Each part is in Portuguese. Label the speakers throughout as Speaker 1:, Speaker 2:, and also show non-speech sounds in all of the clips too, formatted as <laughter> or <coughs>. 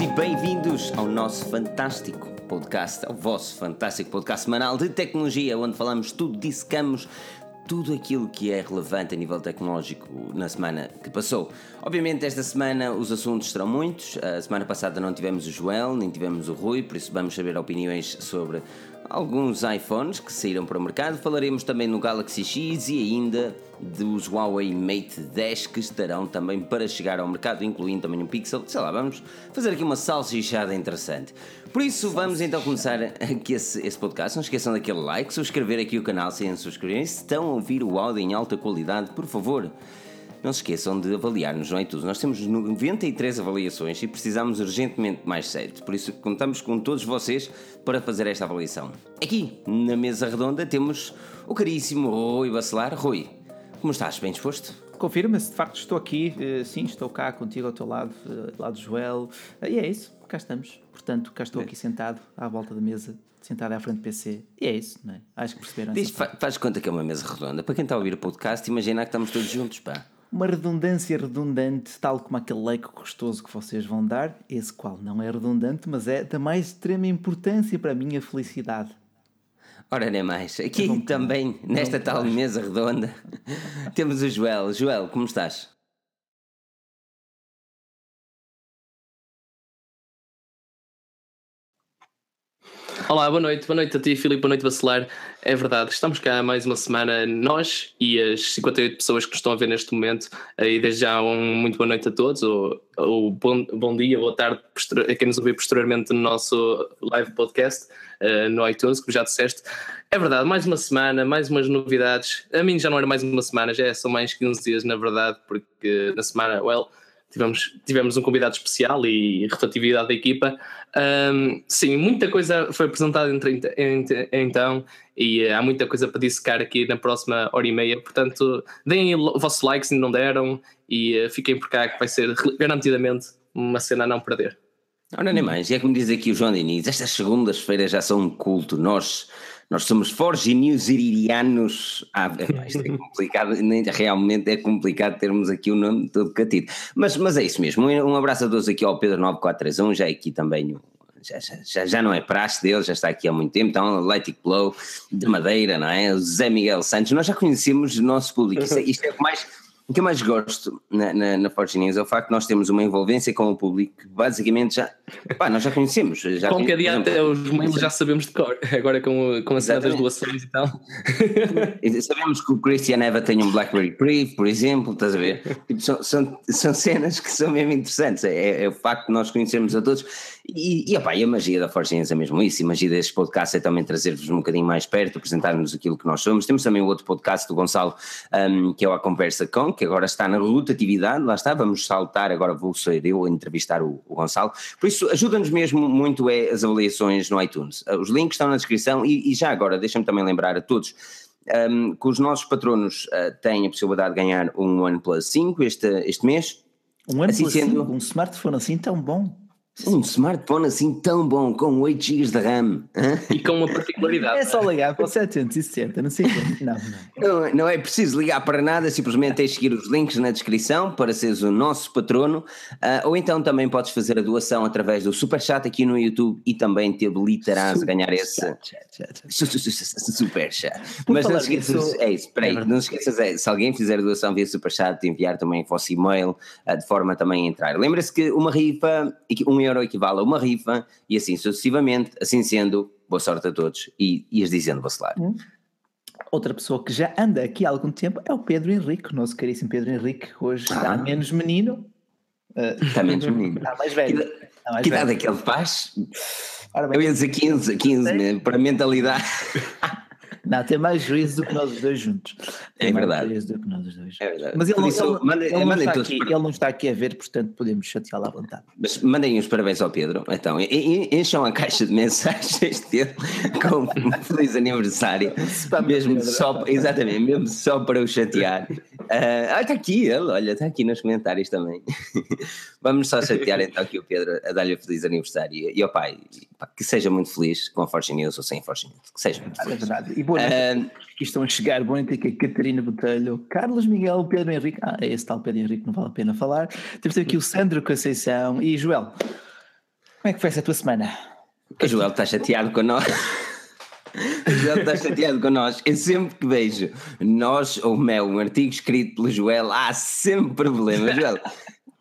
Speaker 1: e bem-vindos ao nosso fantástico podcast, ao vosso fantástico podcast semanal de tecnologia, onde falamos tudo, dissecamos tudo aquilo que é relevante a nível tecnológico na semana que passou. Obviamente, esta semana os assuntos serão muitos. A semana passada não tivemos o Joel, nem tivemos o Rui, por isso vamos saber opiniões sobre alguns iPhones que saíram para o mercado. Falaremos também no Galaxy X e ainda dos Huawei Mate 10 que estarão também para chegar ao mercado, incluindo também um Pixel. Sei lá, vamos fazer aqui uma salsichada interessante. Por isso, vamos então começar aqui esse, esse podcast. Não esqueçam daquele like, subscrever aqui o canal se ainda subscreverem. Se estão a ouvir o áudio em alta qualidade, por favor, não se esqueçam de avaliar-nos no iTunes. Nós temos 93 avaliações e precisamos urgentemente mais 7. Por isso contamos com todos vocês para fazer esta avaliação. Aqui, na mesa redonda, temos o caríssimo Rui Bacelar. Rui, como estás? Bem disposto?
Speaker 2: Confirma-se, de facto estou aqui, eh, sim, estou cá contigo ao teu lado, eh, lado do Joel, eh, e é isso, cá estamos. Portanto, cá estou aqui sentado, à volta da mesa, sentado à frente do PC, e é isso, não é? Acho que perceberam
Speaker 1: Diz, fa faz conta que é uma mesa redonda. Para quem está a ouvir o podcast, imagina que estamos todos juntos, pá
Speaker 2: uma redundância redundante, tal como aquele leque gostoso que vocês vão dar, esse qual não é redundante, mas é da mais extrema importância para a minha felicidade.
Speaker 1: Ora, nem mais. Aqui é também, nesta tal mesa redonda, <laughs> temos o Joel. Joel, como estás?
Speaker 3: Olá, boa noite, boa noite a ti, Filipe, boa noite, Bacelar. É verdade, estamos cá mais uma semana, nós e as 58 pessoas que nos estão a ver neste momento, e desde já um muito boa noite a todos, ou, ou bom, bom dia, boa tarde a quem nos ouvir posteriormente no nosso live podcast uh, no iTunes, como já disseste. É verdade, mais uma semana, mais umas novidades. A mim já não era mais uma semana, já são mais 15 dias, na verdade, porque na semana, well, tivemos, tivemos um convidado especial e rotatividade da equipa. Um, sim, muita coisa foi apresentada entre, entre, então e há muita coisa para dissecar aqui na próxima hora e meia. Portanto, deem o vosso like se não deram e uh, fiquem por cá que vai ser garantidamente uma cena a não perder.
Speaker 1: Ora, nem mais. E é como diz aqui o João Diniz, estas segundas-feiras já são um culto. Nós nós somos forginios irianos. Ah, <laughs> isto é complicado, realmente é complicado termos aqui o nome todo catido. Mas, mas é isso mesmo. Um abraço a todos aqui ao Pedro 9431, já é aqui também já, já, já não é praxe dele, já está aqui há muito tempo, então It Blow, de Madeira, não é? O Zé Miguel Santos, nós já conhecemos o nosso público, isto é, isto é o que mais o que eu mais gosto na, na, na Forge é o facto de nós termos uma envolvência com o público que basicamente já, pá, nós já conhecemos. Já
Speaker 3: com que adianta os mails já sabemos de cor, agora com, com a cena das doações e tal.
Speaker 1: sabemos que o Christian Eva tem um Blackberry Pre, por exemplo, estás a ver? Tipo, são, são, são cenas que são mesmo interessantes, é, é, o facto de nós conhecermos a todos e, e, opa, e a magia da Forge News é mesmo isso, a magia deste podcast é também trazer-vos um bocadinho mais perto, apresentar-nos aquilo que nós somos. Temos também o outro podcast do Gonçalo, um, que é o A Conversa Com, que agora está na rotatividade, lá está, vamos saltar, agora vou ser eu a entrevistar o, o Gonçalo. Por isso, ajuda-nos mesmo muito é as avaliações no iTunes. Os links estão na descrição e, e já agora, deixa-me também lembrar a todos um, que os nossos patronos uh, têm a possibilidade de ganhar um OnePlus 5 este, este mês.
Speaker 2: Um OnePlus assim sendo... 5, um smartphone assim tão bom.
Speaker 1: Um smartphone assim tão bom, com 8 GB de RAM.
Speaker 3: E com uma particularidade.
Speaker 2: É só ligar para o 760, não sei como. Não,
Speaker 1: não. não, não é preciso ligar para nada, simplesmente tens de seguir os links na descrição para seres o nosso patrono. Uh, ou então também podes fazer a doação através do Superchat aqui no YouTube e também te habilitarás a ganhar esse. Superchat. Mas não esqueças, é isso, peraí, é não esqueças, é, se alguém fizer a doação via Superchat, enviar também o vosso e-mail, uh, de forma também a entrar. Lembra-se que uma rifa, um euro equivale a uma rifa e assim sucessivamente. Assim sendo, boa sorte a todos e ias dizendo, Bacelar. Hum.
Speaker 2: Outra pessoa que já anda aqui há algum tempo é o Pedro Henrique, o nosso caríssimo Pedro Henrique, hoje ah. está menos menino.
Speaker 1: Está menos <laughs> menino.
Speaker 2: está mais velho.
Speaker 1: Que, está mais que idade é que ele faz? Eu ia dizer 15, 15, né? para a mentalidade. <laughs>
Speaker 2: Não, tem mais juízo do que nós os dois juntos.
Speaker 1: Tem é verdade.
Speaker 2: Mais juízo do que nós os dois.
Speaker 1: É verdade.
Speaker 2: Mas ele, não, isso, ele, manda, ele, não está aqui, ele não está aqui a ver, portanto podemos chateá-lo à vontade.
Speaker 1: Mas mandem os parabéns ao Pedro. Então, encham a caixa de mensagens <laughs> dele com um feliz aniversário. <laughs> mesmo só, exatamente, mesmo só para o chatear. Uh, <laughs> ah, está aqui ele, olha, está aqui nos comentários também. Vamos só chatear então aqui o Pedro a dar-lhe feliz aniversário. E ao pai, que seja muito feliz com a Forge News ou sem Forge News, que seja muito feliz.
Speaker 2: É verdade. E boa noite. Uh, estão a chegar, boa noite aqui a Catarina Botelho, Carlos Miguel, Pedro Henrique. Ah, é esse tal Pedro Henrique, não vale a pena falar. Temos aqui o Sandro Conceição e Joel. Como é que foi essa tua semana?
Speaker 1: O Joel está chateado com nós. O Joel está chateado com nós. Eu sempre que vejo nós ou Mel, um artigo escrito pelo Joel, há sempre problemas. Joel,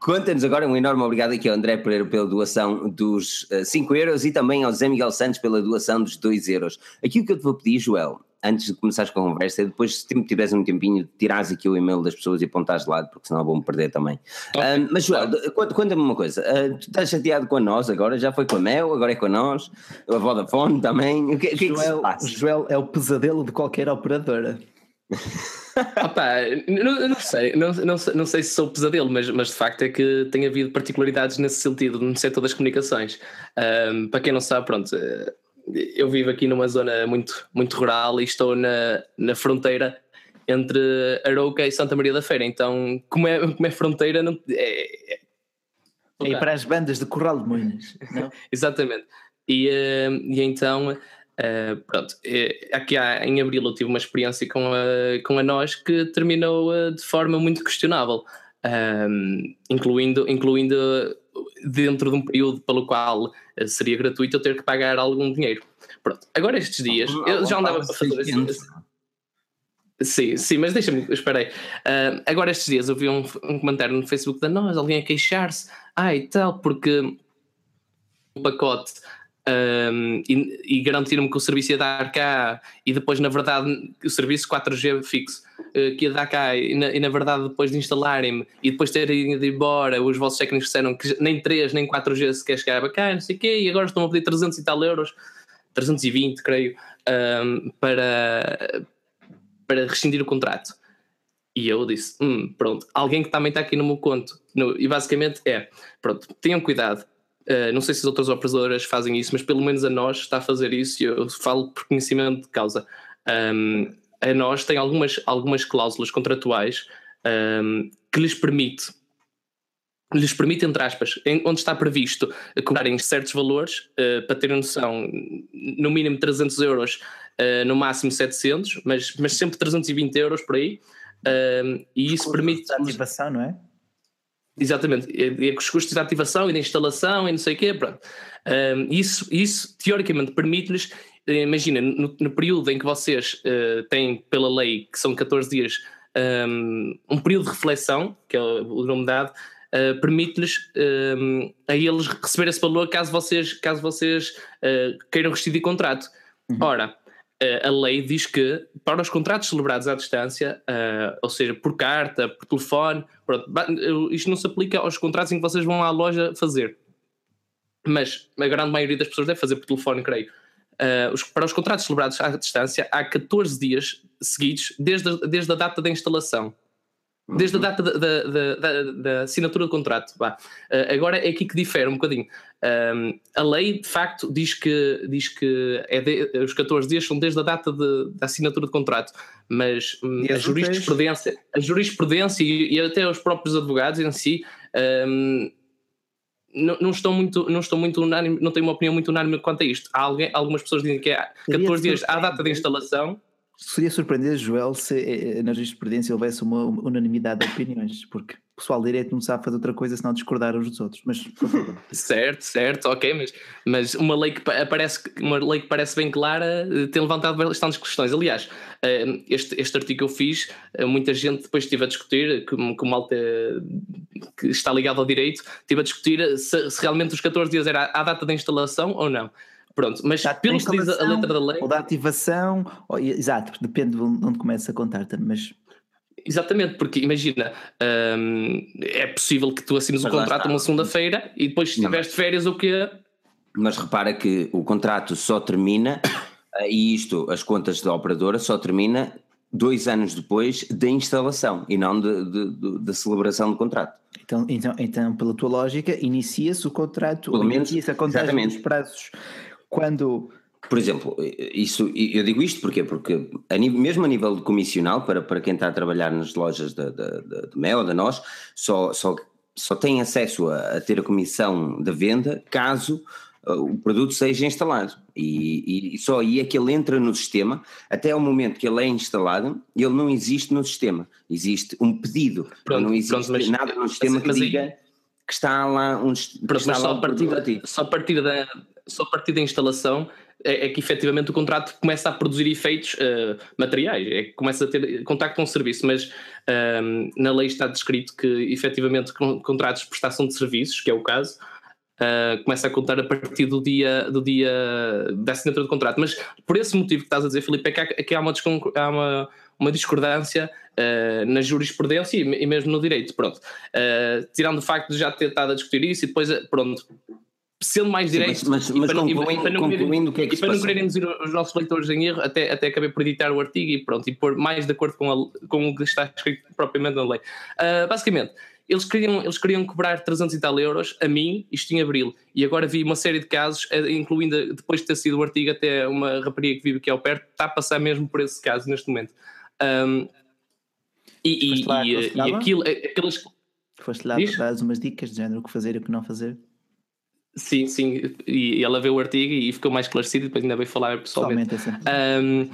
Speaker 1: Conta-nos agora um enorme obrigado aqui ao André Pereira pela doação dos 5 uh, eh, euros e também ao Zé Miguel Santos pela doação dos 2 euros. Aquilo que eu te vou pedir, Joel, antes de começares com a conversa, depois se tiveres um tempinho, tirares aqui o e-mail das pessoas e apontares de lado, porque senão vou-me perder também. Okay. Uh, mas Joel, conta-me uma coisa, uh, tu estás chateado com a nós agora, já foi com a Mel, agora é com a nós, a Vodafone também, o que, o que
Speaker 2: Joel, é que se passa? Joel é o pesadelo de qualquer operadora.
Speaker 3: Opa, não, não, sei, não, não, não, sei se sou pesadelo, mas, mas de facto é que tem havido particularidades nesse sentido no setor das comunicações. Um, para quem não sabe, pronto, eh, eu vivo aqui numa zona muito, muito rural e estou na, na fronteira entre Arouca e Santa Maria da Feira, então como é, como é fronteira não, é,
Speaker 2: é, é para as bandas de Corral de Moinas, não? <laughs>
Speaker 3: Exatamente. E, e então Uh, pronto, é, aqui há, em abril eu tive uma experiência com a, com a nós que terminou uh, de forma muito questionável, um, incluindo, incluindo dentro de um período pelo qual uh, seria gratuito eu ter que pagar algum dinheiro. Pronto, agora estes dias eu já andava para fazer isso. Sim, sim, mas deixa-me, esperei. Uh, agora estes dias eu vi um, um comentário no Facebook da nós, alguém a queixar-se, ah e tal, porque o pacote um, e, e garantiram-me que o serviço ia dar cá e depois na verdade o serviço 4G fixo uh, que ia dar cá e na, e na verdade depois de instalarem-me e depois terem ido embora os vossos técnicos disseram que nem 3 nem 4G sequer chegava cá não sei o quê e agora estão a pedir 300 e tal euros 320 creio um, para, para rescindir o contrato. E eu disse, hum, pronto, alguém que também está aqui no meu conto no, e basicamente é, pronto, tenham cuidado Uh, não sei se as outras operadoras fazem isso, mas pelo menos a nós está a fazer isso e eu falo por conhecimento de causa. Um, a nós tem algumas, algumas cláusulas contratuais um, que lhes permite lhes permite, entre aspas, em, onde está previsto cobrarem certos valores, uh, para terem noção, no mínimo 300 euros, uh, no máximo 700, mas, mas sempre 320 euros por aí, e isso permite...
Speaker 2: ativação, não é?
Speaker 3: Exatamente, e, e os custos de ativação e de instalação e não sei o quê, pronto. Um, isso, isso teoricamente permite-lhes, eh, imagina, no, no, período em que vocês uh, têm pela lei, que são 14 dias, um, um período de reflexão, que é o nome dado, uh, permite-lhes um, a eles receber esse valor caso vocês, caso vocês uh, queiram rescindir contrato. Uhum. Ora, a lei diz que para os contratos celebrados à distância, uh, ou seja, por carta, por telefone, pronto, isto não se aplica aos contratos em que vocês vão à loja fazer. Mas a grande maioria das pessoas deve fazer por telefone, creio. Uh, os, para os contratos celebrados à distância, há 14 dias seguidos desde desde a data da instalação. Desde a data da, da, da, da assinatura do contrato. Uh, agora é aqui que difere um bocadinho. Um, a lei, de facto, diz que, diz que é de, os 14 dias são desde a data de, da assinatura de contrato, mas hum, a jurisprudência, a jurisprudência e, e, até os próprios advogados em si um, não, não, estão muito, não estão muito unânime, não têm uma opinião muito unânime quanto a isto. Há alguém, algumas pessoas dizem que é 14 dias à data de instalação.
Speaker 2: Seria surpreender, Joel, se eh, eh, na jurisprudência houvesse uma unanimidade de opiniões, porque pessoal direito não sabe fazer outra coisa senão discordar uns dos outros. Mas
Speaker 3: certo, certo, ok, mas, mas uma lei que parece uma lei que parece bem clara eh, tem levantado bastantes questões. Aliás, este, este artigo que eu fiz, muita gente depois estive a discutir, como malta que está ligado ao direito, estive a discutir se, se realmente os 14 dias era a data da instalação ou não. Pronto, mas pelo que diz a letra da lei.
Speaker 2: Ou da ativação, ou, exato, depende de onde começa a contar também, mas
Speaker 3: Exatamente, porque imagina, hum, é possível que tu assines o um contrato uma segunda-feira e depois se tiveres férias o quê?
Speaker 1: Mas repara que o contrato só termina, e isto, as contas da operadora, só termina dois anos depois da instalação e não da celebração do contrato.
Speaker 2: Então, então, então, pela tua lógica, inicia-se o contrato, Pelo menos, inicia-se a contagem dos prazos quando
Speaker 1: por exemplo, isso, eu digo isto porquê? porque a, mesmo a nível de comissional, para, para quem está a trabalhar nas lojas de, de, de, de Mel, da nós, só, só, só tem acesso a, a ter a comissão da venda caso uh, o produto seja instalado. E, e, só aí é que ele entra no sistema até ao momento que ele é instalado ele não existe no sistema. Existe um pedido pronto, não existe pronto, mas, nada no sistema mas, que diga aí, que está lá um
Speaker 3: pronto, mas só a, partir, só, a partir da, só a partir da instalação é, é, que efetivamente o contrato começa a produzir efeitos uh, materiais, é que começa a ter contacto com o serviço, mas uh, na lei está descrito que efetivamente contratos de prestação de serviços, que é o caso, uh, começa a contar a partir do dia, do dia da assinatura do contrato. Mas por esse motivo que estás a dizer, Filipe, é que há, é que há uma, há uma, uma discordância uh, na jurisprudência e, e, mesmo no direito. Pronto. Tirando o facto de já ter estado a discutir isso e depois, pronto, sendo mais Sim, direito.
Speaker 1: Mas, mas, mas concluindo, para não concluindo o que é que
Speaker 3: E para não querer induzir os nossos leitores em erro, até, até acabei por editar o artigo e pronto, e pôr mais de acordo com, a, com o que está escrito propriamente na lei. Uh, basicamente, eles queriam, eles queriam cobrar 300 e tal euros a mim, isto em abril, e agora vi uma série de casos, eh, incluindo depois de ter sido o artigo, até uma rapariga que vive aqui ao perto, está a passar mesmo por esse caso neste momento. Um, e, e, lá, e, e aquilo, eh, aquelas.
Speaker 2: Foste lá para dar umas dicas de género o que fazer e o que não fazer?
Speaker 3: Sim, sim, e ela viu o artigo e ficou mais esclarecido e depois ainda veio falar pessoalmente. pessoalmente é um,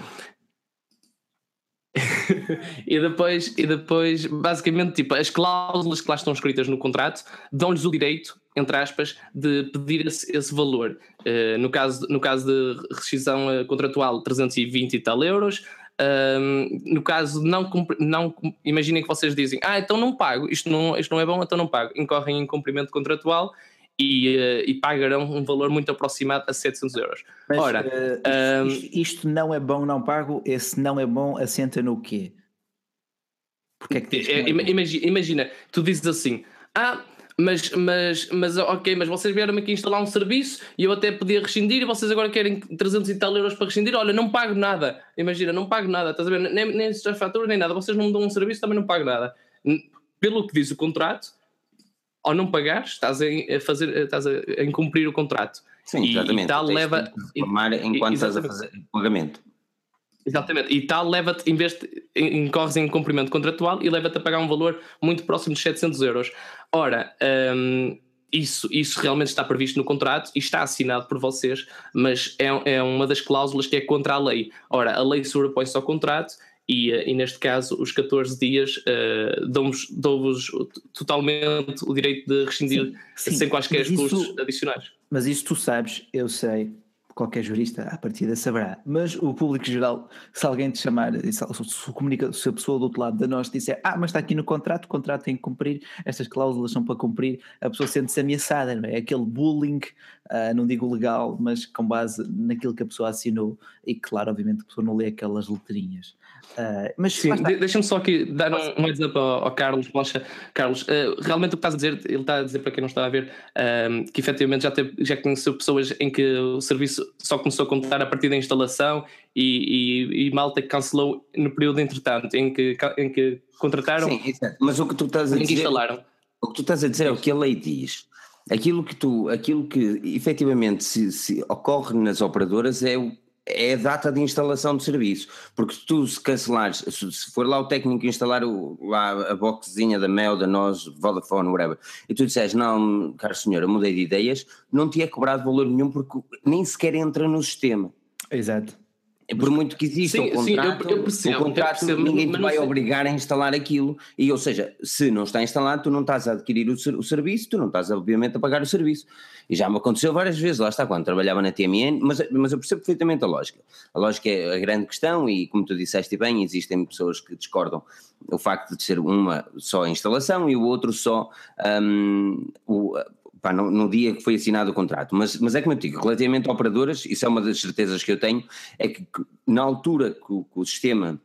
Speaker 3: <laughs> e depois, e depois, basicamente, tipo, as cláusulas que lá estão escritas no contrato dão-lhes o direito, entre aspas, de pedir esse, esse valor. Uh, no, caso, no caso de rescisão eh, contratual, 320 e tal euros. Um, no caso, não, não imaginem que vocês dizem, ah, então não pago, isto não, isto não é bom, então não pago. Incorrem em cumprimento contratual e, uh, e, pagarão um valor muito aproximado a 700 euros.
Speaker 2: Mas, Ora, uh, isto, isto, isto, não é bom, não pago, esse não é bom assenta no quê?
Speaker 3: Porque é que é, é imagina, imagina, tu dizes assim, ah, mas, mas, mas ok, mas vocês vieram aqui instalar um serviço e eu até podia rescindir e vocês agora querem 300 e tal euros para rescindir, olha, não pago nada, imagina, não pago nada, estás a ver, nem, nem as faturas nem nada, vocês não me dão um serviço, também não pago nada. Pelo que diz o contrato, ao não pagar, estás a fazer, estás a incumprir o contrato.
Speaker 1: Sim, exatamente. E tal leva. Informar enquanto estás a fazer o pagamento.
Speaker 3: Exatamente, e tal leva-te, em vez de incorres em cumprimento contratual e leva-te a pagar um valor muito próximo de 700 euros. Ora, um, isso, isso realmente está previsto no contrato e está assinado por vocês, mas é, é uma das cláusulas que é contra a lei. Ora, a lei sobrepõe-se ao contrato e, eh, e, neste caso os 14 dias uh, dão-vos dão totalmente o direito de rescindir sim, sim. sem quaisquer custos adicionais.
Speaker 2: Mas isso tu sabes, eu sei, qualquer jurista à partida saberá, mas o público geral, se alguém te chamar, se, se, comunica, se a pessoa do outro lado da nós disser, ah, mas está aqui no contrato, o contrato tem que cumprir, estas cláusulas são para cumprir, a pessoa sente-se ameaçada, não é? Aquele bullying, uh, não digo legal, mas com base naquilo que a pessoa assinou, e claro, obviamente, a pessoa não lê aquelas letrinhas. Uh, mas
Speaker 3: Sim, deixa-me só aqui dar um, um exemplo ao, ao Carlos Rocha. Carlos, uh, realmente o que estás a dizer, ele está a dizer para quem não está a ver, que efetivamente já, teve, já conheceu pessoas em que o serviço só começou a contar a partir da instalação e, e, e Malta cancelou no período entretanto em que, em que contrataram.
Speaker 1: Sim, exato. Mas o que tu estás a dizer.
Speaker 3: instalaram.
Speaker 1: O que tu estás a dizer é o que a lei diz. Aquilo que tu, aquilo que efetivamente se, se ocorre nas operadoras é o é a data de instalação do serviço, porque se tu se cancelares, se for lá o técnico instalar o, lá a boxzinha da Mel, da Nós, Vodafone, whatever, e tu disseres, não, caro senhor, eu mudei de ideias, não te é cobrado valor nenhum porque nem sequer entra no sistema.
Speaker 2: Exato.
Speaker 1: É por muito que exista sim, um contrato, sim, eu, eu percebo, o contrato percebo, ninguém te vai sei. obrigar a instalar aquilo. E, ou seja, se não está instalado, tu não estás a adquirir o, o, serviço, tu não estás, obviamente, a pagar o serviço. E já me aconteceu várias vezes, lá está, quando trabalhava na TMN, mas, mas eu percebo perfeitamente a lógica. A lógica é a grande questão, e como tu disseste bem, existem pessoas que discordam o facto de ser uma só a instalação e o outro só um, o, pá, no, no, dia que foi assinado o contrato. Mas, mas é como eu digo, relativamente a operadoras, isso é uma das certezas que eu tenho, é que, que na altura que o, que o, sistema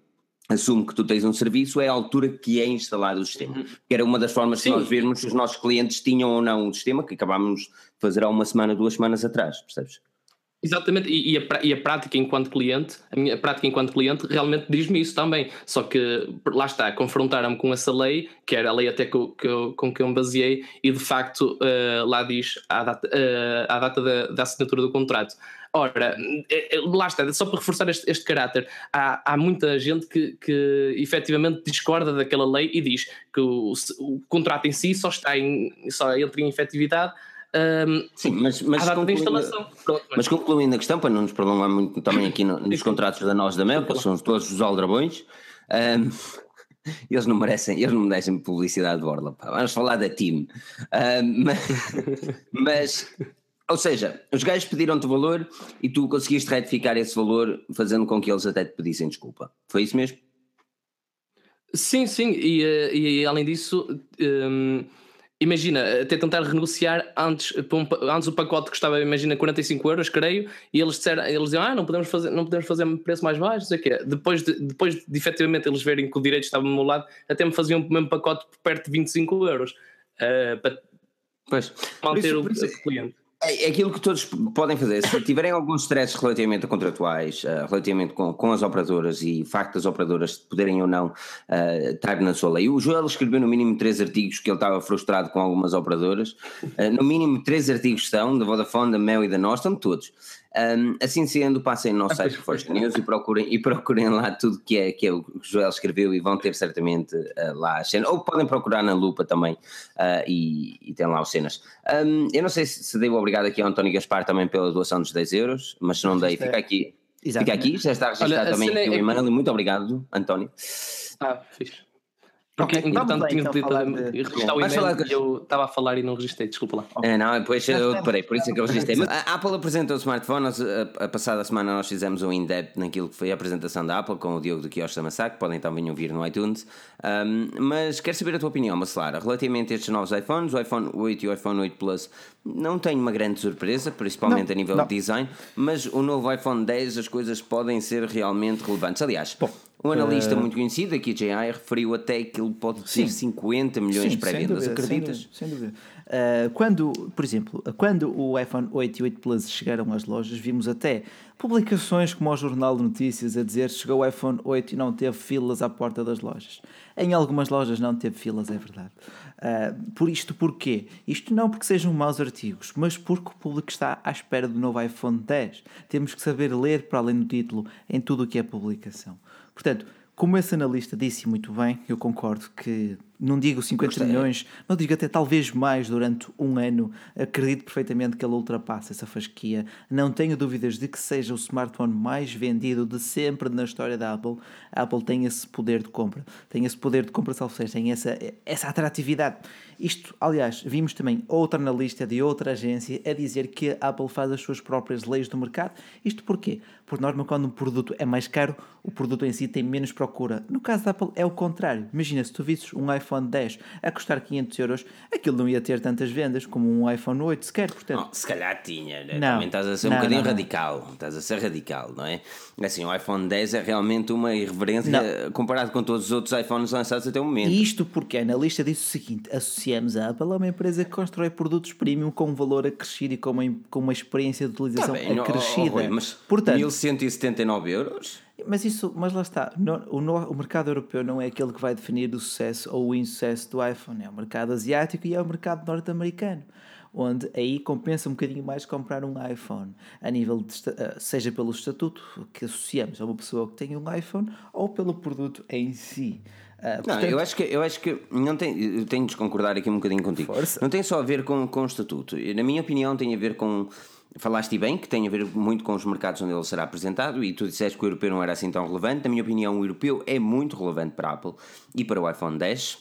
Speaker 1: assume que tu tens um serviço, é a altura que é instalado o sistema. Uhum. Que era uma das formas Sim. de nós vermos se os nossos clientes tinham ou não um sistema, que acabámos de fazer há uma semana, duas semanas atrás, percebes?
Speaker 3: Exatamente, e, e, a, e, a, prática enquanto cliente, a minha prática enquanto cliente realmente diz-me isso também. Só que lá está, confrontaram-me com essa lei, que era a lei até que eu, que eu, com que eu me baseei, e de facto uh, lá diz a data, uh, data da, da, assinatura do contrato. Ora, é, lá está, só para reforçar este, este caráter, há, há, muita gente que, que efetivamente discorda daquela lei e diz que o, o contrato em si só está em, só entra em efetividade um,
Speaker 1: Sim, mas, mas, concluindo, mas concluindo a questão, para não nos prolongar muito também aqui no, nos contratos da Nós da Mel, que são todos os aldrabões, um, <laughs> eles não merecem, eles não merecem publicidade de Borla. Vamos falar da team. Um, mas, <laughs> mas, ou seja, os gajos pediram-te valor e tu conseguiste retificar esse valor, fazendo com que eles até te pedissem desculpa. Foi isso mesmo?
Speaker 3: Sim, sim, e, eh, e além disso. Um, imagina, até tentar renegociar antes, antes o pacote custava, imagina, 45 euros, creio, e eles disseram, eles diziam, ah, não podemos fazer, não podemos fazer preço mais baixo, sei quê. Depois de, depois de efetivamente eles verem que o direito estava do meu lado, até me faziam o mesmo pacote por perto de 25 euros. Uh, para
Speaker 1: pois.
Speaker 3: manter isso, o, o cliente.
Speaker 1: É, é aquilo que todos podem fazer. Se tiverem alguns stresses relativamente a contratuais, uh, relativamente com, com as operadoras e facto das operadoras poderem ou não uh, estar na sua lei. O Joel escreveu no mínimo três artigos que ele estava frustrado com algumas operadoras. Uh, no mínimo três artigos estão, da Vodafone, da Mel e da Nós, todos. Um, assim sendo, passem no nosso site Force News e procurem, e procurem lá tudo que é, que é o que o Joel escreveu e vão ter certamente uh, lá as cenas. Ou podem procurar na lupa também uh, e, e tem lá as cenas. Um, eu não sei se, se devo obrigado aqui ao António Gaspar também pela doação dos 10 euros, mas se não dei, fica aqui. Exatamente. Fica aqui, já está registrado Olha, também aqui o é e-mail. Muito obrigado, António.
Speaker 3: Ah, fixe. Porque, okay, entretanto, tinha então, de registrar o e-mail e eu estava a falar e não registrei, desculpa lá.
Speaker 1: É, não, depois eu parei, por isso é que eu registrei. Mas a Apple apresentou o smartphone, a, a passada semana nós fizemos um in-depth naquilo que foi a apresentação da Apple com o Diogo do Kiosk Massac, podem também ouvir no iTunes. Um, mas quero saber a tua opinião, Macelara, relativamente a estes novos iPhones, o iPhone 8 e o iPhone 8 Plus. Não tenho uma grande surpresa, principalmente não, a nível não. de design, mas o novo iPhone 10 as coisas podem ser realmente relevantes. Aliás, Bom, um analista uh... muito conhecido aqui, JI, referiu até que ele pode ter Sim. 50 milhões para vendas acreditas?
Speaker 2: Sem dúvida. Uh, quando, por exemplo, quando o iPhone 8 e 8 Plus chegaram às lojas, vimos até publicações como o Jornal de Notícias a dizer chegou o iPhone 8 e não teve filas à porta das lojas. Em algumas lojas não teve filas, é verdade. Uh, por isto porquê? Isto não porque sejam maus artigos, mas porque o público está à espera do novo iPhone 10. Temos que saber ler para além do título em tudo o que é publicação. Portanto, como esse analista disse muito bem, eu concordo que não digo 50 Gostei. milhões, não digo até talvez mais durante um ano. Acredito perfeitamente que ele ultrapassa essa fasquia. Não tenho dúvidas de que seja o smartphone mais vendido de sempre na história da Apple. A Apple tem esse poder de compra, tem esse poder de compra self tem essa, essa atratividade. Isto, aliás, vimos também outra analista de outra agência a dizer que a Apple faz as suas próprias leis do mercado. Isto porquê? Por norma, quando um produto é mais caro, o produto em si tem menos procura. No caso da Apple é o contrário. Imagina, se tu visses um iPhone iPhone 10 a custar 500 euros, aquilo não ia ter tantas vendas como um iPhone 8 sequer, portanto...
Speaker 1: Não, se calhar tinha, né? não, também estás a ser não, um bocadinho não, radical, estás a ser radical, não é? Assim, o iPhone 10 é realmente uma irreverência comparado com todos os outros iPhones lançados até o momento.
Speaker 2: Isto porque a analista disse o seguinte, associamos a Apple a uma empresa que constrói produtos premium com um valor acrescido e com uma, com uma experiência de utilização tá bem, acrescida. Oh, oh,
Speaker 1: mas portanto, 1179 euros?
Speaker 2: Mas isso, mas lá está, o, no, o mercado europeu não é aquele que vai definir o sucesso ou o insucesso do iPhone, é o mercado asiático e é o mercado norte-americano, onde aí compensa um bocadinho mais comprar um iPhone, a nível de, eh, seja pelo estatuto que associamos a uma pessoa que tem um iPhone ou pelo produto em si.
Speaker 1: Uh, portanto... Não, eu acho que, eu acho que não tem, eu tenho de concordar aqui um bocadinho contigo. Força. Não tem só a ver com, com o estatuto. Na minha opinião, tem a ver com Falaste bem que tem a ver muito com os mercados onde ele será apresentado e tu disseste que o europeu não era assim tão relevante. Na minha opinião, o europeu é muito relevante para a Apple e para o iPhone 10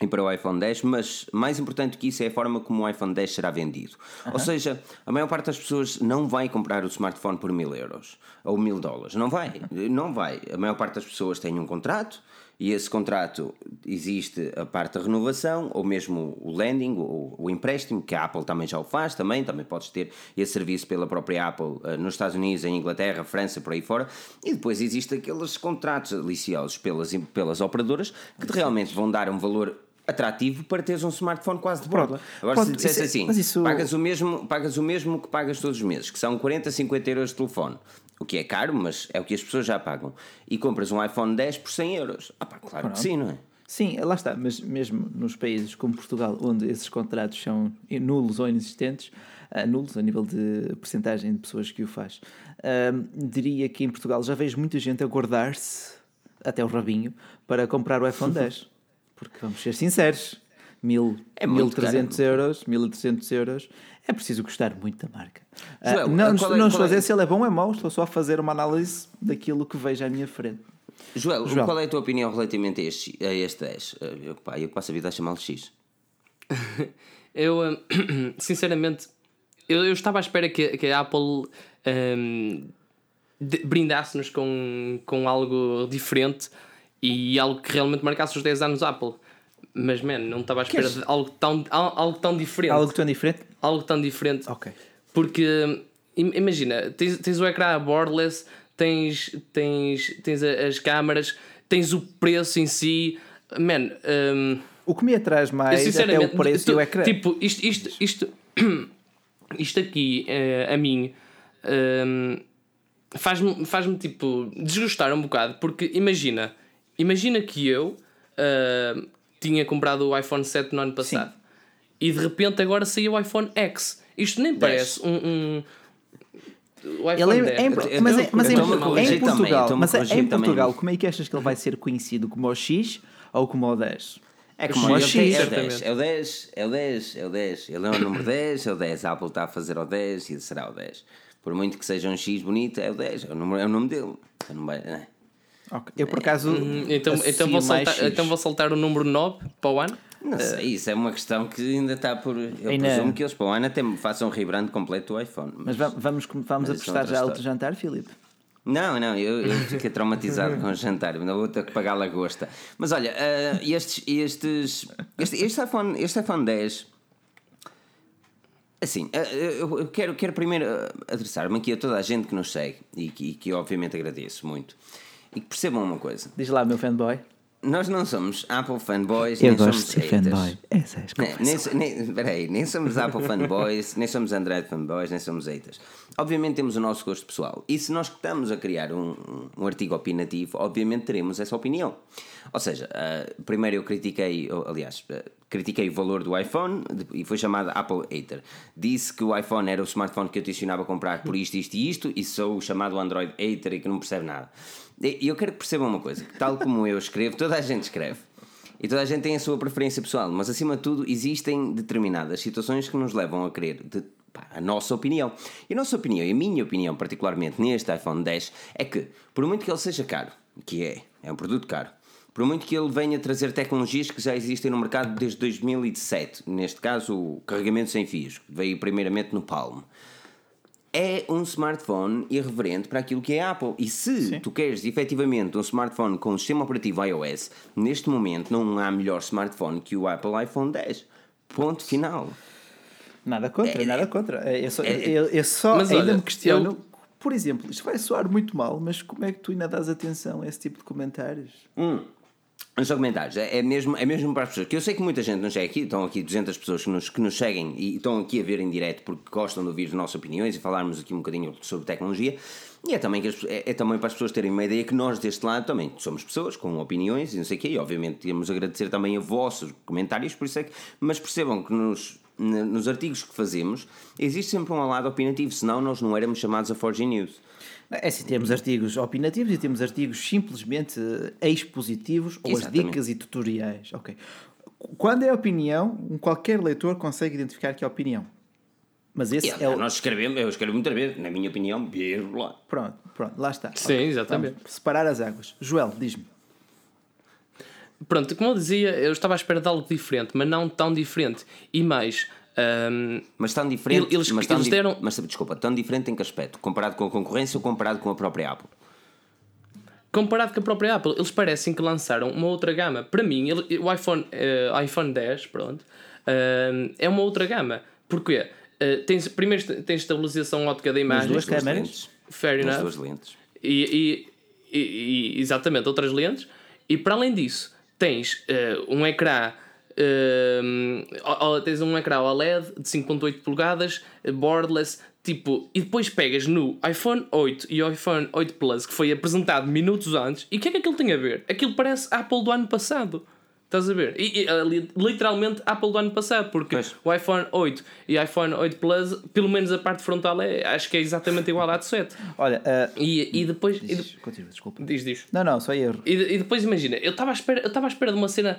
Speaker 1: e para o iPhone 10, mas mais importante que isso é a forma como o iPhone 10 será vendido. Uhum. Ou seja, a maior parte das pessoas não vai comprar o smartphone por mil euros ou mil dólares. Não vai, não vai. A maior parte das pessoas tem um contrato e esse contrato existe a parte da renovação, ou mesmo o lending, ou o empréstimo, que a Apple também já o faz, também, também podes ter esse serviço pela própria Apple uh, nos Estados Unidos, em Inglaterra, França, por aí fora, e depois existe aqueles contratos aliciosos pelas, pelas operadoras que realmente vão dar um valor atrativo para teres um smartphone quase de borla. Agora, Pronto, se dissesse assim, isso... pagas, o mesmo, pagas o mesmo que pagas todos os meses, que são 40, 50 euros de telefone o que é caro, mas é o que as pessoas já pagam, e compras um iPhone 10 por 100 euros. Ah pá, claro Pronto. que sim, não é?
Speaker 2: Sim, lá está, mas mesmo nos países como Portugal, onde esses contratos são nulos ou inexistentes, uh, nulos a nível de porcentagem de pessoas que o faz, uh, diria que em Portugal já vejo muita gente a guardar-se até o rabinho para comprar o iPhone <laughs> 10. Porque vamos ser sinceros, mil,
Speaker 1: É
Speaker 2: 1.300 euros, 1.300 euros, é preciso gostar muito da marca. Uh,
Speaker 1: Joel,
Speaker 2: não
Speaker 1: qual é-
Speaker 2: não
Speaker 1: qual
Speaker 2: estou a
Speaker 1: é-
Speaker 2: dizer se ele é bom ou é mau, estou só a fazer uma análise daquilo que vejo à minha frente.
Speaker 1: Joel,
Speaker 2: Joel.
Speaker 1: qual é a tua opinião relativamente a este, a este 10? Uh, Eu, pá, eu passo a vida a chamá-lo X. <laughs>
Speaker 3: Eu, hum, <clears throat> sinceramente, eu, eu estava à espera que, que a Apple de- brindasse-nos com, com algo diferente e algo que realmente marcasse os 10 anos Apple. Mas, man, não estava à espera
Speaker 2: Queres-
Speaker 3: de algo tão, al- algo tão diferente.
Speaker 2: Algo tão diferente?
Speaker 3: Algo tão diferente.
Speaker 2: Ok.
Speaker 3: Porque im- imagina, tens, tens o ecrã borderless, tens, tens, tens as câmaras, tens o preço em si. Man, hum,
Speaker 2: O que me atraz
Speaker 3: eu,
Speaker 2: mais
Speaker 3: sinceramente,
Speaker 2: o preço
Speaker 3: tu-
Speaker 2: e o ecrã.
Speaker 3: Tipo, isto, isto, isto, <clears throat> isto aqui, eh, a mim, hum, faz-me, faz-me tipo desgostar um bocado, porque imagina, imagina que eu ah, tinha comprado o iPhone 7 no ano passado e de repente agora saiu o iPhone X. Isto nem parece um. um o iPhone
Speaker 2: Ele é,
Speaker 3: 10.
Speaker 2: é em-
Speaker 1: Eu-
Speaker 2: mas é, mas é, em- é em Portugal,
Speaker 1: a
Speaker 2: mas é, em
Speaker 1: também.
Speaker 2: Portugal, como é que achas que ele vai ser conhecido como o X ou como o 10?
Speaker 1: É
Speaker 2: Como o
Speaker 1: ele tem-
Speaker 2: X,
Speaker 1: é o 10,
Speaker 3: certamente.
Speaker 1: é o 10, é o 10, é o 10. Ele é o número 10, é o 10. A Apple está a fazer o 10 e será o 10. Por muito que seja um X bonito, é o 10, é o, número, é o nome dele. Então não vai- é.
Speaker 2: Ok. Eu por acaso
Speaker 3: Hum, Então, então, vou
Speaker 2: X.
Speaker 3: então vou saltar o número 9 para o ano.
Speaker 1: Não sei, isso é uma questão que ainda está por. Eu
Speaker 2: Ainda-
Speaker 1: presumo que eles para o ano até façam um rebrand completo do iPhone.
Speaker 2: Mas va- vamos, vamos
Speaker 1: Mas é
Speaker 2: apostar já
Speaker 1: história.
Speaker 2: jantar, Filipe?
Speaker 1: Não, não, eu, eu fiquei traumatizado com o jantar, ainda vou ter que pagar a lagosta. Mas olha, ah, estes, estes, este, este, iPhone, este iPhone 10, assim, ah, eu quero, quero primeiro adressar-me aqui a toda a gente que nos segue e que, e que obviamente agradeço muito. E que percebam uma coisa:
Speaker 2: Diz lá, meu fanboy.
Speaker 1: nós não somos Apple fanboys,
Speaker 2: Eu
Speaker 1: nem
Speaker 2: gosto
Speaker 1: somos
Speaker 2: de ser
Speaker 1: haters.
Speaker 2: fanboy. Essa é as
Speaker 1: Nem,
Speaker 2: confissões.
Speaker 1: nem, nem, peraí, nem somos Apple fanboys, nem somos Android fanboys, nem somos haters. Obviamente temos o nosso gosto pessoal. E se nós estamos a criar um, um- artigo opinativo, obviamente teremos essa opinião. Ou seja, ah, primeiro eu critiquei, aliás, ah, critiquei o valor do iPhone e foi chamado Apple Hater. Disse que o iPhone era o smartphone que eu tencionava comprar por isto, isto e isto, e sou o chamado Android Hater e que não percebe nada. E eu quero que percebam uma coisa: que tal como eu escrevo, toda a gente escreve. E toda a gente tem a sua preferência pessoal, mas acima de tudo existem determinadas situações que nos levam a querer de- pá, a nossa opinião. E a nossa opinião, e a minha opinião particularmente neste iPhone 10, é que, por muito que ele seja caro, que é, é um produto caro, por muito que ele venha trazer tecnologias que já existem no mercado desde 2007, neste caso o carregamento sem fios, que veio primeiramente no Palm, é um smartphone irreverente para aquilo que é a Apple. E se tu queres efetivamente um smartphone com o sistema operativo iOS, neste momento não há melhor smartphone que o Apple iPhone 10. Ponto final.
Speaker 2: Nada contra, nada contra. Eu só,
Speaker 1: é-
Speaker 2: eu, eu só
Speaker 3: Mas
Speaker 2: ainda
Speaker 3: olha,
Speaker 2: me questiono.
Speaker 3: eu-
Speaker 2: Por exemplo, isto vai soar muito mal, mas como é que tu ainda dás atenção a esse tipo de comentários?
Speaker 1: Não comentários, é é mesmo, é mesmo para as pessoas. Que eu sei que muita gente nos segue aqui, estão aqui 200 pessoas que nos, que nos seguem e estão aqui a ver em direto porque gostam de ouvir as nossas opiniões e falarmos aqui um bocadinho sobre tecnologia. E é também, que as- é, é também para as pessoas terem uma ideia que nós deste lado também somos pessoas com opiniões e não sei o quê, e obviamente temos agradecer também a vossos comentários, por isso é que, mas percebam que nos, nos artigos que fazemos existe sempre um lado opinativo, senão nós não éramos chamados a Forge News.
Speaker 2: É assim, temos artigos opinativos e temos artigos simplesmente eh, expositivos ou as
Speaker 1: Exatamente.
Speaker 2: dicas e tutoriais. Ok. Quando é opinião, qualquer leitor consegue identificar que é opinião. Mas esse é o.
Speaker 1: Nós escrevemos, eu escrevo muitas vezes, na minha opinião, vírgula.
Speaker 2: Pronto, pronto, lá está.
Speaker 3: Sim, exatamente.
Speaker 2: Vamos separar as águas. Joel, diz-me.
Speaker 3: Pronto, como eu dizia, eu estava à espera de algo diferente, mas não tão diferente. E mais, hum,
Speaker 1: Mas tão diferente,
Speaker 3: Eles-
Speaker 1: mas, tão
Speaker 3: eles deram-
Speaker 1: mas desculpa, tão diferente em que aspecto? Comparado com a concorrência ou comparado com a própria Apple?
Speaker 3: comparado com a própria Apple, eles parecem que lançaram uma outra gama. Para mim, ele- o iPhone, eh, iPhone 10, pronto, hum, é uma outra gama. Porquê? Eh, tens, primeiro tens estabilização ótica da imagem,
Speaker 2: duas
Speaker 1: Duas
Speaker 2: câmaras?
Speaker 1: lentes.
Speaker 3: fair enough.
Speaker 1: duas lentes.
Speaker 3: E, e- e- exatamente, outras lentes. E para além disso, tens eh, um ecrã. o- tens um ecrã OLED de 5.8 polegadas, borderless, tipo, e depois pegas no iPhone 8 e o iPhone 8 Plus, que foi apresentado minutos antes, e o que é que aquilo tem a ver? Aquilo parece Apple do ano passado. Estás a ver? E, e, ali, literalmente Apple do ano passado, porque
Speaker 1: Pois.
Speaker 3: o iPhone 8 e iPhone 8 Plus, pelo menos a parte frontal é, acho que é exatamente igual à de 7.
Speaker 2: Olha, ah,
Speaker 3: E, e depois.
Speaker 2: diz,
Speaker 3: de-
Speaker 2: continua, desculpa.
Speaker 3: diz, diz.
Speaker 2: Não, não, só erro.
Speaker 3: E, e depois imagina, eu estava à espera, eu à espera de uma cena,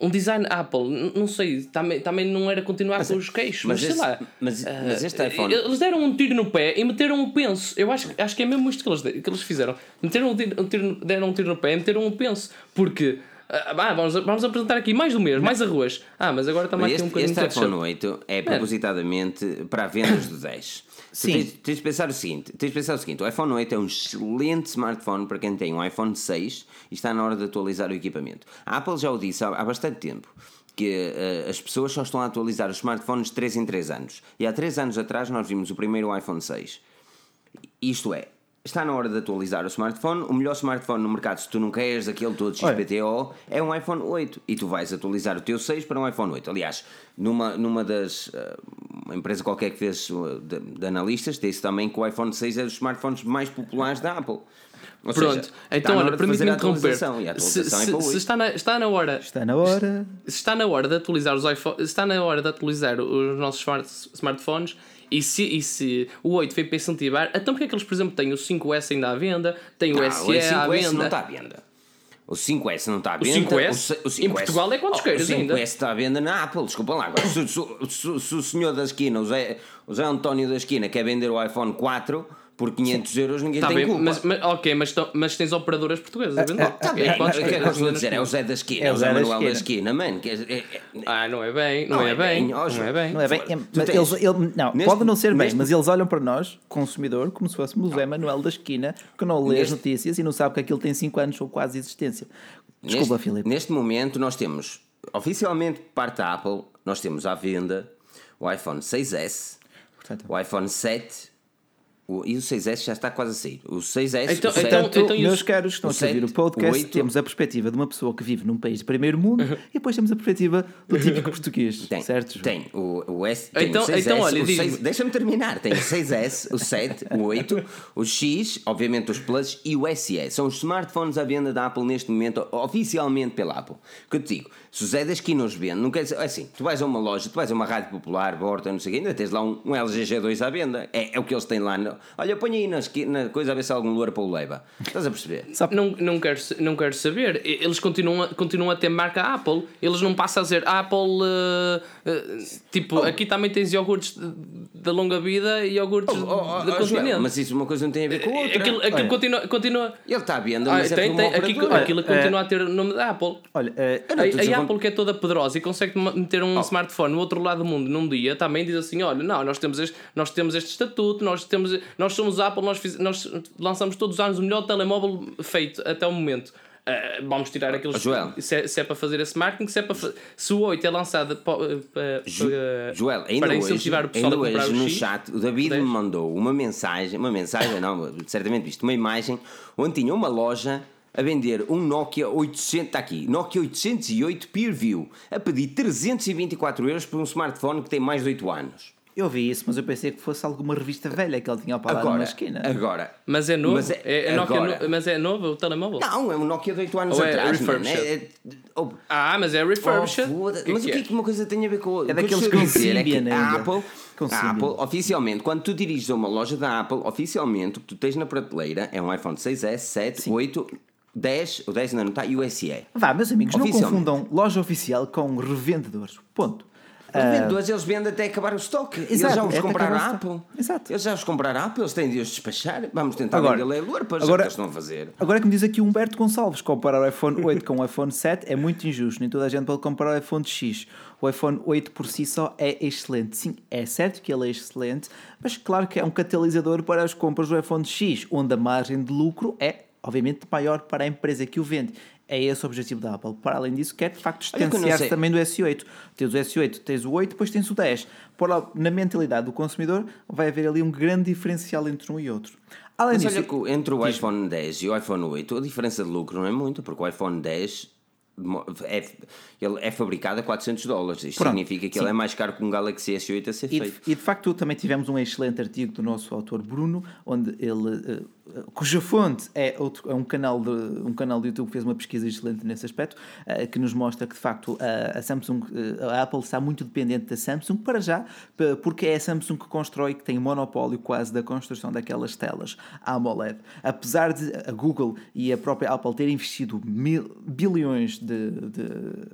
Speaker 3: um design Apple, não sei, também, também não era continuar com os queixos, mas,
Speaker 1: mas
Speaker 3: sei
Speaker 1: esse-
Speaker 3: lá.
Speaker 1: mas-
Speaker 3: Ah,
Speaker 1: mas este iPhone-
Speaker 3: Eles deram um tiro no pé e meteram um penso. Eu acho, acho que é mesmo isto que eles, que eles fizeram. Meteram um tiro, um tiro- deram um tiro no pé e meteram um penso. Porque. Ah, vamos, vamos apresentar aqui mais do mesmo, mais arroz. Ah, mas agora também aqui um
Speaker 1: este,
Speaker 3: bocadinho
Speaker 1: este
Speaker 3: de
Speaker 1: iPhone
Speaker 3: ketchup.
Speaker 1: 8 é propositadamente para vendas do <coughs> 10. Tu
Speaker 2: Sim.
Speaker 1: Tens, tens de pensar o seguinte: tens de pensar o seguinte: o iPhone 8 é um excelente smartphone para quem tem um iPhone 6 e está na hora de atualizar o equipamento. A Apple já o disse há, há bastante tempo. Que eh, as pessoas só estão a atualizar os smartphones de 3 em 3 anos. E há 3 anos atrás nós vimos o primeiro iPhone 6. Isto é, está na hora de atualizar o smartphone. O melhor smartphone no mercado, se tu não queres aquele todo XPTO, é um iPhone 8. E tu vais atualizar o teu 6 para um iPhone 8. Aliás, numa, numa das. eh, uma empresa qualquer que fez uh, de, de analistas, disse também que o iPhone 6 é dos smartphones mais populares da Apple. Ou
Speaker 3: Pronto,
Speaker 1: seja,
Speaker 3: então olha, permite-me
Speaker 1: a
Speaker 3: interromper.
Speaker 1: atualização. E a
Speaker 3: Se,
Speaker 1: atualização é
Speaker 3: se- se
Speaker 1: 8.
Speaker 3: está, na, está na hora
Speaker 2: Está na hora.
Speaker 3: se está na hora de atualizar os iPhone, se está na hora de atualizar os nossos smart- smartphones e se, e se o 8 veio para incentivar, então porque é que eles, por exemplo, têm o 5S ainda à venda, têm o
Speaker 1: Ah,
Speaker 3: SE à
Speaker 1: 5S
Speaker 3: venda?
Speaker 1: não está à venda. O 5S não está à
Speaker 3: O
Speaker 1: venda.
Speaker 3: 5S?
Speaker 1: se- o 5S
Speaker 3: Em Portugal é quantos
Speaker 1: Oh,
Speaker 3: queiras
Speaker 1: O 5S
Speaker 3: ainda?
Speaker 1: está à venda na Apple, desculpa lá. Agora, se, se- se- se o senhor da esquina, o Zé, o Zé António da esquina, quer vender o iPhone 4 por 500 euros, ninguém
Speaker 3: Tá
Speaker 1: tem
Speaker 3: bem,
Speaker 1: culpa.
Speaker 3: mas, mas- ok, mas, tão- mas tens operadoras portuguesas a vender.
Speaker 1: Tá bem,
Speaker 3: É,
Speaker 1: é dizer? É o Zé da esquina,
Speaker 2: É
Speaker 1: é
Speaker 2: o
Speaker 1: o
Speaker 2: Zé
Speaker 1: Manuel da
Speaker 2: esquina.
Speaker 1: mano. é- é- é-
Speaker 3: Ah, não é bem, não,
Speaker 1: Não
Speaker 3: é,
Speaker 1: é
Speaker 3: bem, não é bem.
Speaker 2: Não é bem, é- mas
Speaker 1: tens-
Speaker 2: eles, ele- não,
Speaker 1: neste-
Speaker 2: pode não ser bem,
Speaker 1: neste-
Speaker 2: mas eles olham para nós, consumidor, como se fôssemos o Zé Manuel da esquina, que não lê as notícias e não sabe que aquilo tem 5 anos ou quase existência. Desculpa,
Speaker 1: neste,
Speaker 2: Filipe.
Speaker 1: Neste momento, nós temos, oficialmente, por parte da Apple, nós temos à venda o iPhone 6S,
Speaker 2: Portanto,
Speaker 1: o iPhone 7 o- e o 6S já está quase a sair. O 6S,
Speaker 3: Então-
Speaker 1: o 7,
Speaker 3: então-
Speaker 2: Portanto,
Speaker 3: e
Speaker 2: meus
Speaker 3: os-
Speaker 2: caros, que estão
Speaker 1: o
Speaker 2: a ouvir o podcast,
Speaker 1: o oito-
Speaker 2: temos a perspectiva de uma pessoa que vive num país de primeiro mundo e depois temos a perspectiva do típico <laughs> português.
Speaker 1: Tem,
Speaker 2: certo? João?
Speaker 1: tem o, o S, tem
Speaker 3: Então-
Speaker 1: o 6S,
Speaker 3: então, olha,
Speaker 1: o
Speaker 3: diz-me.
Speaker 1: 6, deixa-me terminar. Tem o 6S, o 7, o 8, o X, obviamente os Plus e o SE. São os smartphones à venda da Apple neste momento, oficialmente pela Apple. Que eu te digo, se o Zé da esquina os vende, não quer dizer, assim, tu vais a uma loja, tu vais a uma rádio popular, Borta, não sei o quê, ainda tens lá um, um LG G2 à venda. É, é o que eles têm lá. No, olha, põe aí na, esquina, na coisa a ver se há algum louro para o leva. Estás a perceber?
Speaker 3: Não, não, quero, não quero saber. Eles continuam, a- continuam a ter marca Apple. Eles não passam a dizer Apple. eh, eh, tipo,
Speaker 1: Oh.
Speaker 3: aqui também tens iogurtes da longa vida e iogurtes
Speaker 1: Oh, oh,
Speaker 3: do
Speaker 1: oh,
Speaker 3: continente.
Speaker 1: Joel, mas isso uma coisa não tem a ver com a outra.
Speaker 3: Aquilo, aquilo continua, continua.
Speaker 1: Ele está à venda,
Speaker 3: Ah,
Speaker 1: mas é
Speaker 3: tem,
Speaker 1: por
Speaker 3: tem,
Speaker 1: uma
Speaker 3: aqui,
Speaker 1: operadora.
Speaker 3: aquilo continua a ter o nome da Apple.
Speaker 2: Olha, eh,
Speaker 1: não
Speaker 3: A,
Speaker 1: a
Speaker 3: a
Speaker 1: com-
Speaker 3: Apple, que é toda poderosa e consegue meter
Speaker 1: Oh.
Speaker 3: um smartphone no outro lado do mundo num dia, também diz assim: olha, não, nós temos este, nós temos este estatuto, nós, temos, nós somos Apple, nós, fiz- nós lançamos todos os anos o melhor telemóvel feito até o momento. Ah, vamos tirar aqueles.
Speaker 1: Oh, Joel.
Speaker 3: Se é, se é para fazer esse marketing, se, é para, fa- se o 8 é lançado pa- pa-
Speaker 1: Ju-
Speaker 3: pa-
Speaker 1: Joel, ainda
Speaker 3: para
Speaker 1: hoje,
Speaker 3: incentivar o pessoal
Speaker 1: ainda
Speaker 3: a comprar
Speaker 1: hoje
Speaker 3: o
Speaker 1: no
Speaker 3: X,
Speaker 1: chat, o David me mandou uma mensagem, uma mensagem, não, certamente visto, uma imagem, onde tinha uma loja a vender um Nokia 800, está aqui, Nokia 808 Peer View, a pedir 324 euros por um smartphone que tem mais de 8 anos.
Speaker 2: Eu vi isso, mas eu pensei que fosse alguma revista velha que ele tinha ao
Speaker 1: Agora,
Speaker 2: esquina.
Speaker 1: agora,
Speaker 3: Mas é novo?
Speaker 1: Mas
Speaker 3: é,
Speaker 1: é-
Speaker 3: é Nokia no- mas é novo o telemóvel?
Speaker 1: não, é um Nokia de 8 anos
Speaker 3: Ou é
Speaker 1: atrás, mano,
Speaker 3: refurbished?
Speaker 1: é, é- oh,
Speaker 3: Ah, mas é
Speaker 1: Oh,
Speaker 3: refurbished.
Speaker 1: foda- mas o que é que uma coisa tem a ver com outra?
Speaker 2: É
Speaker 1: que
Speaker 2: daqueles com
Speaker 1: dizer é que a. Apple, a. Apple, oficialmente, quando tu diriges a uma loja da Apple, oficialmente o que tu tens na prateleira é um iPhone 6S, 7, 8, 10, o 10 ainda não está, e o SE.
Speaker 2: Vá, meus amigos, não confundam loja oficial com revendedores. Ponto.
Speaker 1: Os vendedores eles vendem até acabar o estoque. eles
Speaker 2: Exato,
Speaker 1: já os
Speaker 2: é
Speaker 1: compraram a Apple.
Speaker 2: Exato.
Speaker 1: Eles já os compraram a Apple, eles têm de os despachar. Vamos tentar
Speaker 2: Agora-
Speaker 1: vender leiloor para
Speaker 2: agora-
Speaker 1: o que eles estão a fazer.
Speaker 2: Agora é que me diz aqui o Humberto Gonçalves, comparar o iPhone 8 com o iPhone 7 é muito injusto. Nem toda a gente pode comparar o iPhone X. O iPhone 8 por si só é excelente. Sim, é certo que ele é excelente, mas claro que é um catalisador para as compras do iPhone X, onde a margem de lucro é, obviamente, maior para a empresa que o vende. É esse o objetivo da Apple. Para além disso, quer de facto distanciar-se também do S8. Tens o S8, tens o 8, depois tens o 10. Por lá, na mentalidade do consumidor, vai haver ali um grande diferencial entre um e outro. Além
Speaker 1: Mas
Speaker 2: disso,
Speaker 1: olha que entre o iPhone 10 e o iPhone 8 a diferença de lucro não é muito, porque o iPhone 10 demo- é, ele é fabricado a 400 dólares. Isto
Speaker 2: Pronto,
Speaker 1: significa que ele é mais caro que um Galaxy S8 a ser
Speaker 2: E de,
Speaker 1: feito.
Speaker 2: e de facto também tivemos um excelente artigo do nosso autor Bruno, onde ele eh, cuja fonte é, outro, é um, canal de, um canal de YouTube que fez uma pesquisa excelente nesse aspecto, uh, que nos mostra que de facto a, a Samsung, uh, a Apple está muito dependente da Samsung para já, porque é a Samsung que constrói, que tem monopólio quase da construção daquelas telas AMOLED. Apesar de a Google e a própria Apple terem investido mil, bilhões de, de,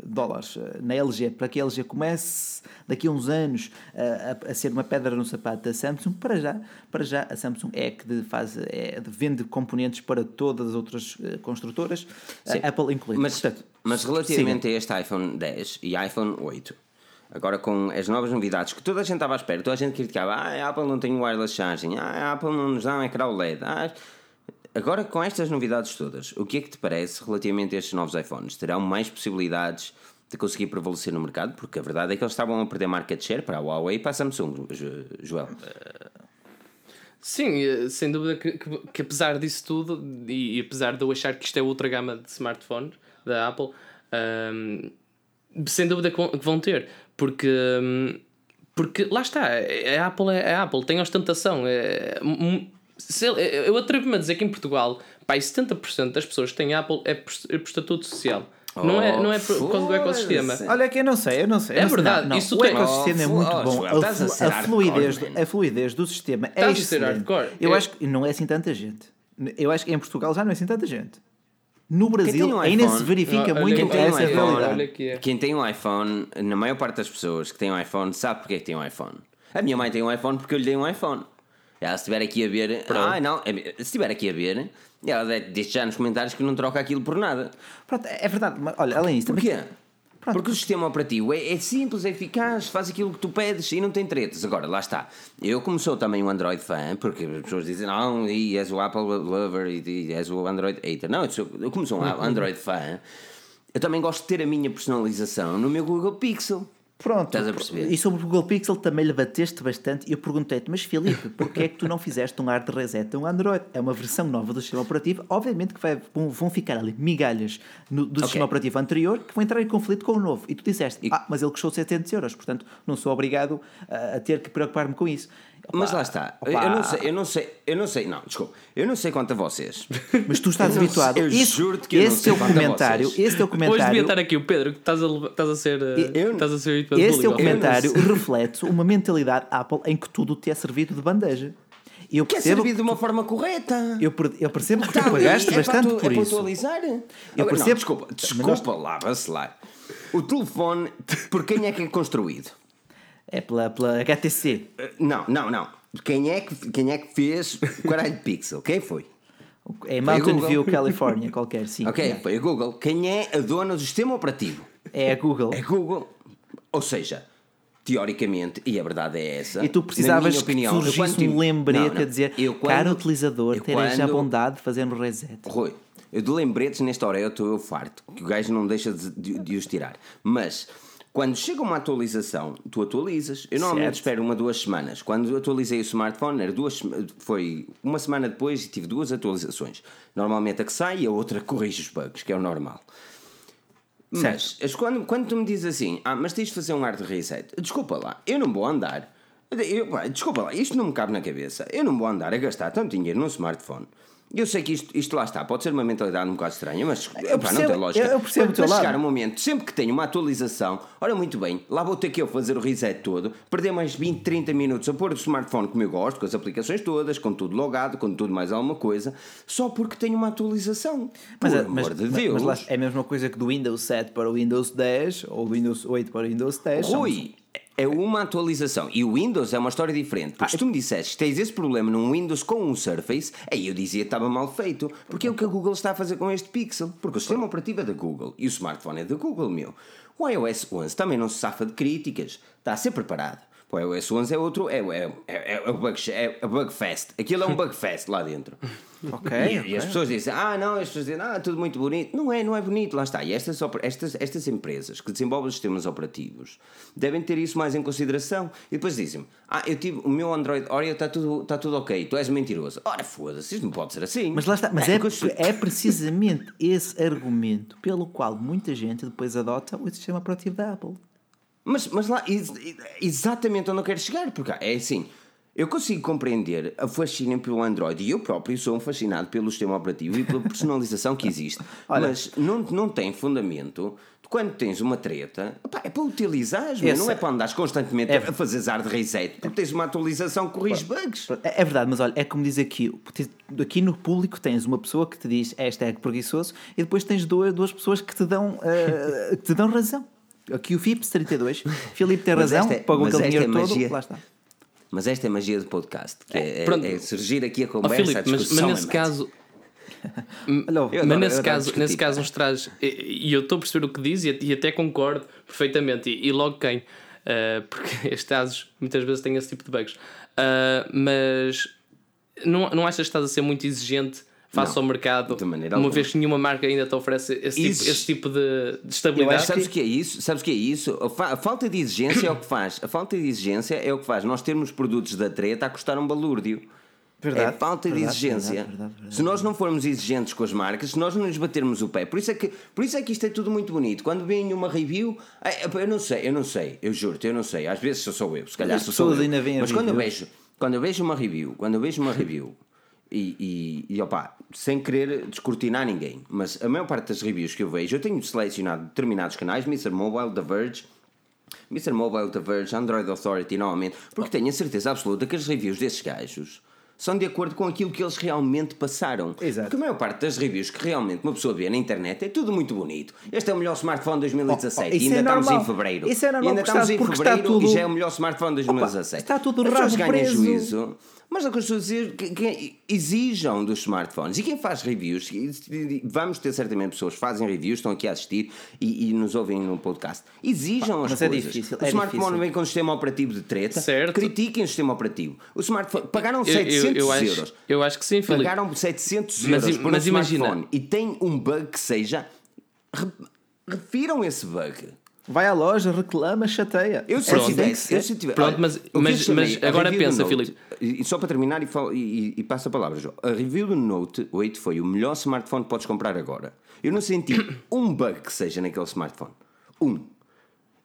Speaker 2: dólares na LG para que a LG comece daqui a uns anos a, a, ser uma pedra no sapato da Samsung, para já, para já a Samsung é que faz, é, vende componentes para todas as outras uh, construtoras, a Apple incluída.
Speaker 1: Mas, Portanto, mas relativamente a este iPhone 10 e iPhone 8, agora com as novas novidades que toda a gente estava à espera, toda a gente criticava, ah, a Apple não tem wireless charging, ah, a Apple não nos dá um ecrã LED, ah, Agora, com estas novidades todas, o que é que te parece relativamente a estes novos iPhones? Terão mais possibilidades de conseguir prevalecer no mercado? Porque a verdade é que eles estavam a perder market share para a Huawei e para a Samsung, Joel.
Speaker 3: Sim, eh, sem dúvida que, que, que apesar disso tudo, e, e, apesar de eu achar que isto é outra gama de smartphones da Apple, um, sem dúvida que vão ter, porque. Um, porque lá está, a Apple é a Apple, tem ostentação. É, eu atrevo-me a dizer que em Portugal, pá, 70% das pessoas que têm Apple é por, é por estatuto social. Não é, não é por causa do ecossistema.
Speaker 2: Olha que eu não sei, eu não sei.
Speaker 3: É verdade,
Speaker 2: não, não.
Speaker 3: isso
Speaker 2: o
Speaker 3: tem...
Speaker 2: ecossistema é muito bom. a, a, fluidez, a fluidez do sistema é excelente. Eu acho que não é assim tanta gente. Eu acho que em Portugal já não é assim tanta gente. No Brasil um ainda se verifica
Speaker 1: ah,
Speaker 2: muito
Speaker 1: quem
Speaker 2: essa
Speaker 1: um realidade. É. Quem tem um iPhone, na maior parte das pessoas que têm um iPhone, sabe porque é que tem um iPhone. A minha mãe tem um iPhone porque eu lhe dei um iPhone. Ela, se estiver aqui a ver. Pronto. Ah, não. É, se estiver aqui a ver, ela diz já nos comentários que não troca aquilo por nada.
Speaker 2: Pronto, é verdade. Mas, olha, além disso.
Speaker 1: Porquê? Pronto. Porque o sistema operativo é, é, simples, é eficaz, faz aquilo que tu pedes e não tem tretas. Agora, lá está. Eu, como sou também um Android fã, porque as pessoas dizem, não, e és o Apple lover e, e és o Android hater. Não, eu, sou, eu como sou um <laughs> Android fã, eu também gosto de ter a minha personalização no meu Google Pixel.
Speaker 2: Pronto. Estás a perceber? E sobre o Google Pixel também lhe bateste bastante e eu perguntei-te, mas Filipe, porquê é que tu não fizeste um hard reset a um Android? É uma versão nova do sistema operativo, obviamente que vai, vão ficar ali migalhas no, do okay. sistema operativo anterior que vão entrar em conflito com o novo. E tu disseste, e... ah, mas ele custou 700 euros, portanto não sou obrigado a, a ter que preocupar-me com isso.
Speaker 1: Mas lá está. Opa. Eu não sei, eu não sei, eu não sei, não, desculpa. Eu não sei quanto a vocês. <laughs>
Speaker 2: Mas tu estás
Speaker 1: eu
Speaker 2: habituado.
Speaker 1: Eu esse, juro-te que eu
Speaker 2: esse
Speaker 1: não sei
Speaker 2: teu comentário, esse teu comentário.
Speaker 3: Hoje devia estar aqui o Pedro, que estás a, estás a ser, eu, estás a ser
Speaker 2: Esse teu comentário reflete uma mentalidade Apple em que tudo te é servido de bandeja.
Speaker 1: Eu que é servido de uma forma correta.
Speaker 2: Eu, eu percebo que tu pagaste é bastante tu, por
Speaker 1: é
Speaker 2: isso.
Speaker 1: atualizar.
Speaker 2: Eu percebo.
Speaker 1: Não, desculpa, desculpa lá, vacilar. O telefone, por quem é que é construído?
Speaker 2: É pela, pela HTC.
Speaker 1: Não, não, não. Quem é que, quem é que fez o caralho de Pixel? Quem foi?
Speaker 2: É Mountain View, Califórnia, qualquer, sim.
Speaker 1: Ok, é. foi a Google. Quem é a dona do sistema operativo?
Speaker 2: É a Google.
Speaker 1: É a Google. Ou seja, teoricamente, e a verdade é essa.
Speaker 2: E tu precisavas opinião, que surgisse um lembrete não, não, a dizer, eu quando, caro utilizador, teres a bondade de fazer um reset.
Speaker 1: Rui, eu de lembretes nesta hora eu estou farto, que o gajo não deixa de, de, de os tirar. Mas quando chega uma atualização, tu atualizas. Eu normalmente certo. espero uma, duas semanas. Quando atualizei o smartphone, era duas, foi uma semana depois e tive duas atualizações. Normalmente a que sai e a outra <laughs> corrige os bugs, que é o normal. Mas quando, quando tu me dizes assim, ah, mas tens de fazer um hard reset, desculpa lá, eu não vou andar. Eu, desculpa lá, isto não me cabe na cabeça. Eu não vou andar a gastar tanto dinheiro num smartphone eu sei que isto, isto lá está, pode ser uma mentalidade um bocado estranha, mas eu percebo, não tem lógica.
Speaker 2: Eu percebo
Speaker 1: Quando chegar um momento, sempre que tenho uma atualização, olha muito bem, lá vou ter que eu fazer o reset todo, perder mais 20, 30 minutos a pôr o smartphone como eu gosto, com as aplicações todas, com tudo logado, com tudo mais alguma coisa, só porque tenho uma atualização.
Speaker 2: Mas, Por mas, amor de Deus. Mas, mas é a mesma coisa que do Windows 7 para o Windows 10 ou do Windows 8 para o Windows 10.
Speaker 1: Rui, são é uma atualização. E o Windows é uma história diferente. Porque ah, se tu me disseste que tens esse problema num Windows com um Surface, aí eu dizia que estava mal feito. Porque é o que a Google está a fazer com este Pixel. Porque o sistema operativo é da Google e o smartphone é da Google, meu. O iOS 11 também não se safa de críticas. Está a ser preparado. O iOS 11 é outro, é, é, é, é, o bug, é o bug fest. Aquilo é um bug fest lá dentro.
Speaker 2: Ok.
Speaker 1: E,
Speaker 2: okay.
Speaker 1: e, as pessoas dizem, ah, não, as pessoas dizem, ah, tudo muito bonito. Não é, não é bonito, lá está. E estas, estas, estas empresas que desenvolvem os sistemas operativos devem ter isso mais em consideração. E depois dizem ah, eu tive o meu Android Oreo, está tudo, está tudo ok, tu és mentiroso. Ora, foda-se, isto não pode ser assim.
Speaker 2: Mas lá está, mas é, é, é precisamente <laughs> esse argumento pelo qual muita gente depois adota o sistema operativo da Apple.
Speaker 1: Mas, mas lá, exatamente onde eu quero chegar, porque é assim, Eu consigo compreender a fascínio pelo Android e eu próprio sou um fascinado pelo sistema operativo e pela personalização que existe. <laughs>
Speaker 2: Olha.
Speaker 1: Mas não, não tem fundamento quando tens uma treta, epá, é para meu,
Speaker 2: Esse-
Speaker 1: não é para andares constantemente
Speaker 2: É
Speaker 1: a fazer zar de reset, porque tens uma atualização que corrige bugs.
Speaker 2: É é verdade, mas olha, é como diz aqui: aqui no público tens uma pessoa que te diz hashtag preguiçoso e depois tens duas, duas pessoas que te dão, eh, que te dão razão. Aqui o FIPS32, Filipe tem razão,
Speaker 1: esta é-
Speaker 2: pagou
Speaker 1: mas
Speaker 2: aquele
Speaker 1: esta é
Speaker 2: dinheiro
Speaker 1: magia.
Speaker 2: todo, lá está.
Speaker 1: Mas esta é a magia do podcast, que é, é- é surgir aqui a conversa,
Speaker 3: Filipe,
Speaker 1: a
Speaker 3: mas, mas nesse caso, <laughs>
Speaker 1: Eu
Speaker 3: mas
Speaker 1: adoro-
Speaker 3: nesse caso,
Speaker 1: discutir,
Speaker 3: nesse caso nos traz, e, e eu estou a perceber o que diz e, e até concordo perfeitamente, e, e logo quem, Ah, porque <laughs> estes casos muitas vezes têm esse tipo de bugs. Ah, mas não, não achas que estás a ser muito exigente face
Speaker 1: Não,
Speaker 3: ao mercado,
Speaker 1: de maneira
Speaker 3: uma
Speaker 1: alguma.
Speaker 3: vez que nenhuma marca ainda te oferece esse tipo, esse tipo de, de estabilidade?
Speaker 1: Sabes o que é isso? Sabes o que é isso? A, fa- a falta de exigência é o que faz. A falta de exigência é o que faz nós termos produtos da treta a custar um balúrdio.
Speaker 2: Verdade,
Speaker 1: é falta de
Speaker 2: verdade,
Speaker 1: exigência.
Speaker 2: verdade, verdade, verdade.
Speaker 1: Se nós não formos exigentes com as marcas, se nós não nos batermos o pé, por isso é que, por isso é que isto é tudo muito bonito. Quando vem uma review, ai, epá, eu não sei, eu não sei, eu juro-te, eu não sei. Às vezes sou só eu, se calhar sou só eu. Mas quando eu vejo, quando eu vejo uma review, quando eu vejo uma review e, e, e opá, sem querer descortinar ninguém, mas a maior parte das reviews que eu vejo, eu tenho selecionado determinados canais, Mr. Mobile, The Verge, Mr. Mobile, The Verge, Android Authority, normalmente, porque tenho a certeza absoluta que as reviews desses gajos são de acordo com aquilo que eles realmente passaram.
Speaker 2: Exato.
Speaker 1: Porque a maior parte das reviews que realmente uma pessoa vê na internet é tudo muito bonito. Este é o melhor smartphone de 2017
Speaker 2: Oh, oh,
Speaker 1: e ainda
Speaker 2: é
Speaker 1: estamos
Speaker 2: normal.
Speaker 1: em fevereiro.
Speaker 2: Isso é normal
Speaker 1: e ainda estamos em fevereiro
Speaker 2: tudo-
Speaker 1: e já é o melhor smartphone de 2017.
Speaker 2: está tudo rabo preso.
Speaker 1: juízo. Mas é o que eu estou a dizer, que, que exijam dos smartphones. E quem faz reviews, vamos ter certamente pessoas que fazem reviews, estão aqui a assistir e, e nos ouvem no podcast. Exijam as
Speaker 2: mas é
Speaker 1: coisas.
Speaker 2: difícil,
Speaker 1: O
Speaker 2: é
Speaker 1: smartphone
Speaker 2: difícil.
Speaker 1: vem com um sistema operativo de treta.
Speaker 3: Certo.
Speaker 1: Critiquem o sistema operativo. O smartphone, pagaram
Speaker 3: Eu-
Speaker 1: 700
Speaker 3: eu, eu, acho,
Speaker 1: euros.
Speaker 3: eu acho que sim, Filipe.
Speaker 1: Pagaram 700
Speaker 3: Mas
Speaker 1: euros por
Speaker 3: mas
Speaker 1: um
Speaker 3: imagina-
Speaker 1: smartphone e tem um bug que seja. re- Refiram esse bug.
Speaker 2: Vai à loja, reclama, chateia.
Speaker 1: Eu se
Speaker 2: É assim que tem que
Speaker 1: tivesse, eu se tivesse,
Speaker 3: Pronto,
Speaker 1: olha,
Speaker 3: mas- mas-
Speaker 1: chamei
Speaker 3: mas agora pensa,
Speaker 1: Note-
Speaker 3: Filipe.
Speaker 1: E, só para terminar e, falo- e, e passo a palavra, João. A review do Note 8 foi o melhor smartphone que podes comprar agora. Eu não senti <coughs> um bug que seja naquele smartphone. Um.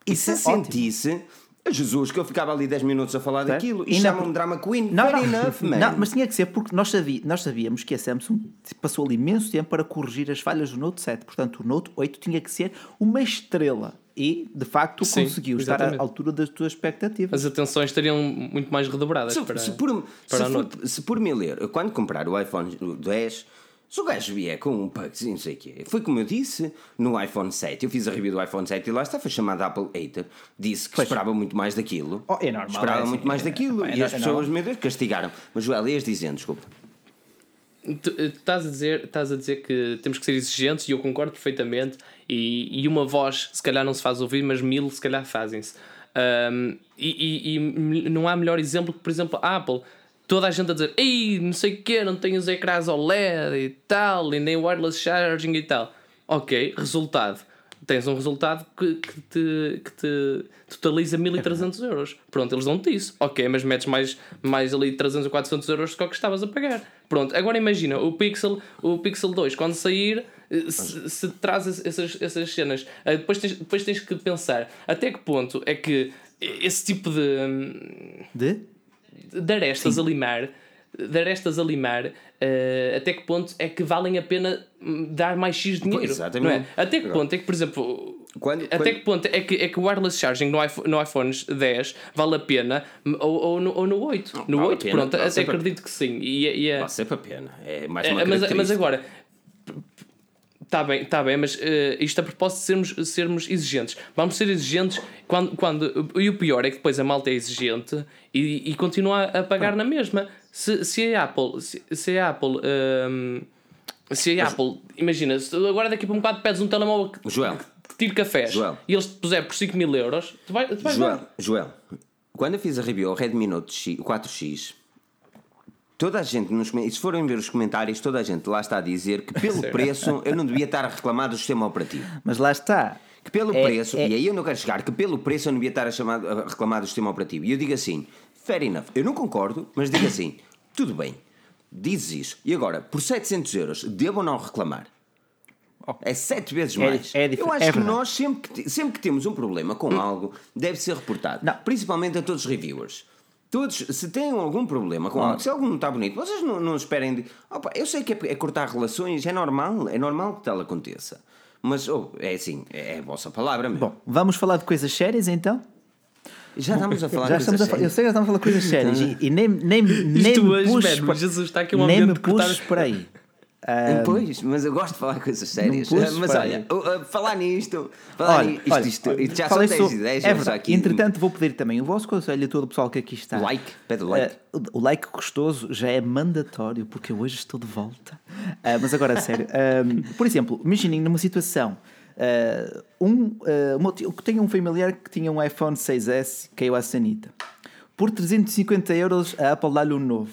Speaker 1: E
Speaker 2: Isso
Speaker 1: se
Speaker 2: é ótimo.
Speaker 1: sentisse, Jesus, que eu ficava ali 10 minutos a falar
Speaker 2: Certo.
Speaker 1: daquilo e
Speaker 2: E
Speaker 1: chamam-me Drama Queen.
Speaker 2: Não,
Speaker 1: Fair
Speaker 2: não,
Speaker 1: enough, man.
Speaker 2: não, mas tinha que ser porque nós, sabi- nós sabíamos que a Samsung passou ali imenso tempo para corrigir as falhas do Note 7. Portanto, o Note 8 tinha que ser uma estrela e, de facto,
Speaker 3: Sim,
Speaker 2: conseguiu estar à
Speaker 3: exatamente.
Speaker 2: altura das tuas expectativas.
Speaker 3: As atenções estariam muito mais redobradas
Speaker 1: Se,
Speaker 3: para,
Speaker 1: se por,
Speaker 3: para
Speaker 1: se, for, se por me ler, quando comprar o iPhone 10, se o gajo vier com um bugzinho, não sei o quê, foi como eu disse no iPhone 7. Eu fiz a review do iPhone 7 e lá está, foi chamado Apple Hater. Disse que esperava muito mais daquilo.
Speaker 2: Oh, é normal,
Speaker 1: Esperava
Speaker 2: é assim,
Speaker 1: muito mais
Speaker 2: é-
Speaker 1: daquilo.
Speaker 2: é-
Speaker 1: e as
Speaker 2: é
Speaker 1: pessoas,
Speaker 2: normal.
Speaker 1: meu Deus, castigaram. Mas Joel, ias dizendo, desculpa.
Speaker 3: Tu, tu estás, a dizer, estás a dizer que temos que ser exigentes e eu concordo perfeitamente. E, e uma voz, se calhar, não se faz ouvir, mas mil, se calhar, fazem-se. Um, e, e- e não há melhor exemplo que, por exemplo, a Apple. Toda a gente a dizer, ei, não sei o quê, não tem os ecrãs OLED e tal, e nem wireless charging e tal. Ok, resultado. Tens um resultado que, que te, que te totaliza 1300 euros. Pronto, eles dão-te isso. Ok, mas metes mais, mais ali 300 ou 400 euros do que estavas a pagar. Pronto, agora imagina o Pixel, o Pixel 2, quando sair, se, se traz essas, essas cenas, eh, depois tens, depois tens que pensar até que ponto é que esse tipo de, hum,
Speaker 2: De?
Speaker 3: de arestas a limar, de arestas a limar, eh, até que ponto é que valem a pena hum, dar mais X dinheiro?
Speaker 1: Exatamente.
Speaker 3: não é? Até que ponto é que, por exemplo,
Speaker 1: Quando-
Speaker 3: até
Speaker 1: quando-
Speaker 3: que ponto é que, é que o wireless charging no, iPhone, no iPhone 10 vale a pena hum, ou, ou, no, ou no 8? no
Speaker 1: vale a
Speaker 3: 8,
Speaker 1: pena,
Speaker 3: pronto,
Speaker 1: vale
Speaker 3: até
Speaker 1: sempre a-
Speaker 3: acredito que sim. E, é- e é-
Speaker 1: Vai ser para pena. É mais uma
Speaker 3: é, mas, mas agora, está bem, tá bem, mas eh, isto a propósito de sermos, sermos exigentes. Vamos ser exigentes quando, quando. E o pior é que depois a malta é exigente e, e continua a pagar na mesma. Se, se a Apple. Se, se a Apple. ehm, se a Apple. Imagina, se agora daqui para um bocado pedes um telemóvel que,
Speaker 1: Joel.
Speaker 3: que tire cafés
Speaker 1: Joel.
Speaker 3: e eles te puser por 5 mil euros, tu, vai, tu vais
Speaker 1: Joel,
Speaker 3: dar.
Speaker 1: Joel, quando eu fiz a review ao Redmi Note X, 4X, toda a gente, nos, e se forem ver os comentários, toda a gente lá está a dizer que pelo <laughs> preço eu não devia estar a reclamar do sistema operativo.
Speaker 2: Mas lá está.
Speaker 1: Que pelo
Speaker 2: É-
Speaker 1: preço,
Speaker 2: é-
Speaker 1: e aí eu não quero chegar, que pelo preço eu não devia estar a, chamar, a reclamar do sistema operativo. E eu digo assim, fair enough, eu não concordo, mas digo assim, <laughs> tudo bem, dizes isso. E agora, por 700 euros, devo ou não reclamar? É sete vezes
Speaker 2: É-
Speaker 1: mais.
Speaker 2: é dif-
Speaker 1: eu acho
Speaker 2: é
Speaker 1: que nós, sempre que, sempre que temos um problema com algo, deve ser reportado.
Speaker 2: Não.
Speaker 1: Principalmente a todos os reviewers. Todos, se têm algum problema com algo, se algo não está bonito, vocês não, não esperem de. Opa, eu sei que é, é cortar relações, é normal, é normal que tal aconteça. Mas oh, é assim, é a vossa palavra mesmo.
Speaker 2: Bom, vamos falar de coisas sérias então?
Speaker 1: já estamos a falar
Speaker 2: Já
Speaker 1: de
Speaker 2: estamos a,
Speaker 1: coisas
Speaker 2: fa- eu sei que já estamos a falar de coisas sérias e, e nem, nem, <laughs> nem
Speaker 3: Isto
Speaker 2: me
Speaker 3: hoje,
Speaker 2: puxes
Speaker 3: Jesus, está aqui um
Speaker 2: nem me puxes por aí. Ah,
Speaker 1: Pois, mas eu gosto de falar coisas sérias. <laughs> Mas olha, uh, uh, falar nisto, falar
Speaker 2: olha,
Speaker 1: nisto,
Speaker 2: olha,
Speaker 1: isto, isto já são 10
Speaker 2: sobre-
Speaker 1: ideias.
Speaker 2: É verdade.
Speaker 1: aqui-
Speaker 2: Entretanto, vou pedir também o vosso conselho a todo o pessoal que aqui está.
Speaker 1: Like, pede like.
Speaker 2: Ah, o like gostoso já é mandatório, porque eu hoje estou de volta. Ah, mas agora, a sério. <laughs> ah, por exemplo, imaginem numa situação. um, uma- eu tenho um familiar que tinha um iPhone 6S, caiu à sanita. Por 350 euros, a Apple dá-lhe um novo.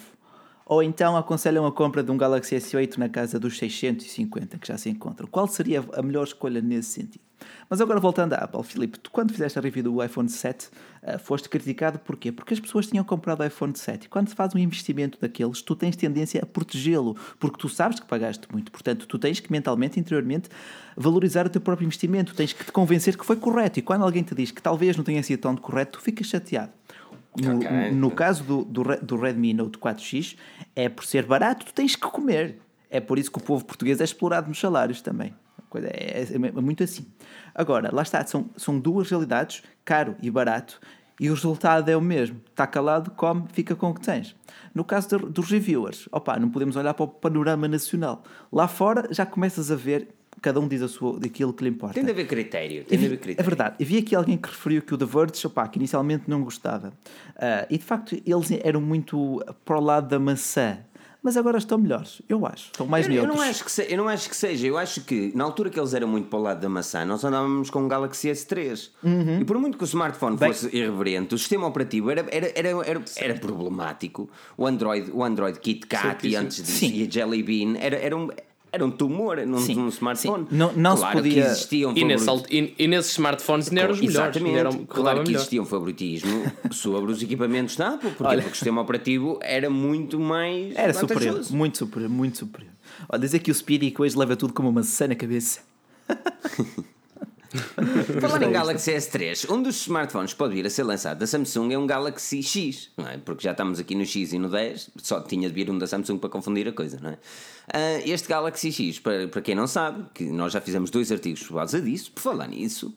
Speaker 2: Ou então aconselham a compra de um Galaxy S8 na casa dos 650 que já se encontram. Qual seria a melhor escolha nesse sentido? Mas agora voltando à Apple, Filipe, tu quando fizeste a review do iPhone 7, ah, foste criticado porquê? Porque as pessoas tinham comprado o iPhone 7 e quando se faz um investimento daqueles, tu tens tendência a protegê-lo, porque tu sabes que pagaste muito. Portanto, tu tens que mentalmente, interiormente, valorizar o teu próprio investimento, tens que te convencer que foi correto. E quando alguém te diz que talvez não tenha sido tão correto, tu ficas chateado. No,
Speaker 1: Ok.
Speaker 2: no caso do, do, do Redmi Note 4X, é por ser barato, tu tens que comer. É por isso que o povo português é explorado nos salários também. Coisa É, é- é muito assim. Agora, lá está, são, são duas realidades, caro e barato, e o resultado é o mesmo. Está calado, come, fica com o que tens. No caso do- dos reviewers, opa, não podemos olhar para o panorama nacional. Lá fora já começas a ver, cada um diz a sua, daquilo que lhe importa.
Speaker 1: Tem de haver critério. Tem de
Speaker 2: vi-
Speaker 1: haver
Speaker 2: é
Speaker 1: critério.
Speaker 2: verdade. Eu vi aqui alguém que referiu que o The Verge, opá, que inicialmente não gostava. Ah, e de facto eles eram muito para o lado da maçã. Mas agora estão melhores, eu acho. Estão mais
Speaker 1: Eu, eu não acho que se- eu não acho que seja. Eu acho que na altura que eles eram muito para o lado da maçã, nós andávamos com um Galaxy S3. E por muito que o smartphone
Speaker 2: Bem-
Speaker 1: fosse irreverente, o sistema operativo era, era, era, era, era problemático. O Android, o Android KitKat e antes disso e a Jelly Bean era, era, um, era um tumor num,
Speaker 2: Sim,
Speaker 1: num smartphone.
Speaker 2: sim. Não- não se
Speaker 1: claro
Speaker 2: podia-
Speaker 1: que existiam
Speaker 3: E, nesse, e, e nesses smartphones ainda eram os melhores. Eram,
Speaker 1: claro que existia um favoritismo sobre os equipamentos da Apple.
Speaker 2: Olha.
Speaker 1: Porque o sistema operativo era muito mais
Speaker 2: Era superior, muito superior, muito superior. Olha, dizer que o Speedy hoje leva tudo como uma maçã na cabeça. <laughs> <laughs>
Speaker 1: Falar em Galaxy S3, um dos smartphones que pode vir a ser lançado da Samsung é um Galaxy X, não é? Porque já estamos aqui no X e no 10, só tinha de vir um da Samsung para confundir a coisa, não é? Ah, este Galaxy X, para, para quem não sabe, que nós já fizemos dois artigos por causa disso, por falar nisso,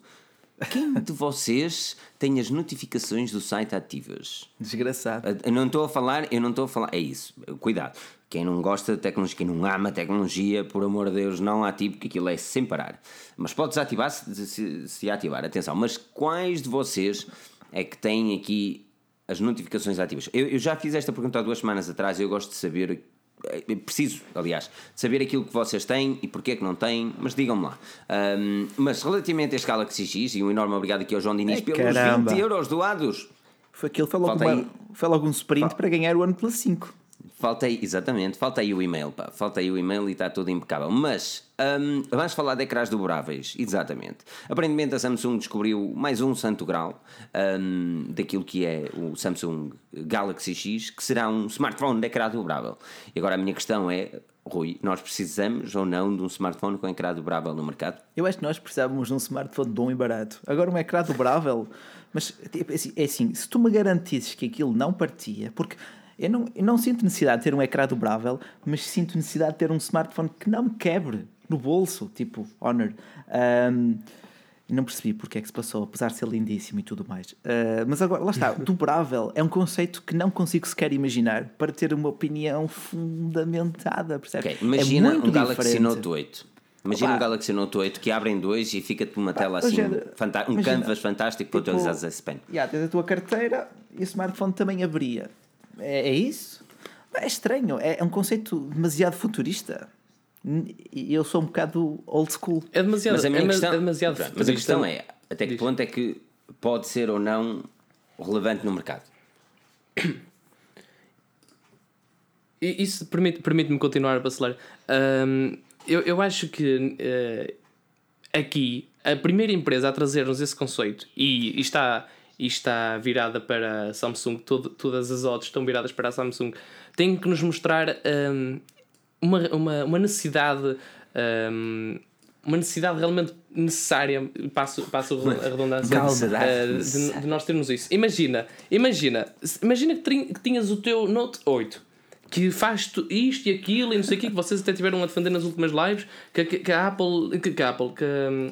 Speaker 1: quem de vocês tem as notificações do site ativas?
Speaker 2: Desgraçado.
Speaker 1: Eu não estou a falar, eu não estou a falar, é isso, cuidado. Quem não gosta de tecnologia, quem não ama tecnologia, por amor de Deus, não ative, porque aquilo é sem parar. Mas pode desativar se, se, se ativar, atenção. Mas quais de vocês é que têm aqui as notificações ativas? Eu, eu já fiz esta pergunta há duas semanas atrás e eu gosto de saber, eh, preciso, aliás, de saber aquilo que vocês têm e porque é que não têm, mas digam-me lá. Ahm, mas relativamente a este Galaxy X, e um enorme obrigado aqui ao João Diniz
Speaker 2: Ai,
Speaker 1: pelos
Speaker 2: caramba.
Speaker 1: 20 euros doados.
Speaker 2: Foi aquilo, foi logo, uma- foi logo um sprint para ganhar o OnePlus 5.
Speaker 1: Falta aí, exatamente, falta aí o e-mail, pá. Falta aí o e-mail e está tudo impecável. Mas hum, vamos falar de ecrãs dobráveis, exatamente. Aparentemente a Samsung descobriu mais um santo grau hum, daquilo que é o Samsung Galaxy X, que será um smartphone de ecrã dobrável. E agora a minha questão é, Rui, nós precisamos ou não de um smartphone com ecrã dobrável no mercado?
Speaker 2: Eu acho que nós precisávamos de um smartphone bom e barato. Agora um ecrã dobrável. Mas tipo, é assim, é assim, se tu me garantisses que aquilo não partia, porque eu não, eu não sinto necessidade de ter um ecrã dobrável, mas sinto necessidade de ter um smartphone que não me quebre no bolso, tipo Honor. E não percebi porque é que se passou, apesar de ser lindíssimo e tudo mais. Ah, mas agora, lá está, <laughs> dobrável é um conceito que não consigo sequer imaginar para ter uma opinião fundamentada, percebes?
Speaker 1: Ok, imagina
Speaker 2: é
Speaker 1: um Galaxy
Speaker 2: diferente.
Speaker 1: Note 8. Imagina
Speaker 2: Opa.
Speaker 1: um Galaxy Note 8 que abrem dois e fica-te uma tela
Speaker 2: hoje
Speaker 1: assim, um canvas fantástico para
Speaker 2: tipo,
Speaker 1: utilizares esse pen.
Speaker 2: Yeah, tens a tua carteira e o smartphone também abria. É, é isso? É estranho, é, é um conceito demasiado futurista. E eu sou um bocado old school.
Speaker 3: É demasiado,
Speaker 1: Mas a minha
Speaker 3: é,
Speaker 1: questão,
Speaker 3: é demasiado
Speaker 1: Pronto, mas a questão é até que
Speaker 3: Diz.
Speaker 1: ponto é que pode ser ou não relevante no mercado?
Speaker 3: Isso permite- permite-me continuar a vacilar. Hum, eu, eu acho que eh, aqui a primeira empresa a trazer-nos esse conceito e, e está, e está virada para a Samsung, todo- todas as odds estão viradas para a Samsung, tem que nos mostrar hum, uma, uma, uma necessidade hum, uma necessidade realmente necessária, passo, passo a redundância, uh, de, de nós termos isso. Imagina, imagina, imagina que, que tinhas o teu Note 8 que faz isto e aquilo e não sei o quê, que vocês até tiveram a defender nas últimas lives, que, que, que a Apple, que, que a Apple, que, hum,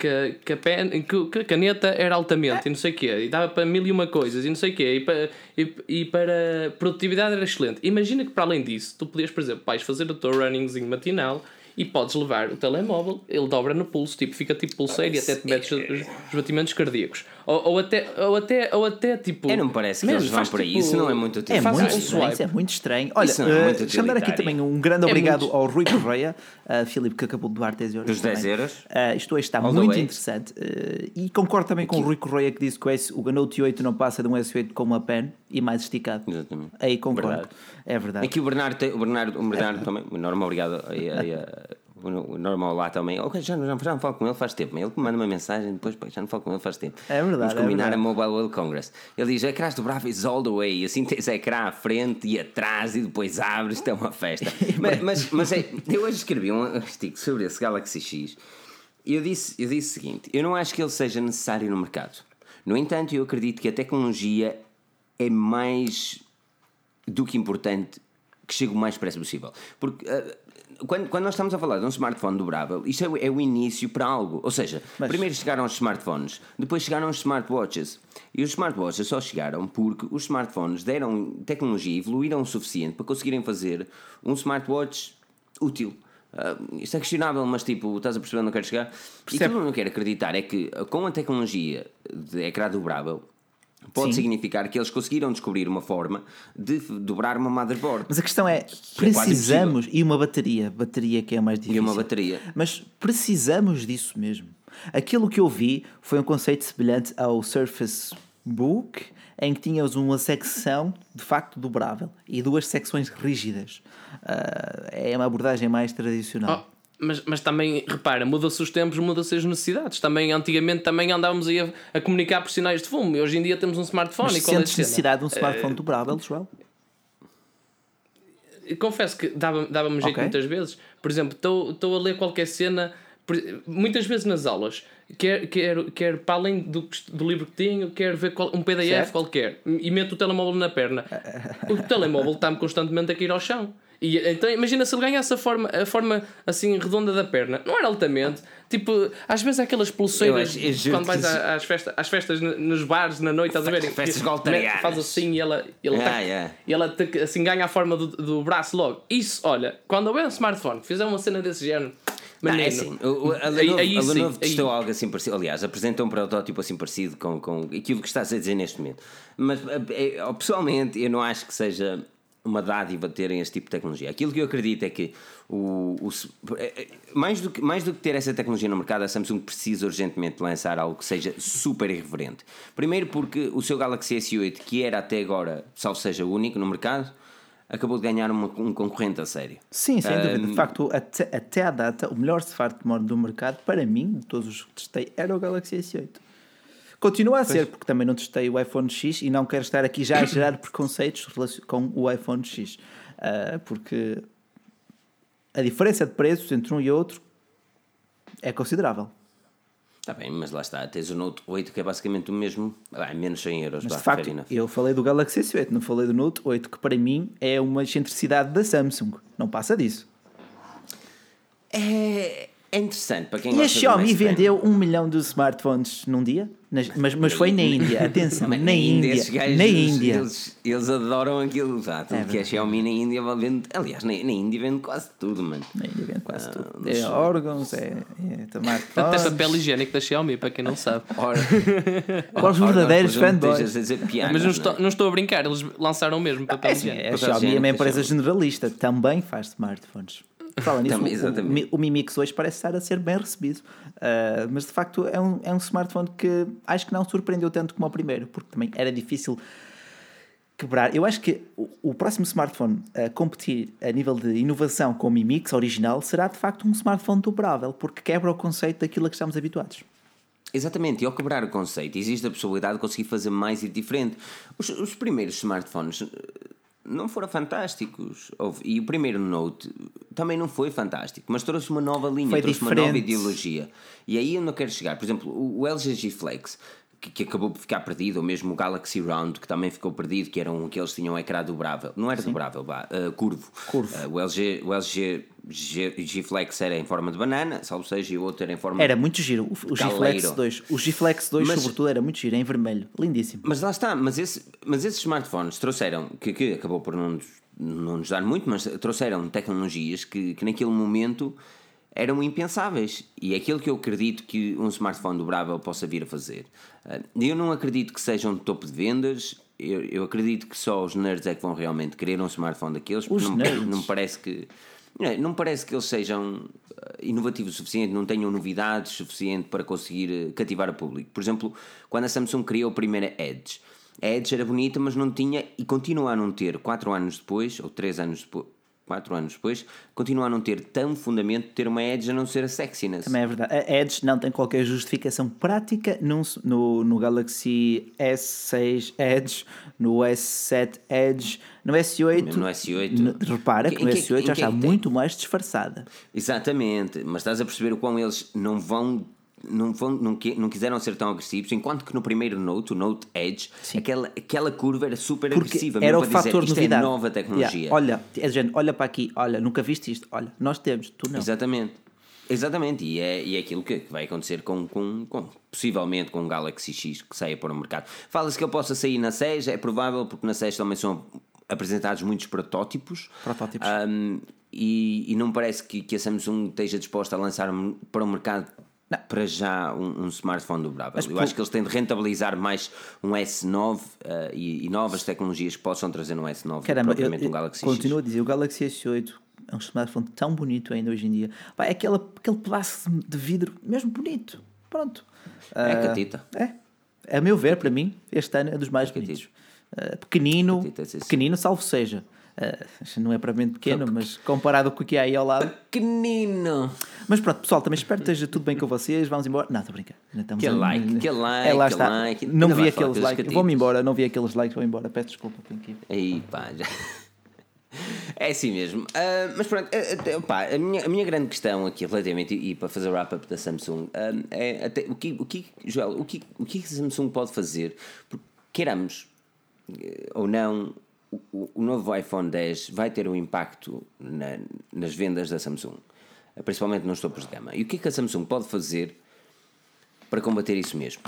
Speaker 3: que, que, a pen, que, a caneta era altamente e não sei o quê, e dava para mil e uma coisas e não sei o quê, e para, e, e para produtividade era excelente. Imagina que para além disso, tu podias, por exemplo, vais fazer o teu runningzinho matinal e podes levar o telemóvel, ele dobra no pulso, tipo, fica tipo pulseiro e até te metes os batimentos cardíacos. Ou, ou, até, ou, até, ou até tipo.
Speaker 1: É, não me parece que
Speaker 3: Mesmo,
Speaker 1: eles vão por aí.
Speaker 3: tipo,
Speaker 1: Isso não é muito útil.
Speaker 2: É
Speaker 3: Faz
Speaker 2: muito
Speaker 3: um
Speaker 2: estranho, isso é muito estranho. Olha,
Speaker 1: Isso não é
Speaker 2: eh,
Speaker 1: muito
Speaker 2: deixa-me dar aqui também um grande
Speaker 3: É
Speaker 2: obrigado
Speaker 3: muito-
Speaker 2: ao Rui Correia, uh, Filipe, que acabou de doar 10 euros.
Speaker 1: Dos 10
Speaker 2: também.
Speaker 1: euros?
Speaker 2: Uh, isto hoje está
Speaker 1: All
Speaker 2: muito interessante. uh, e concordo também com o Rui Correia que disse que o, S, o Note 8 não passa de um S8 com uma pen e mais esticado.
Speaker 1: Exatamente.
Speaker 2: Aí concordo.
Speaker 1: Verdade.
Speaker 2: É verdade.
Speaker 1: Aqui o Bernardo, tem- o Bernardo, o Bernardo também, o Norma, obrigado. aí- aí, eh, o o Norma lá também. Ok, já, não- já, já não falo com ele faz tempo. Ele me manda uma mensagem depois, pá, já não falo com ele faz tempo.
Speaker 2: É verdade,
Speaker 1: Vamos
Speaker 2: é
Speaker 1: combinar
Speaker 2: verdade.
Speaker 1: a Mobile World Congress. Ele diz: ecrãs do Bravo is all the way. E assim tens ecrã à frente e atrás e depois abres. Isto é uma festa. <laughs> mas mas, mas é, eu hoje escrevi um artigo sobre esse Galaxy X e eu disse, eu disse o seguinte: eu não acho que ele seja necessário no mercado. No entanto, eu acredito que a tecnologia é mais do que importante que chegue o mais depressa possível. Porque ah, quando, quando nós estamos a falar de um smartphone dobrável, isto é, o- é o início para algo. Ou seja,
Speaker 2: Mas-
Speaker 1: primeiro chegaram os smartphones, depois chegaram os smartwatches. E os smartwatches só chegaram porque os smartphones deram tecnologia, evoluíram o suficiente para conseguirem fazer um smartwatch útil. Ah, isto é questionável, mas tipo, estás a perceber onde eu quero chegar? E
Speaker 2: Percebo.
Speaker 1: aquilo que eu não quero acreditar é que ah, com a tecnologia de ecrã dobrável, pode
Speaker 2: Sim.
Speaker 1: significar que eles conseguiram descobrir uma forma de dobrar uma motherboard.
Speaker 2: Mas a questão é,
Speaker 1: quase
Speaker 2: precisamos, e uma bateria, bateria que é a mais difícil.
Speaker 1: uma bateria.
Speaker 2: Mas precisamos disso mesmo. Aquilo que eu vi foi um conceito semelhante ao Surface Book, em que tínhamos uma secção de facto dobrável e duas secções rígidas. Ah, é uma abordagem mais tradicional.
Speaker 3: Oh, mas, mas também, repara, muda-se os tempos, muda-se as necessidades. Também, antigamente, também andávamos aí a, a comunicar por sinais de fumo. E hoje em dia temos um smartphone.
Speaker 2: Mas
Speaker 3: e qual é
Speaker 2: sentes necessidade de um
Speaker 1: Eh,
Speaker 2: smartphone dobrável, Joel?
Speaker 3: confesso que dava- dava-me jeito
Speaker 2: Ok.
Speaker 3: muitas vezes. Por exemplo, estou a ler qualquer cena, muitas vezes nas aulas, quer, quer, quer para além do, do livro que tenho, quer ver qual- um PDF
Speaker 2: Certo.
Speaker 3: qualquer e meto o telemóvel na perna. O telemóvel está-me constantemente a cair ao chão. E, então imagina se ele ganhasse a forma, a forma assim redonda da perna. Não era altamente. Tipo, às vezes há aquelas pulseiras
Speaker 1: Eu eu
Speaker 3: quando vais às, festas, às festas nos bares na noite, estás a ver?
Speaker 1: Festas goltarianas.
Speaker 3: Faz assim e ela, e ela,
Speaker 1: Ah,
Speaker 3: tac-
Speaker 1: yeah.
Speaker 3: e ela assim ganha a forma do, do braço logo. Isso, olha, quando houver um smartphone que fizer uma cena desse género, menino,
Speaker 1: é assim, o- a
Speaker 3: Aí-
Speaker 1: Lenovo,
Speaker 3: aí
Speaker 1: a
Speaker 3: sim,
Speaker 1: Lenovo
Speaker 3: aí.
Speaker 1: testou algo assim parecido. Aliás, apresentou um protótipo assim parecido com, com aquilo que estás a dizer neste momento. Mas eh, eh, pessoalmente, eu não acho que seja uma dádiva terem este tipo de tecnologia. Aquilo que eu acredito é que o, o eh, eh, mais, do que, mais do que ter essa tecnologia no mercado, a Samsung precisa urgentemente lançar algo que seja super irreverente. Primeiro porque o seu Galaxy S8, que era até agora, salvo seja único no mercado, acabou de ganhar uma- um concorrente a sério.
Speaker 2: Sim, sem dúvida. De facto, até, até à data, o melhor smartphone do mercado, para mim, de todos os que testei, era o Galaxy S8. Continua a ser, porque também não testei o iPhone X e não quero estar aqui já a gerar <coughs> preconceitos com o iPhone X. Ah, porque a diferença de preços entre um e outro é considerável.
Speaker 1: Está bem, mas lá está, tens o Note 8 que é basicamente o mesmo, ah, menos 100 euros.
Speaker 2: Mas de facto, eu falei do Galaxy S8, não falei do Note 8, que para mim é uma excentricidade da Samsung. Não passa disso.
Speaker 1: É, é interessante para quem
Speaker 2: E a
Speaker 1: gosta de
Speaker 2: Xiaomi vendeu um milhão de smartphones num dia? Nas- mas, mas foi na Índia, atenção,
Speaker 1: Mas
Speaker 2: na Índia.
Speaker 1: gajos,
Speaker 2: Na Índia.
Speaker 1: Eles, eles adoram aquilo, vá, tudo que é Xiaomi na Índia vende. Aliás, na, na Índia vende quase tudo, mano.
Speaker 2: Na Índia vende quase
Speaker 1: Ah,
Speaker 2: tudo. É órgãos, é, é tomar
Speaker 3: até papel higiênico da Xiaomi, para quem não sabe.
Speaker 1: Ora,
Speaker 2: Para os verdadeiros fanboys.
Speaker 1: a
Speaker 3: Mas não
Speaker 1: não é?
Speaker 3: estou, não estou a brincar, eles lançaram mesmo papel
Speaker 2: É, assim,
Speaker 3: higiênico.
Speaker 2: a
Speaker 1: Papel
Speaker 2: Xiaomi é uma empresa generalista, também faz smartphones. Fala nisso,
Speaker 1: Também,
Speaker 2: o- o. Mi- o Mi Mix hoje parece estar a ser bem recebido. Ah, mas de facto é um, é um smartphone que acho que não surpreendeu tanto como o primeiro, porque também era difícil quebrar. Eu acho que o, o próximo smartphone a competir a nível de inovação com o Mi Mix original será de facto um smartphone dobrável, porque quebra o conceito daquilo a que estamos habituados.
Speaker 1: Exatamente, e ao quebrar o conceito, existe a possibilidade de conseguir fazer mais e diferente. Os, os primeiros smartphones não foram fantásticos. E o primeiro Note também não foi fantástico, mas trouxe uma nova linha,
Speaker 2: Foi
Speaker 1: trouxe uma nova
Speaker 2: diferente.
Speaker 1: ideologia. E aí eu não quero chegar. Por exemplo, o o LG G Flex, que, que acabou por ficar perdido, ou mesmo o Galaxy Round, que também ficou perdido, que eram que eles tinham um ecrã dobrável. Não era dobrável, vá, uh, curvo.
Speaker 2: Curvo.
Speaker 1: Uh, o LG, o LG G, G Flex era em forma de banana, salvo seja, e o outro era em forma
Speaker 2: Era muito giro. O, o G-Flex
Speaker 1: Galeiro.
Speaker 2: 2. O G-Flex 2,
Speaker 1: Mas-
Speaker 2: sobretudo, era muito giro, em vermelho. Lindíssimo.
Speaker 1: Mas lá está, mas, esse, mas esses smartphones trouxeram, que, que acabou por não nos, não nos dar muito, mas trouxeram tecnologias que, que naquele momento eram impensáveis. E é aquilo que eu acredito que um smartphone dobrável possa vir a fazer. Ah, Eu não acredito que sejam de topo de vendas. Eu, eu acredito que só os nerds é que vão realmente querer um smartphone daqueles. porque não, não parece que. Não, não parece que eles sejam ah, inovativos o suficiente, não tenham novidades suficiente para conseguir eh, cativar o público. Por exemplo, quando a Samsung criou a primeira Edge, a Edge era bonita, mas não tinha e continua a não ter, 4 anos depois, ou 3 anos depois, 4 anos depois, continua a não ter tão fundamento de ter uma Edge a não ser a sexiness.
Speaker 2: Também é verdade. A Edge não tem qualquer justificação prática num- no, no Galaxy S6 Edge, no S7 Edge, no S8.
Speaker 1: No S8.
Speaker 2: n- Repara que no
Speaker 1: que- em
Speaker 2: S8
Speaker 1: que
Speaker 2: já
Speaker 1: é
Speaker 2: está muito mais disfarçada.
Speaker 1: Exatamente, mas estás a perceber o quão eles não vão. Não, vão, não, não quiseram ser tão agressivos, enquanto que no primeiro Note, o Note Edge, aquela, aquela curva era super
Speaker 2: Porque
Speaker 1: agressiva.
Speaker 2: era o
Speaker 1: para dizer,
Speaker 2: fator
Speaker 1: isto
Speaker 2: novidade.
Speaker 1: é nova tecnologia.
Speaker 2: Yeah. Olha, é género, olha para aqui, olha, nunca viste isto, olha, nós temos, tu não.
Speaker 1: Exatamente. Exatamente, e é, e é aquilo que vai acontecer com, com, com possivelmente com o Galaxy X que saia para o mercado. Fala-se que ele possa sair na 6, é provável, porque na 6 também são apresentados muitos protótipos.
Speaker 2: Protótipos.
Speaker 1: Um, e, e não parece que, que a Samsung esteja disposta a lançar para o mercado para já um, um smartphone dobrável.
Speaker 2: Mas
Speaker 1: Eu
Speaker 2: por-
Speaker 1: acho que eles têm de rentabilizar mais um S9 uh, e, e novas tecnologias que possam trazer um S9
Speaker 2: Caramba,
Speaker 1: propriamente
Speaker 2: eu
Speaker 1: um Galaxy
Speaker 2: continuo
Speaker 1: X.
Speaker 2: a dizer, o Galaxy S8 é um smartphone tão bonito ainda hoje em dia. Pá, é aquela, aquele pedaço de vidro mesmo bonito. Pronto.
Speaker 1: É
Speaker 2: Ah,
Speaker 1: catita.
Speaker 2: É. A meu ver, para mim, este ano é dos mais bonitos. Ah, pequenino,
Speaker 1: Catita, sim, sim.
Speaker 2: pequenino, salvo seja. Ah, não é propriamente pequeno, mas comparado com o que há aí ao lado.
Speaker 1: Pequenino!
Speaker 2: Mas pronto, pessoal, também espero que esteja tudo bem com vocês. Vamos embora. Não, estou a brincar. Estamos a-
Speaker 1: like, like,
Speaker 2: É, lá
Speaker 1: aquele
Speaker 2: está.
Speaker 1: like.
Speaker 2: Não
Speaker 1: Ainda
Speaker 2: vi aqueles likes. Vou-me embora, não vi aqueles likes, vou embora. Peço desculpa, tenho que ir.
Speaker 1: Aí, pá, já. É assim mesmo. Ah, mas pronto, ah, até, pá, a, minha, a minha grande questão aqui relativamente, e, e para fazer o wrap-up da Samsung, ah, é até, o, que, o, que, Joel, o, que, o que a Samsung pode fazer, porque queiramos eh, ou não, o, o- novo iPhone 10 vai ter um impacto na- nas vendas da Samsung, principalmente nos topos de gama. E o que é que a Samsung pode fazer para combater isso mesmo?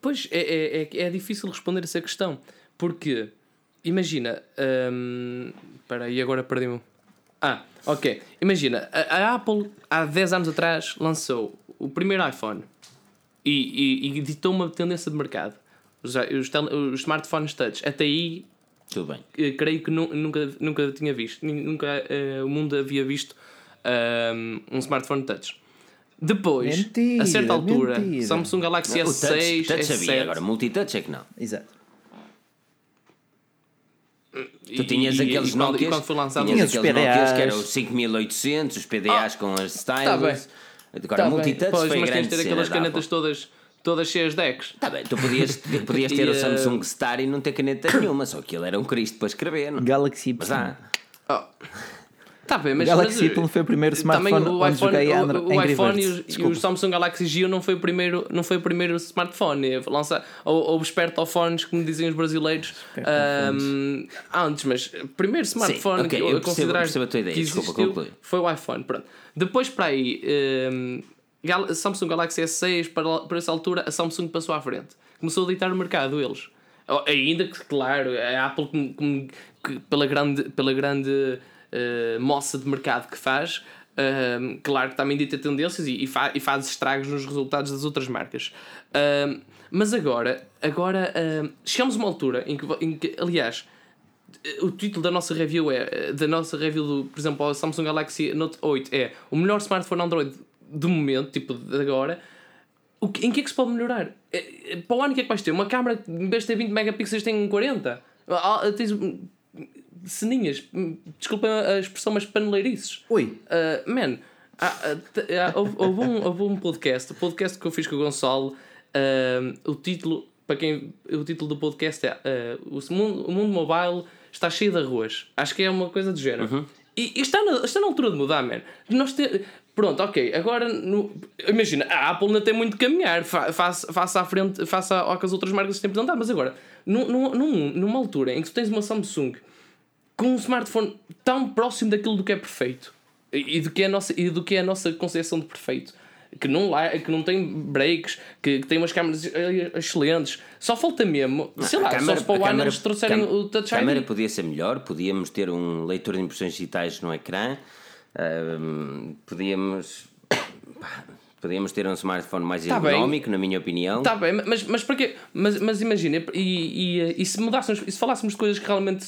Speaker 3: Pois é, é, é, é difícil responder essa questão. Porque, imagina. hum, Espera aí, agora perdi-me. Ah, ok. Imagina, a, a Apple há 10 anos atrás lançou o primeiro iPhone e, e, e ditou uma tendência de mercado. Os, os, os smartphones touch. Até aí,
Speaker 1: Tudo bem.
Speaker 3: eh, creio que nu- nunca, nunca tinha visto. Nunca eh, o mundo havia visto hum, um smartphone touch. Depois,
Speaker 2: Mentira,
Speaker 3: a certa altura,
Speaker 2: mentira.
Speaker 3: Samsung Galaxy
Speaker 1: o touch,
Speaker 3: S6,
Speaker 1: touch sabia,
Speaker 3: S7,
Speaker 1: agora multitouch é que não.
Speaker 2: Exato.
Speaker 1: Tu tinhas
Speaker 3: e-
Speaker 1: aqueles
Speaker 3: e quando,
Speaker 1: Nokias,
Speaker 3: quando foi lançado
Speaker 1: tinhas
Speaker 2: os
Speaker 1: aqueles Nokias que
Speaker 2: PDAs.
Speaker 1: eram os 5800, os PDAs com as
Speaker 3: tá
Speaker 1: stylus. Agora,
Speaker 3: Tá
Speaker 1: multitouch
Speaker 3: bem.
Speaker 1: Foi
Speaker 3: mas tens
Speaker 1: grande
Speaker 3: de ter aquelas canetas todas, todas cheias de decks.
Speaker 1: Tá bem, tu podias, <laughs> podias ter
Speaker 3: E,
Speaker 1: o
Speaker 3: eh,
Speaker 1: Samsung Star e não ter caneta <coughs> nenhuma, só que ele era um Cristo para escrever. Não?
Speaker 2: Galaxy
Speaker 1: Mas há.
Speaker 3: Oh. Tá bem,
Speaker 2: O
Speaker 3: mas,
Speaker 2: Galaxy
Speaker 3: mas,
Speaker 2: Y foi o primeiro
Speaker 3: também
Speaker 2: smartphone
Speaker 3: o
Speaker 2: onde
Speaker 3: iPhone,
Speaker 2: joguei
Speaker 3: o,
Speaker 2: Andro-
Speaker 3: o
Speaker 2: Angry
Speaker 3: iPhone e, os- e
Speaker 2: Desculpa.
Speaker 3: o Samsung Galaxy Geo não foi o primeiro, não foi o primeiro smartphone. É lançar, ou, ou espertofones, como dizem os brasileiros, ahm, antes, mas o primeiro smartphone
Speaker 1: ok,
Speaker 3: que
Speaker 1: eu
Speaker 3: eu
Speaker 1: percebo-
Speaker 3: considerar
Speaker 1: percebo a tua ideia,
Speaker 3: que
Speaker 1: desculpa,
Speaker 3: existiu
Speaker 1: conclui.
Speaker 3: foi o iPhone. Pronto. Depois para aí, ahm, Gal- Samsung Galaxy S6, para, para essa altura, a Samsung passou à frente. Começou a ditar o mercado, eles. Oh, Ainda que, claro, a Apple, como- como- que pela grande, pela grande eh, moça de mercado que faz, ahm, claro que também dita tendências e, e, fa- e faz estragos nos resultados das outras marcas. Ahm, mas agora, agora ahm, chegamos a uma altura em que, em que aliás, o título da nossa review é da nossa review do, por exemplo, ao Samsung Galaxy Note 8 é o melhor smartphone Android do momento, tipo de agora. O que- em que é que se pode melhorar? É, é, Para o ano, o que é que vais ter? Uma câmera em vez de ter 20 megapixels tem 40? Ah, ah, tens hum, ceninhas, hum, desculpem a expressão, mas paneleirices.
Speaker 2: Ui,
Speaker 3: Uh, man, há- há- houve, houve um, houve um podcast, o podcast que eu fiz com o Gonçalo, uh, o título para quem o título do podcast é uh, o, mundo, o mundo mobile está cheio de arroz. Acho que é uma coisa do género.
Speaker 1: Uhum.
Speaker 3: E, e está, na, está na altura de mudar, man. Nós te, pronto, ok. Agora, no, imagina, a Apple ainda tem muito de caminhar face, face à frente, face ao que as outras marcas têm andar, mas agora, num, num, numa altura em que tu tens uma Samsung com um smartphone tão próximo daquilo do que é perfeito e do que é a nossa, e do que é a nossa concepção de perfeito que não, que não tem breaks, que, que tem umas câmeras excelentes. Só falta mesmo, sei lá, câmera, só se para o ano eles trouxerem o Touch
Speaker 1: ID. A câmera podia ser melhor, podíamos ter um leitor de impressões digitais no ecrã, uh, podíamos. Podíamos ter um smartphone mais tá ergonómico, na minha opinião.
Speaker 3: Está bem, mas, mas para quê? Mas, mas imagina, e, e, e se mudássemos, e se falássemos de coisas que realmente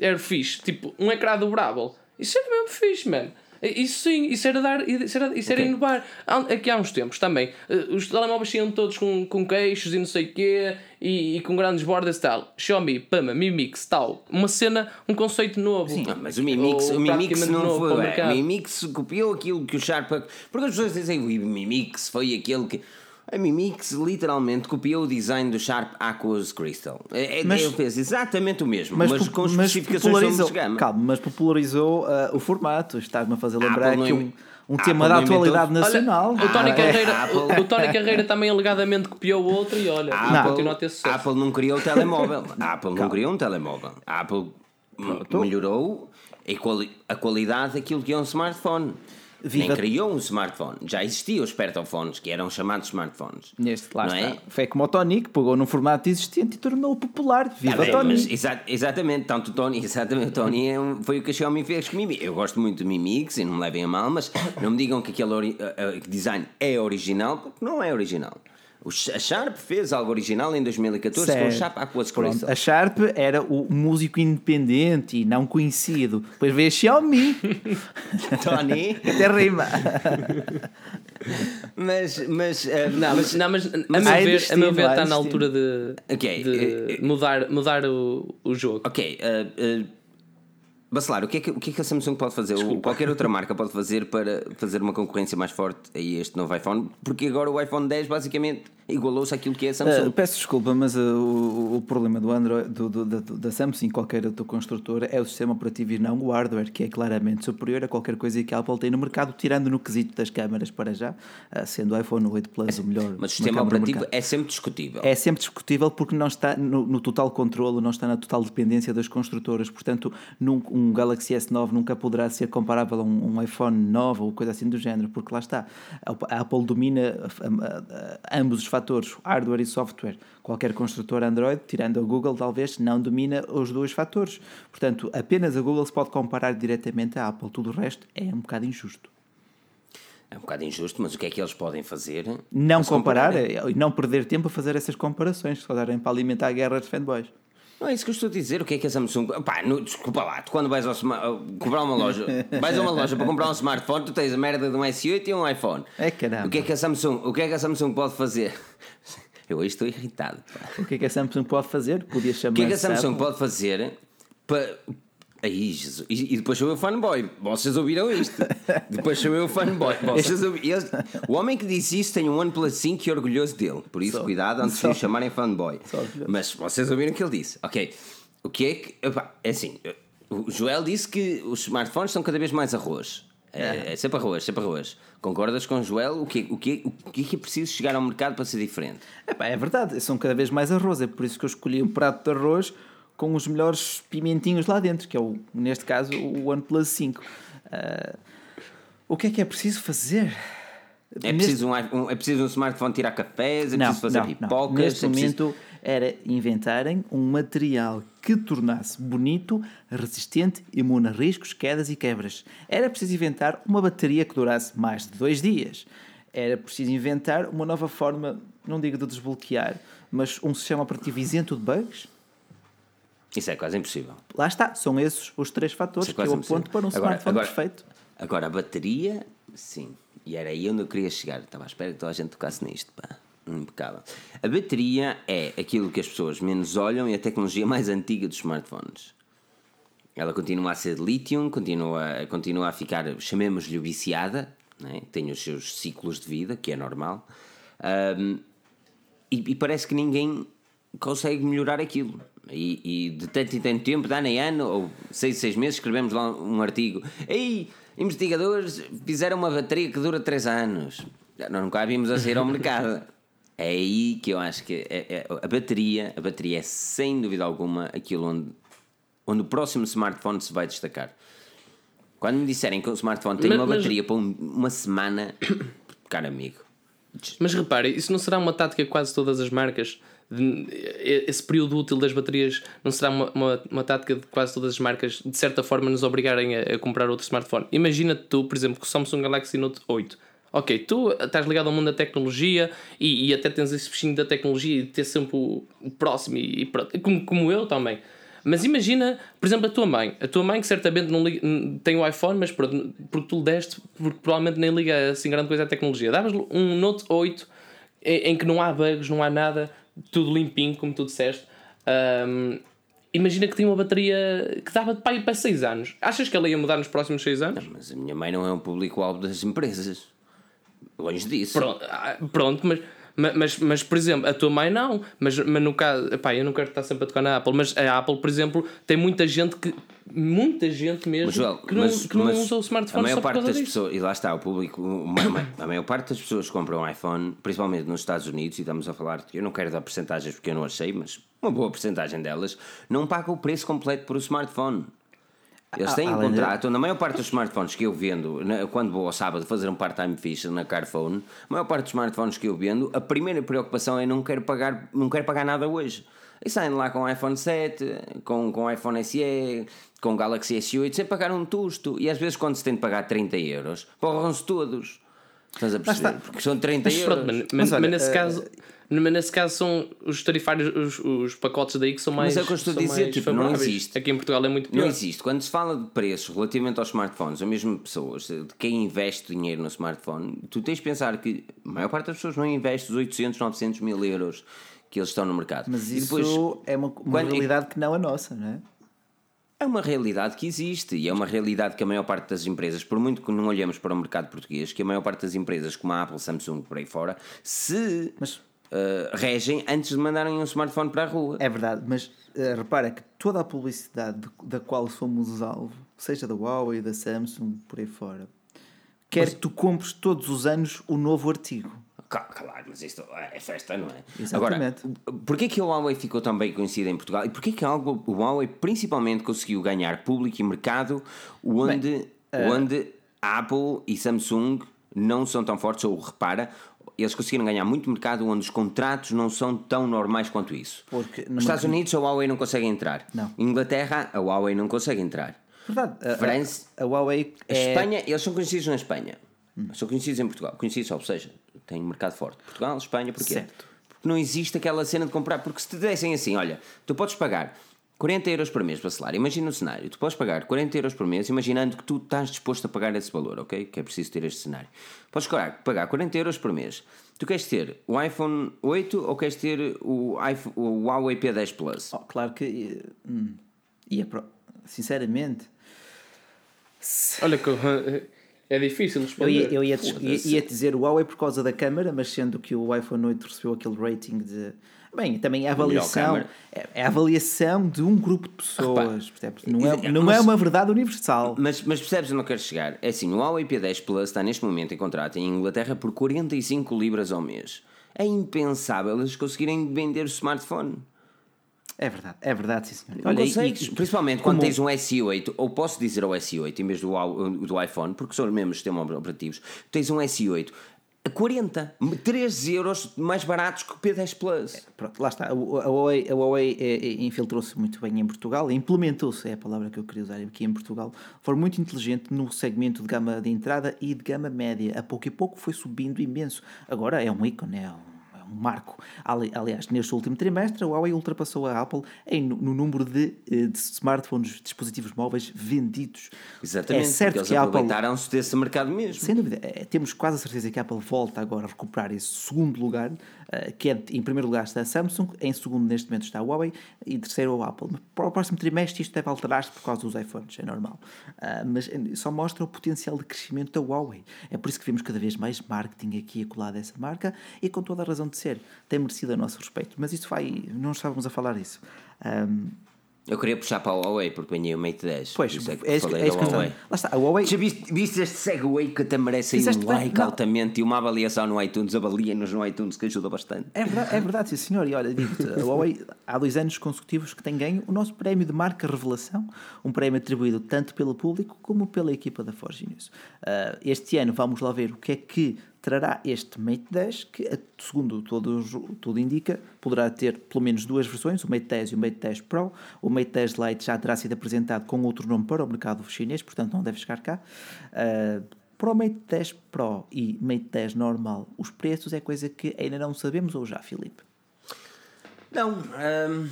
Speaker 3: era fixe, tipo um ecrã dobrável, isso era mesmo fixe, mano. Isso sim, isso era dar, isso era, isso era okay. inovar. Aqui há uns tempos também, eh, os telemóveis iam todos com, com queixos e não sei o quê, e, e, com grandes bordas tal. Xiaomi, Pama, Mi Mix, tal. Uma cena, um conceito novo.
Speaker 1: Sim, mas o Mi Mix, o Mi Mix não foi. O Mi Mix copiou aquilo que o Sharp. Porque as pessoas dizem o Mi Mix foi aquele que. A Mimix literalmente copiou o design do Sharp Aquos Crystal. É, é mas, ele fez exatamente o mesmo, mas, mas com mas especificações de gama.
Speaker 2: Calma, mas popularizou uh, o formato. Estás-me a fazer lembrar que um, um tema da atualidade nacional.
Speaker 3: Olha, o, Tony ah, Carreira, o, o, Tony Carreira também alegadamente copiou o outro e olha, a Apple, continua a ter sucesso.
Speaker 1: A Apple não criou o telemóvel. A <laughs> Apple não criou um telemóvel. A Apple Pronto. melhorou a qualidade daquilo que é um smartphone. Viva... Nem criou um smartphone. Já existiam os pertophones, que eram chamados smartphones.
Speaker 2: Neste, lá não está. É? Foi como o Tony, que pegou num formato existente e tornou-o popular. Viva ah, Tony! Mas,
Speaker 1: exa exatamente, tanto o Tony, <laughs> exatamente, o Tony é um, foi o que a Xiaomi fez com o Mi Eu gosto muito do Mi Mix e não me levem a mal, mas não me digam que aquele uh, design é original, porque não é original. A Sharp fez algo original em 2014 certo. com o Sharp Aquos Crystal.
Speaker 2: A Sharp era o músico independente e não conhecido. Depois veio a Xiaomi. <laughs>
Speaker 1: Tony.
Speaker 2: Até rima.
Speaker 1: mas, mas, uh,
Speaker 3: não, mas, não, mas, mas a, meu ver, destino, a meu ver está na altura de, okay. de uh, mudar, mudar o, o jogo.
Speaker 1: Ok. Uh, Bacelar, o que, é que, o que é que a Samsung pode fazer? Ou qualquer outra marca pode fazer para fazer uma concorrência mais forte a este novo iPhone? Porque agora o iPhone 10 basicamente igualou-se àquilo que é a Samsung.
Speaker 2: Uh, peço desculpa, mas uh, o, o, problema do Android, do, do, da, da Samsung, qualquer outro construtor, é o sistema operativo e não o hardware, que é claramente superior a qualquer coisa que a Apple tem no mercado, tirando no quesito das câmaras para já, uh, sendo o iPhone 8 Plus é, o melhor.
Speaker 1: Mas o sistema operativo é sempre discutível.
Speaker 2: É sempre discutível porque não está no, no, total controle, não está na total dependência das construtoras. Portanto, num, um Galaxy S9 nunca poderá ser comparável a um, um iPhone 9 ou coisa assim do género, porque lá está. A Apple domina ambos os fatores, hardware e software. Qualquer construtor Android, tirando a Google, talvez não domina os dois fatores. Portanto, apenas a Google se pode comparar diretamente à Apple. Tudo o resto é um bocado injusto.
Speaker 1: É um bocado injusto, mas o que é que eles podem fazer?
Speaker 2: Não comparar, comparar. e não perder tempo a fazer essas comparações, só darem para alimentar a guerra de fanboys.
Speaker 1: Não é isso que eu estou a dizer. O que é que a Samsung. Pá, no, desculpa lá, tu quando vais ao comprar uma loja, <laughs> vais a uma loja para comprar um smartphone, tu tens a merda de um S8 e um iPhone.
Speaker 2: É caramba.
Speaker 1: O que é que a Samsung, o que é que a Samsung pode fazer? <laughs> Eu hoje estou irritado.
Speaker 2: Pá. O que é que a Samsung pode fazer? Podia chamar.
Speaker 1: O que é que a Samsung pode fazer para Aí, Jesus. E, e, depois sou eu fanboy. Vocês ouviram isto? depois sou eu fanboy. Vocês ouviram... O homem que disse isso tem um OnePlus 5 e orgulhoso dele. Por isso, só, cuidado antes só, de o chamarem fanboy. Mas vocês ouviram o que ele disse. Ok. O que é que. Opa, é assim. O Joel disse que os smartphones são cada vez mais arroz. É, é sempre arroz, sempre arroz. Concordas com o Joel? O que, o, que, o que é preciso chegar ao mercado para ser diferente?
Speaker 2: É, é verdade, são cada vez mais arroz. É por isso que eu escolhi um prato de arroz com os melhores pimentinhos lá dentro, que é, o, neste caso, o OnePlus 5. Uh, ah, o que é que é preciso fazer?
Speaker 1: É preciso, um, é preciso um smartphone tirar cafés, é
Speaker 2: não,
Speaker 1: preciso fazer
Speaker 2: não,
Speaker 1: pipocas.
Speaker 2: Não. Neste
Speaker 1: é
Speaker 2: momento era inventarem um material que tornasse bonito, resistente, imune a riscos, quedas e quebras. Era preciso inventar uma bateria que durasse mais de dois dias. Era preciso inventar uma nova forma, não digo de desbloquear, mas um sistema operativo isento de bugs
Speaker 1: isso é quase impossível.
Speaker 2: Lá está, são esses os três fatores é que eu aponto para um agora, smartphone
Speaker 1: agora,
Speaker 2: perfeito.
Speaker 1: Agora, a bateria, sim. E era aí onde eu queria chegar. Estava à espera que toda a gente tocasse nisto. Pá. Impecável. A bateria é aquilo que as pessoas menos olham e a tecnologia <laughs> mais antiga dos smartphones. Ela continua a ser de lítio, continua, continua a ficar, chamemos-lhe viciada, né? tem os seus ciclos de vida, que é normal. Um, e, e parece que ninguém consegue melhorar aquilo. E, e, de tanto em tanto tempo, de ano em ano, ou seis, seis meses, escrevemos lá um artigo. Ei, investigadores fizeram uma bateria que dura três anos. Nós nunca vimos a sair ao mercado. <laughs> É aí que eu acho que é, é, a bateria, a bateria é sem dúvida alguma aquilo onde, onde o próximo smartphone se vai destacar. Quando me disserem que o smartphone tem
Speaker 3: Mas-
Speaker 1: uma
Speaker 3: mas-
Speaker 1: bateria para um- uma semana, <coughs> caro amigo,
Speaker 3: Mas repare, isso não será uma tática quase todas as marcas. Esse período útil das baterias não será uma, uma, uma tática de quase todas as marcas de certa forma nos obrigarem a, a comprar outro smartphone. Imagina tu, por exemplo, com o Samsung Galaxy Note 8. Ok, tu estás ligado ao mundo da tecnologia e, e até tens esse bichinho da tecnologia e ter sempre o, o próximo e, e como, como eu também. Mas imagina, por exemplo, a tua mãe. A tua mãe que certamente não liga, tem o iPhone, mas pronto, porque tu lhe deste, porque provavelmente nem liga assim grande coisa à tecnologia. Davas-lhe um Note 8 em, em que não há bugs, não há nada, tudo limpinho, como tu disseste. Ahm, imagina que tinha uma bateria que dava para ir para 6 anos. Achas que ela ia mudar nos próximos 6 anos?
Speaker 1: mas a minha mãe não é um público-alvo das empresas. Longe disso.
Speaker 3: Pronto, ah, pronto mas, ma- mas, mas, por exemplo, a tua mãe não. Mas, mas no caso, epá, eu não quero estar sempre a tocar na Apple, mas a Apple, por exemplo, tem muita gente que. Muita gente mesmo
Speaker 1: Mas, Joel,
Speaker 3: que não,
Speaker 1: mas-
Speaker 3: que não
Speaker 1: mas
Speaker 3: usa o
Speaker 1: a
Speaker 3: smartphone
Speaker 1: maior
Speaker 3: só por
Speaker 1: parte das
Speaker 3: disso.
Speaker 1: pessoas, e lá está o público, a maior parte das pessoas que compram um iPhone, principalmente nos Estados Unidos, e estamos a falar, eu não quero dar porcentagens porque eu não achei, mas uma boa porcentagem delas, não pagam o preço completo por o smartphone. Eles
Speaker 2: A-
Speaker 1: têm um contrato, na maior parte dos smartphones que eu vendo, na- quando vou ao sábado fazer um part-time fish na Carphone, a maior parte dos smartphones que eu vendo, a primeira preocupação é não quero pagar, não quero pagar nada hoje. E saem lá com o iPhone 7, com, com o iPhone SE, com o Galaxy S8, sem pagar um tusto. E às vezes quando se tem de pagar 30 euros, porram-se todos. Estás a perceber?
Speaker 2: está.
Speaker 1: Porque são 30
Speaker 3: Mas,
Speaker 1: euros.
Speaker 3: pronto, mas,
Speaker 2: Mas
Speaker 3: mas,
Speaker 2: olha,
Speaker 3: nesse
Speaker 2: eh,
Speaker 3: caso. Mas nesse caso são os tarifários, os, os pacotes daí que são mais.
Speaker 1: é o que eu estou a dizer,
Speaker 3: mais
Speaker 1: tipo, não existe.
Speaker 3: Aqui em Portugal é muito
Speaker 1: Não
Speaker 3: pior.
Speaker 1: existe. Quando se fala de preços relativamente aos smartphones, ou mesmo pessoas, de quem investe dinheiro no smartphone, tu tens de pensar que a maior parte das pessoas não investe os 800, 900 mil euros que eles estão no mercado.
Speaker 2: Mas isso
Speaker 1: depois,
Speaker 2: é uma, uma
Speaker 1: quando-
Speaker 2: realidade que não a nossa, não é?
Speaker 1: É uma realidade que existe e é uma realidade que a maior parte das empresas, por muito que não olhemos para o mercado português, que a maior parte das empresas, como a Apple, Samsung, por aí fora, se
Speaker 2: Mas-
Speaker 1: eh, regem antes de mandarem um smartphone para a rua.
Speaker 2: É verdade, mas eh, repara que toda a publicidade de- da qual somos alvo, seja da Huawei, da Samsung, por aí fora, quer que tu compres todos os anos o novo artigo.
Speaker 1: Claro, mas isto é festa, não é?
Speaker 2: Exatamente.
Speaker 1: Agora, porquê que a Huawei ficou tão bem conhecida em Portugal e porquê que algo, o Huawei principalmente conseguiu ganhar público e mercado onde,
Speaker 2: eh,
Speaker 1: onde a Apple e Samsung não são tão fortes, ou repara, eles conseguiram ganhar muito mercado onde os contratos não são tão normais quanto isso.
Speaker 2: Porque
Speaker 1: Nos Estados Unidos a Huawei não consegue entrar.
Speaker 2: Não.
Speaker 1: Inglaterra, a Huawei não consegue entrar.
Speaker 2: Verdade, a, a-
Speaker 1: França-
Speaker 2: a Huawei
Speaker 1: A
Speaker 2: é,
Speaker 1: Espanha, eles são conhecidos na Espanha. São conhecidos em Portugal. Conhecidos, ou seja, têm mercado forte. Portugal, Espanha, porquê?
Speaker 2: Certo.
Speaker 1: Porque não existe aquela cena de comprar. Porque se te dessem assim, olha, tu podes pagar 40 euros por mês para salário. Imagina o cenário. Tu podes pagar 40 euros por mês, imaginando que tu estás disposto a pagar esse valor, ok? Que é preciso ter este cenário. Podes pagar, pagar 40 euros por mês. Tu queres ter o iPhone 8 ou queres ter o, iPhone, o Huawei P10 Plus?
Speaker 2: Oh, claro que. eh, hum, ia pro- sinceramente,
Speaker 3: Olha que é difícil
Speaker 2: eu
Speaker 3: responder.
Speaker 2: ia, eu ia, ia, ia dizer o Huawei por causa da câmara, mas sendo que o iPhone 8 recebeu aquele rating de. Bem, também é a avaliação. É, é a avaliação de um grupo de pessoas. percebes? Não, é,
Speaker 1: Mas-
Speaker 2: não é uma verdade universal.
Speaker 1: Mas, mas percebes onde eu quero chegar? É assim, o Huawei P10 Plus está neste momento em contrato em Inglaterra por 45 libras ao mês. É impensável eles conseguirem vender o smartphone.
Speaker 2: É verdade, é verdade, sim senhor.
Speaker 1: Não
Speaker 2: Olha,
Speaker 1: consegues.
Speaker 2: e-
Speaker 1: Principalmente
Speaker 2: como-
Speaker 1: quando tens um SE8, ou posso dizer o SE8 em vez do, do iPhone, porque são os mesmos sistemas operativos. Tens um SE8 a 40, 3 euros mais baratos que o P10 Plus.
Speaker 2: Pronto, lá está. A Huawei, a Huawei eh, eh, infiltrou-se muito bem em Portugal, implementou-se, é a palavra que eu queria usar aqui em Portugal, foi muito inteligente no segmento de gama de entrada e de gama média. A pouco e pouco foi subindo imenso. Agora é um ícone, é um, é um marco. Ali- Aliás, neste último trimestre, a Huawei ultrapassou a Apple em, no número de, eh, de smartphones, dispositivos móveis vendidos.
Speaker 1: Exatamente,
Speaker 2: é certo
Speaker 1: porque eles
Speaker 2: que a Apple
Speaker 1: aproveitaram-se desse mercado mesmo.
Speaker 2: sem dúvida, eh, temos quase a certeza que a Apple volta agora a recuperar esse segundo lugar, que é, em primeiro lugar está a Samsung, em segundo neste momento está a Huawei e em terceiro a Apple. Para o próximo trimestre isto deve alterar-se por causa dos iPhones, é normal. Uh, mas só mostra o potencial de crescimento da Huawei. É por isso que vemos cada vez mais marketing aqui acolado dessa marca e com toda a razão de ser. Tem merecido a nosso respeito. Mas isso vai, não estávamos a falar disso. Um,
Speaker 1: eu queria puxar para a Huawei porque ganhei o Mate 10.
Speaker 2: Pois,
Speaker 1: é
Speaker 2: que é isso, é isso que Huawei. Lá está, a Huawei.
Speaker 1: Já viste, viste este Segway que até merece aí um like bem, altamente e uma avaliação no iTunes, avalia-nos no iTunes que ajuda bastante.
Speaker 2: É verdade, é verdade sim senhor. E olha, digo-te, a Huawei há dois anos consecutivos que tem ganho o nosso prémio de marca revelação, um prémio atribuído tanto pelo público como pela equipa da Forge News. Uh, este ano vamos lá ver o que é que trará este Mate 10, que, segundo todo, tudo indica, poderá ter pelo menos duas versões, o Mate 10 e o Mate 10 Pro. O Mate 10 Lite já terá sido apresentado com outro nome para o mercado chinês, portanto não deve chegar cá. Uh, para o Mate 10 Pro e Mate 10 normal, os preços é coisa que ainda não sabemos ou já, Filipe?
Speaker 1: Não, um,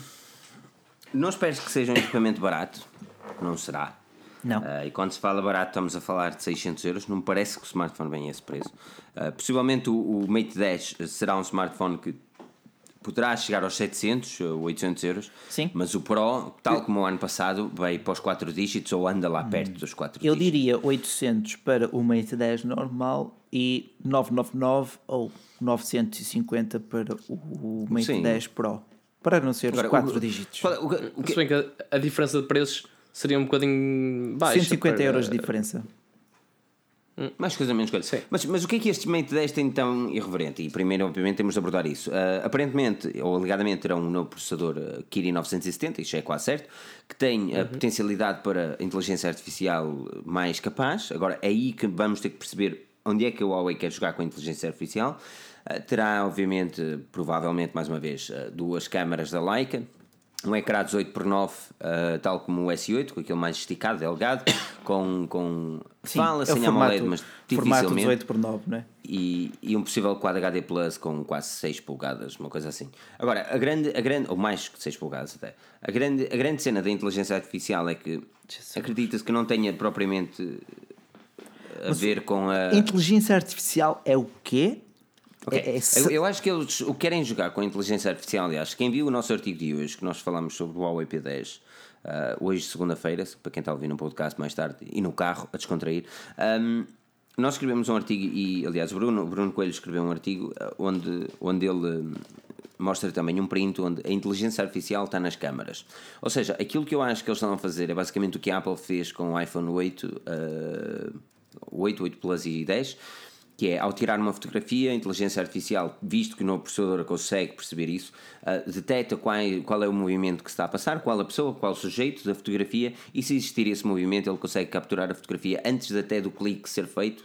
Speaker 1: não esperes que seja um equipamento barato, não será.
Speaker 2: Não. Uh,
Speaker 1: e quando se fala barato, estamos a falar de 600 euros. Não me parece que o smartphone venha a esse preço. Uh, possivelmente o, o, Mate 10 será um smartphone que poderá chegar aos 700 ou 800 euros.
Speaker 2: Sim.
Speaker 1: Mas o Pro, tal como o ano passado, vai para os 4 dígitos ou anda lá perto hum. dos 4
Speaker 2: Eu
Speaker 1: dígitos.
Speaker 2: diria 800 para o Mate 10 normal e 999 ou 950 para o Mate Sim. 10 Pro. Para não ser Agora, os 4 o, dígitos.
Speaker 3: Qual, o, o, que... Se bem que a, a diferença de preços seria um bocadinho baixo.
Speaker 2: 150 para... euros de diferença.
Speaker 1: Hum, mais coisa, menos coisa. Mas, mas o que é que este Mate 10 tem tão irreverente? E primeiro, obviamente, temos de abordar isso. Uh, aparentemente, ou alegadamente, terá um novo processador uh, Kirin 970, isto é quase certo, que tem a uhum. potencialidade para inteligência artificial mais capaz. Agora, é aí que vamos ter que perceber onde é que a Huawei quer jogar com a inteligência artificial. Uh, terá, obviamente, provavelmente, mais uma vez, duas câmaras da Leica um ecrã 18 por 9 uh, tal como o S8, com aquele mais esticado, delgado, <coughs> com, com
Speaker 2: Sim, fala é sem formato, AMOLED, mas dificilmente. 18 por 9, não é?
Speaker 1: E, e um possível Quad HD Plus com quase 6 polegadas, uma coisa assim. Agora, a grande, a grande ou mais que 6 polegadas até, a grande, a grande cena da inteligência artificial é que acredita-se que não tenha propriamente a mas ver com a.
Speaker 2: Inteligência artificial é o quê?
Speaker 1: Okay. É, é eu, eu, acho que eles o querem jogar com a inteligência artificial. Aliás, quem viu o nosso artigo de hoje, que nós falamos sobre o Huawei P10, uh, hoje, segunda-feira, para quem está ouvindo um podcast mais tarde e no carro a descontrair, um, nós escrevemos um artigo e, aliás, o Bruno, Bruno Coelho escreveu um artigo ah, onde, onde ele mostra também um print onde a inteligência artificial está nas câmaras. Ou seja, aquilo que eu acho que eles estão a fazer é basicamente o que a Apple fez com o iPhone 8, uh, 8, 8 Plus e 10 que é ao tirar uma fotografia, a inteligência artificial, visto que o novo processador consegue perceber isso, uh, detecta qual é, qual é o movimento que está a passar, qual a pessoa, qual o sujeito da fotografia, e se existir esse movimento, ele consegue capturar a fotografia antes até do clique ser feito,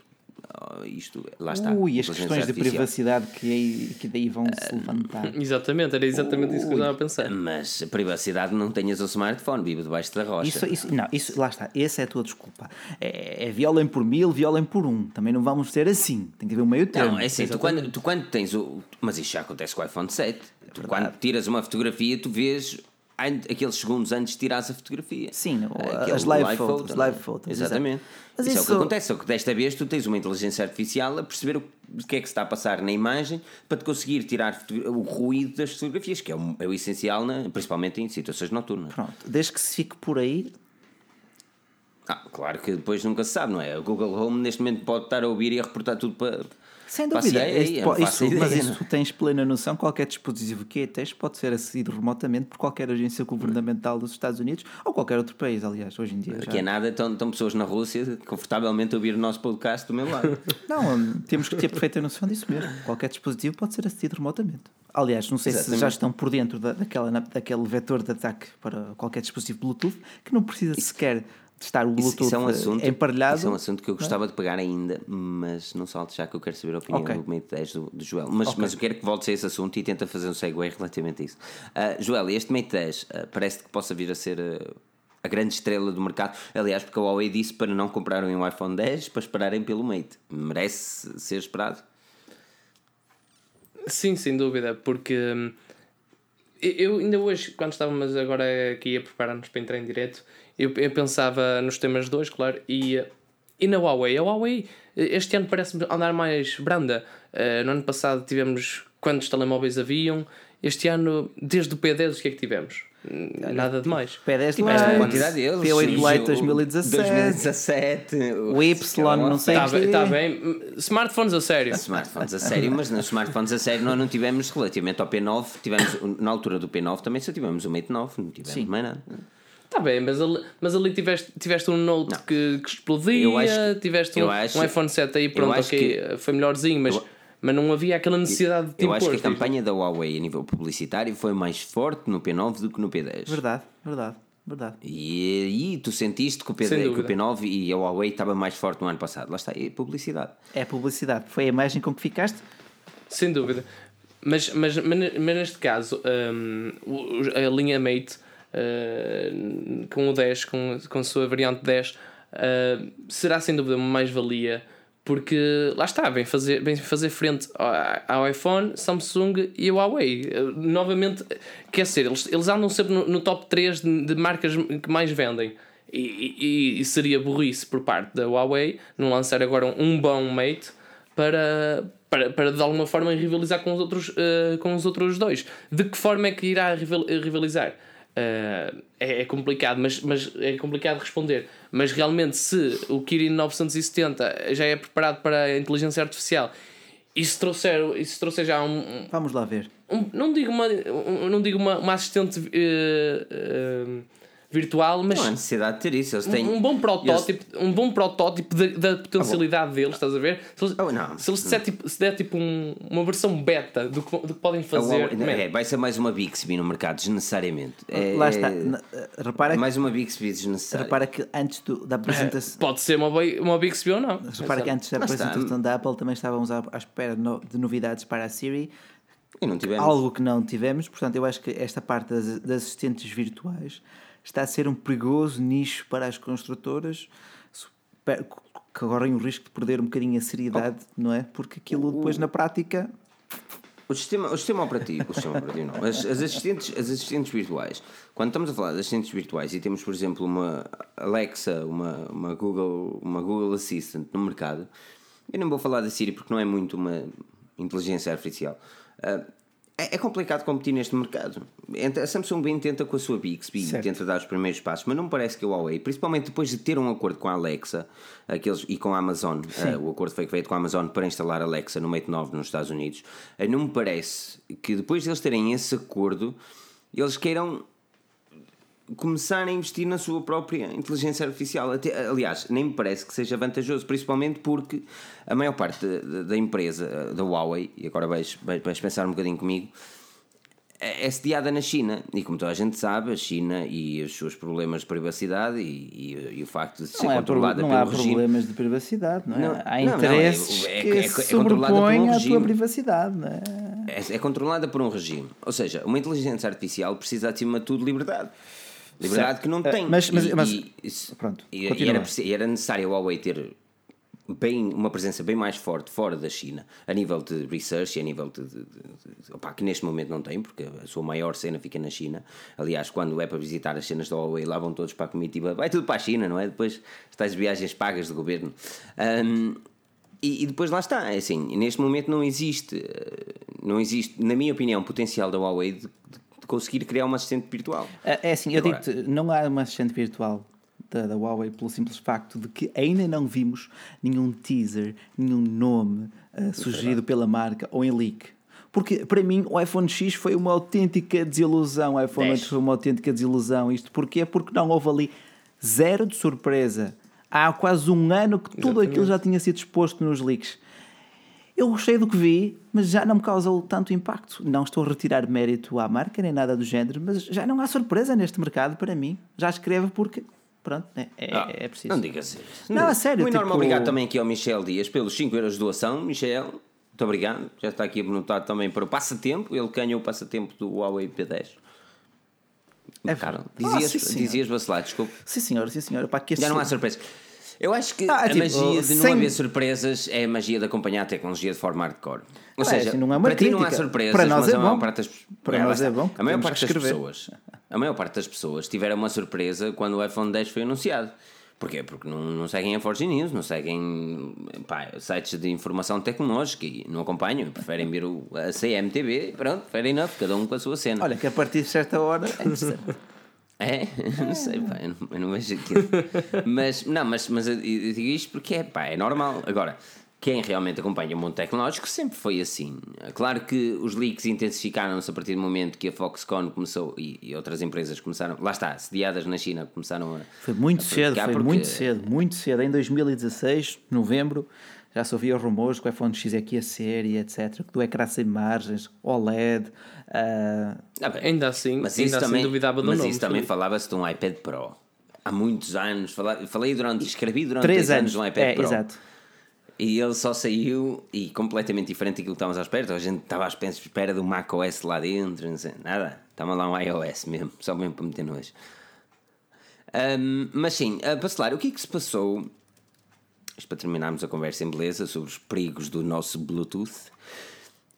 Speaker 1: isto, lá está.
Speaker 2: Ui, as questões de privacidade que, aí, que daí vão se levantar. <laughs>
Speaker 3: Exatamente, era exatamente Ui, isso que eu estava a pensar.
Speaker 1: Mas a privacidade não tenhas o smartphone, vive debaixo da rocha.
Speaker 2: Isso, isso, não, isso, lá está, essa é a tua desculpa. É, é violem por mil, violem por um. Também não vamos ser assim. Tem que haver um meio termo.
Speaker 1: Não, é assim, tu quando, tu quando tens o. Mas isso já acontece com o iPhone 7. Tu, quando tiras uma fotografia, tu vês aqueles segundos antes de tirar a fotografia.
Speaker 2: Sim, Aquele as live, live photos, photo, live photos.
Speaker 1: Exatamente. Mas isso, isso, é o que acontece, só que desta vez tu tens uma inteligência artificial a perceber o que é que se está a passar na imagem para te conseguir tirar o ruído das fotografias, que é o, é o essencial, na, principalmente em situações noturnas.
Speaker 2: Pronto, desde que se fique por aí.
Speaker 1: Ah, claro que depois nunca se sabe, não é? O Google Home neste momento pode estar a ouvir e a reportar tudo para
Speaker 2: sem dúvida. Este, isso, ideia, mas isso tens plena noção. Qualquer dispositivo que tens pode ser acedido remotamente por qualquer agência governamental dos Estados Unidos ou qualquer outro país, aliás, hoje em dia.
Speaker 1: Aqui é nada, estão, estão pessoas na Rússia confortavelmente a ouvir o nosso podcast do meu lado. <laughs>
Speaker 2: Não, hum, temos que ter perfeita noção disso mesmo. Qualquer dispositivo pode ser acedido remotamente. Aliás, não sei Exatamente. se já estão por dentro da, daquela, daquele vetor de ataque para qualquer dispositivo Bluetooth que não precisa sequer de estar o Bluetooth isso, isso é um assunto, emparelhado.
Speaker 1: Isso é um assunto que eu gostava de pegar ainda, mas não salto já que eu quero saber a opinião okay. do Mate 10 do, do Joel. Mas, okay. mas eu quero que voltes a esse assunto e tenta fazer um segue relativamente a isso. Uh, Joel, este Mate 10 uh, parece que possa vir a ser uh, a grande estrela do mercado. Aliás, porque a Huawei disse para não comprarem um iPhone 10 para esperarem pelo Mate. Merece ser esperado?
Speaker 3: Sim, sem dúvida, porque hum, eu ainda hoje, quando estávamos agora aqui a preparar-nos para entrar em direto, eu, eu pensava nos temas 2, claro, e, e na Huawei. A Huawei este ano parece-me andar mais branda. Uh, no ano passado tivemos quantos telemóveis haviam. Este ano, desde o P10, o que é que tivemos? Nada demais.
Speaker 2: P10
Speaker 1: Tiveste a
Speaker 2: Lite,
Speaker 1: quantidade deles.
Speaker 2: P8
Speaker 1: sim,
Speaker 2: Lite
Speaker 1: o
Speaker 2: 2017,
Speaker 1: 2017.
Speaker 2: o Y, não sei
Speaker 3: Está
Speaker 2: o
Speaker 3: bem,
Speaker 2: quê.
Speaker 3: tá bem. Smartphones a sério.
Speaker 1: Smartphones a sério, mas nos smartphones a sério nós não tivemos relativamente ao P9, tivemos na altura do P9 também só tivemos o Mate 9, não tivemos
Speaker 2: Sim.
Speaker 1: mais nada.
Speaker 3: Está bem, mas ali, mas ali tiveste, tiveste um Note que, que explodia,
Speaker 1: Eu acho que-
Speaker 3: tiveste
Speaker 1: eu
Speaker 3: um,
Speaker 1: acho-
Speaker 3: um iPhone 7 aí, pronto,
Speaker 1: acho
Speaker 3: ok, foi melhorzinho, mas,
Speaker 1: eu-
Speaker 3: mas não havia aquela necessidade de te
Speaker 1: Eu acho que a
Speaker 3: tipo,
Speaker 1: campanha da Huawei a nível publicitário foi mais forte no P9 do que no P10.
Speaker 2: Verdade, verdade, verdade.
Speaker 1: E aí tu sentiste que o,
Speaker 3: Sem
Speaker 1: P10, que o
Speaker 3: dúvida.
Speaker 1: P9 e a Huawei estava mais forte no ano passado. Lá está, é publicidade.
Speaker 2: É publicidade. Foi a imagem com que ficaste?
Speaker 3: Sem dúvida. Mas, mas, mas, mas neste caso, o- a linha Mate hum, com o 10, com, com a sua variante 10, hum, será sem dúvida uma mais-valia, porque lá está, vem fazer, vem fazer frente ao, ao iPhone, Samsung e ao Huawei. Uh, Novamente, quer dizer, eles, eles andam sempre no, no top 3 de, de marcas que mais vendem. E, e- e seria burrice por parte da Huawei não lançar agora um, um bom Mate para, para, para de alguma forma rivalizar com os outros, eh, com os outros dois. De que forma é que irá rival- rivalizar? Eh, é, é complicado, mas, mas é complicado responder. Mas realmente, se o Kirin 970 já é preparado para a inteligência artificial e se trouxer, e se trouxer já um, um-
Speaker 2: Vamos lá ver.
Speaker 3: um- não digo uma, um- não digo uma, uma assistente eh, eh, virtual, mas
Speaker 1: Não há necessidade de ter isso. Eles têm.
Speaker 3: um, um bom protótipo, um bom protótipo da, da potencialidade deles, estás a ver? Se eles,
Speaker 1: Oh, não.
Speaker 3: se eles der tipo, se der tipo um- uma versão beta do que, do que podem
Speaker 1: a
Speaker 3: fazer,
Speaker 1: Huawei-
Speaker 3: man,
Speaker 1: é, vai ser mais uma Bixby no mercado, desnecessariamente. É,
Speaker 2: Lá está. Repara, que-
Speaker 1: Mais uma Bixby desnecessária.
Speaker 2: repara que antes do- da apresentação. <laughs>
Speaker 3: pode ser uma, uma Bixby ou não.
Speaker 2: Repara que antes da
Speaker 1: está.
Speaker 2: apresentação da Apple também estávamos à, à espera no- de novidades para a Siri,
Speaker 1: E não tivemos.
Speaker 2: algo que não tivemos, portanto, eu acho que esta parte das, das assistentes virtuais está a ser um perigoso nicho para as construtoras que correm o risco de perder um bocadinho a seriedade, não é? Porque aquilo depois na prática.
Speaker 1: O sistema, o sistema operativo, o sistema operativo não. As, as assistentes, as assistentes virtuais. Quando estamos a falar de assistentes virtuais e temos, por exemplo, uma Alexa, uma, uma, Google, uma Google Assistant no mercado, eu não vou falar da Siri porque não é muito uma inteligência artificial. Ah, é, é complicado competir neste mercado. A Samsung bem tenta com a sua Bixby,
Speaker 2: Certo.
Speaker 1: tenta dar os primeiros passos, mas não me parece que a Huawei, principalmente depois de ter um acordo com a Alexa aqueles, e com a Amazon, eh, o acordo foi feito com a Amazon para instalar Alexa no Mate 9 nos Estados Unidos, eh, não me parece que depois de eles terem esse acordo, eles queiram começar a investir na sua própria inteligência artificial. Até- aliás, nem me parece que seja vantajoso, principalmente porque a maior parte da, da empresa, eh, da Huawei, e agora vais, vais, pensar um bocadinho comigo, é é sediada na China e como toda a gente sabe, a China e os seus problemas de privacidade e, e- e o facto de ser
Speaker 2: Não, é,
Speaker 1: controlada
Speaker 2: não
Speaker 1: pelo
Speaker 2: há
Speaker 1: regime.
Speaker 2: problemas de privacidade, não é?
Speaker 1: Não,
Speaker 2: há
Speaker 1: não, não,
Speaker 2: interesses
Speaker 1: é- é-
Speaker 2: que
Speaker 1: é- é controlada um
Speaker 2: sobrepõem à tua
Speaker 1: regime.
Speaker 2: privacidade, não é?
Speaker 1: É, é controlada por um regime. Ou seja, uma inteligência artificial precisa, acima de tudo, de liberdade. Liberdade
Speaker 2: Certo.
Speaker 1: que não
Speaker 2: Eh,
Speaker 1: tem.
Speaker 2: mas- mas-
Speaker 1: E-
Speaker 2: mas-
Speaker 1: e-
Speaker 2: pronto,
Speaker 1: e, era, era necessário a Huawei ter bem, uma presença bem mais forte fora da China, a nível de research e a nível de. de- de- opá, que neste momento não tem, porque a sua maior cena fica na China. Aliás, quando é para visitar as cenas da Huawei, lá vão todos para a comitiva. Vai tudo para a China, não é? Depois estas viagens pagas do governo. Ahm, e, e depois lá está, é assim, neste momento não existe, eh, não existe, na minha opinião, potencial da Huawei de- de conseguir criar uma assistente virtual.
Speaker 2: É é assim, eu digo-te, não há uma assistente virtual da, da Huawei pelo simples facto de que ainda não vimos nenhum teaser, nenhum nome eh, sugerido pela marca ou em leak. Porque para mim o iPhone X foi uma autêntica desilusão. O iPhone 8 foi uma autêntica desilusão. Isto porquê? Porque não houve ali zero de surpresa. Há quase um ano que tudo aquilo já tinha sido exposto nos leaks. Eu gostei do que vi, mas já não me causou tanto impacto. Não estou a retirar mérito à marca nem nada do género, mas já não há surpresa neste mercado para mim. Já escrevo porque, pronto, é, é,
Speaker 1: Ah,
Speaker 2: é preciso.
Speaker 1: Não digas isso.
Speaker 2: Não, a sério,
Speaker 1: Um enorme
Speaker 2: tipo-
Speaker 1: obrigado também aqui ao Michel Dias pelos 5 euros de doação. Michel, muito obrigado. Já está aqui anotado também para o passatempo. Ele ganhou o passatempo do Huawei P10.
Speaker 2: É
Speaker 1: Cara, dizias,
Speaker 2: Ah, sim, senhor.
Speaker 1: dizias vacilar, desculpa.
Speaker 2: Sim, senhora, sim. Pá, que
Speaker 1: Já não há surpresa. Eu acho que
Speaker 2: Ah,
Speaker 1: a
Speaker 2: tipo,
Speaker 1: magia de não
Speaker 2: sem-
Speaker 1: haver surpresas é a magia de acompanhar a tecnologia de forma hardcore. Ou
Speaker 2: Ah,
Speaker 1: seja,
Speaker 2: assim, não é uma
Speaker 1: para ti não há
Speaker 2: crítica.
Speaker 1: surpresas,
Speaker 2: Para nós
Speaker 1: mas
Speaker 2: é
Speaker 1: a maior
Speaker 2: bom.
Speaker 1: parte das
Speaker 2: Para
Speaker 1: lá
Speaker 2: nós é bom,
Speaker 1: A maior parte das pessoas, a maior parte das pessoas tiveram uma surpresa quando o iPhone 10 foi anunciado. Porquê? Porque não, não seguem a Forge News, não seguem pá, sites de informação tecnológica e não acompanham, preferem ver o, a CMTV e pronto, fair enough, cada um com a sua cena.
Speaker 2: Olha, que a partir de certa hora é? <laughs>
Speaker 1: Não sei, pá, eu não, eu não vejo aquilo. <laughs> mas, não, mas, mas eu, eu digo isto porque é, pá, é normal. Agora, quem realmente acompanha o mundo tecnológico sempre foi assim. Claro que os leaks intensificaram-se a partir do momento que a Foxconn começou e, e, outras empresas começaram, lá está, sediadas na China, começaram a.
Speaker 2: Foi muito cedo, foi porque... muito cedo, muito cedo. Em 2016, novembro, já se ouvia rumores que o iPhone X é ia ser e etc. Do ecrã sem margens, OLED. Uh...
Speaker 3: Ah, bem, ainda assim,
Speaker 1: mas
Speaker 3: ainda
Speaker 1: isso
Speaker 3: assim
Speaker 1: também,
Speaker 3: duvidava do
Speaker 1: mas
Speaker 3: nome.
Speaker 1: isso também falava-se de um iPad Pro. Há muitos anos, falei, falei durante, escrevi durante três, anos, anos de um iPad
Speaker 2: é,
Speaker 1: Pro.
Speaker 2: Exato.
Speaker 1: E ele só saiu e completamente diferente daquilo que estávamos à espera. A gente estava à espera do macOS lá dentro, não sei, nada. Estava lá um iOS mesmo, só mesmo para meter nojo. Um, mas sim, uh, Bacelar, o que é que se passou? Isto para terminarmos a conversa em beleza sobre os perigos do nosso Bluetooth.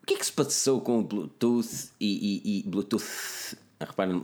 Speaker 1: O que é que se passou com o Bluetooth e, e, e Bluetooth? Reparem,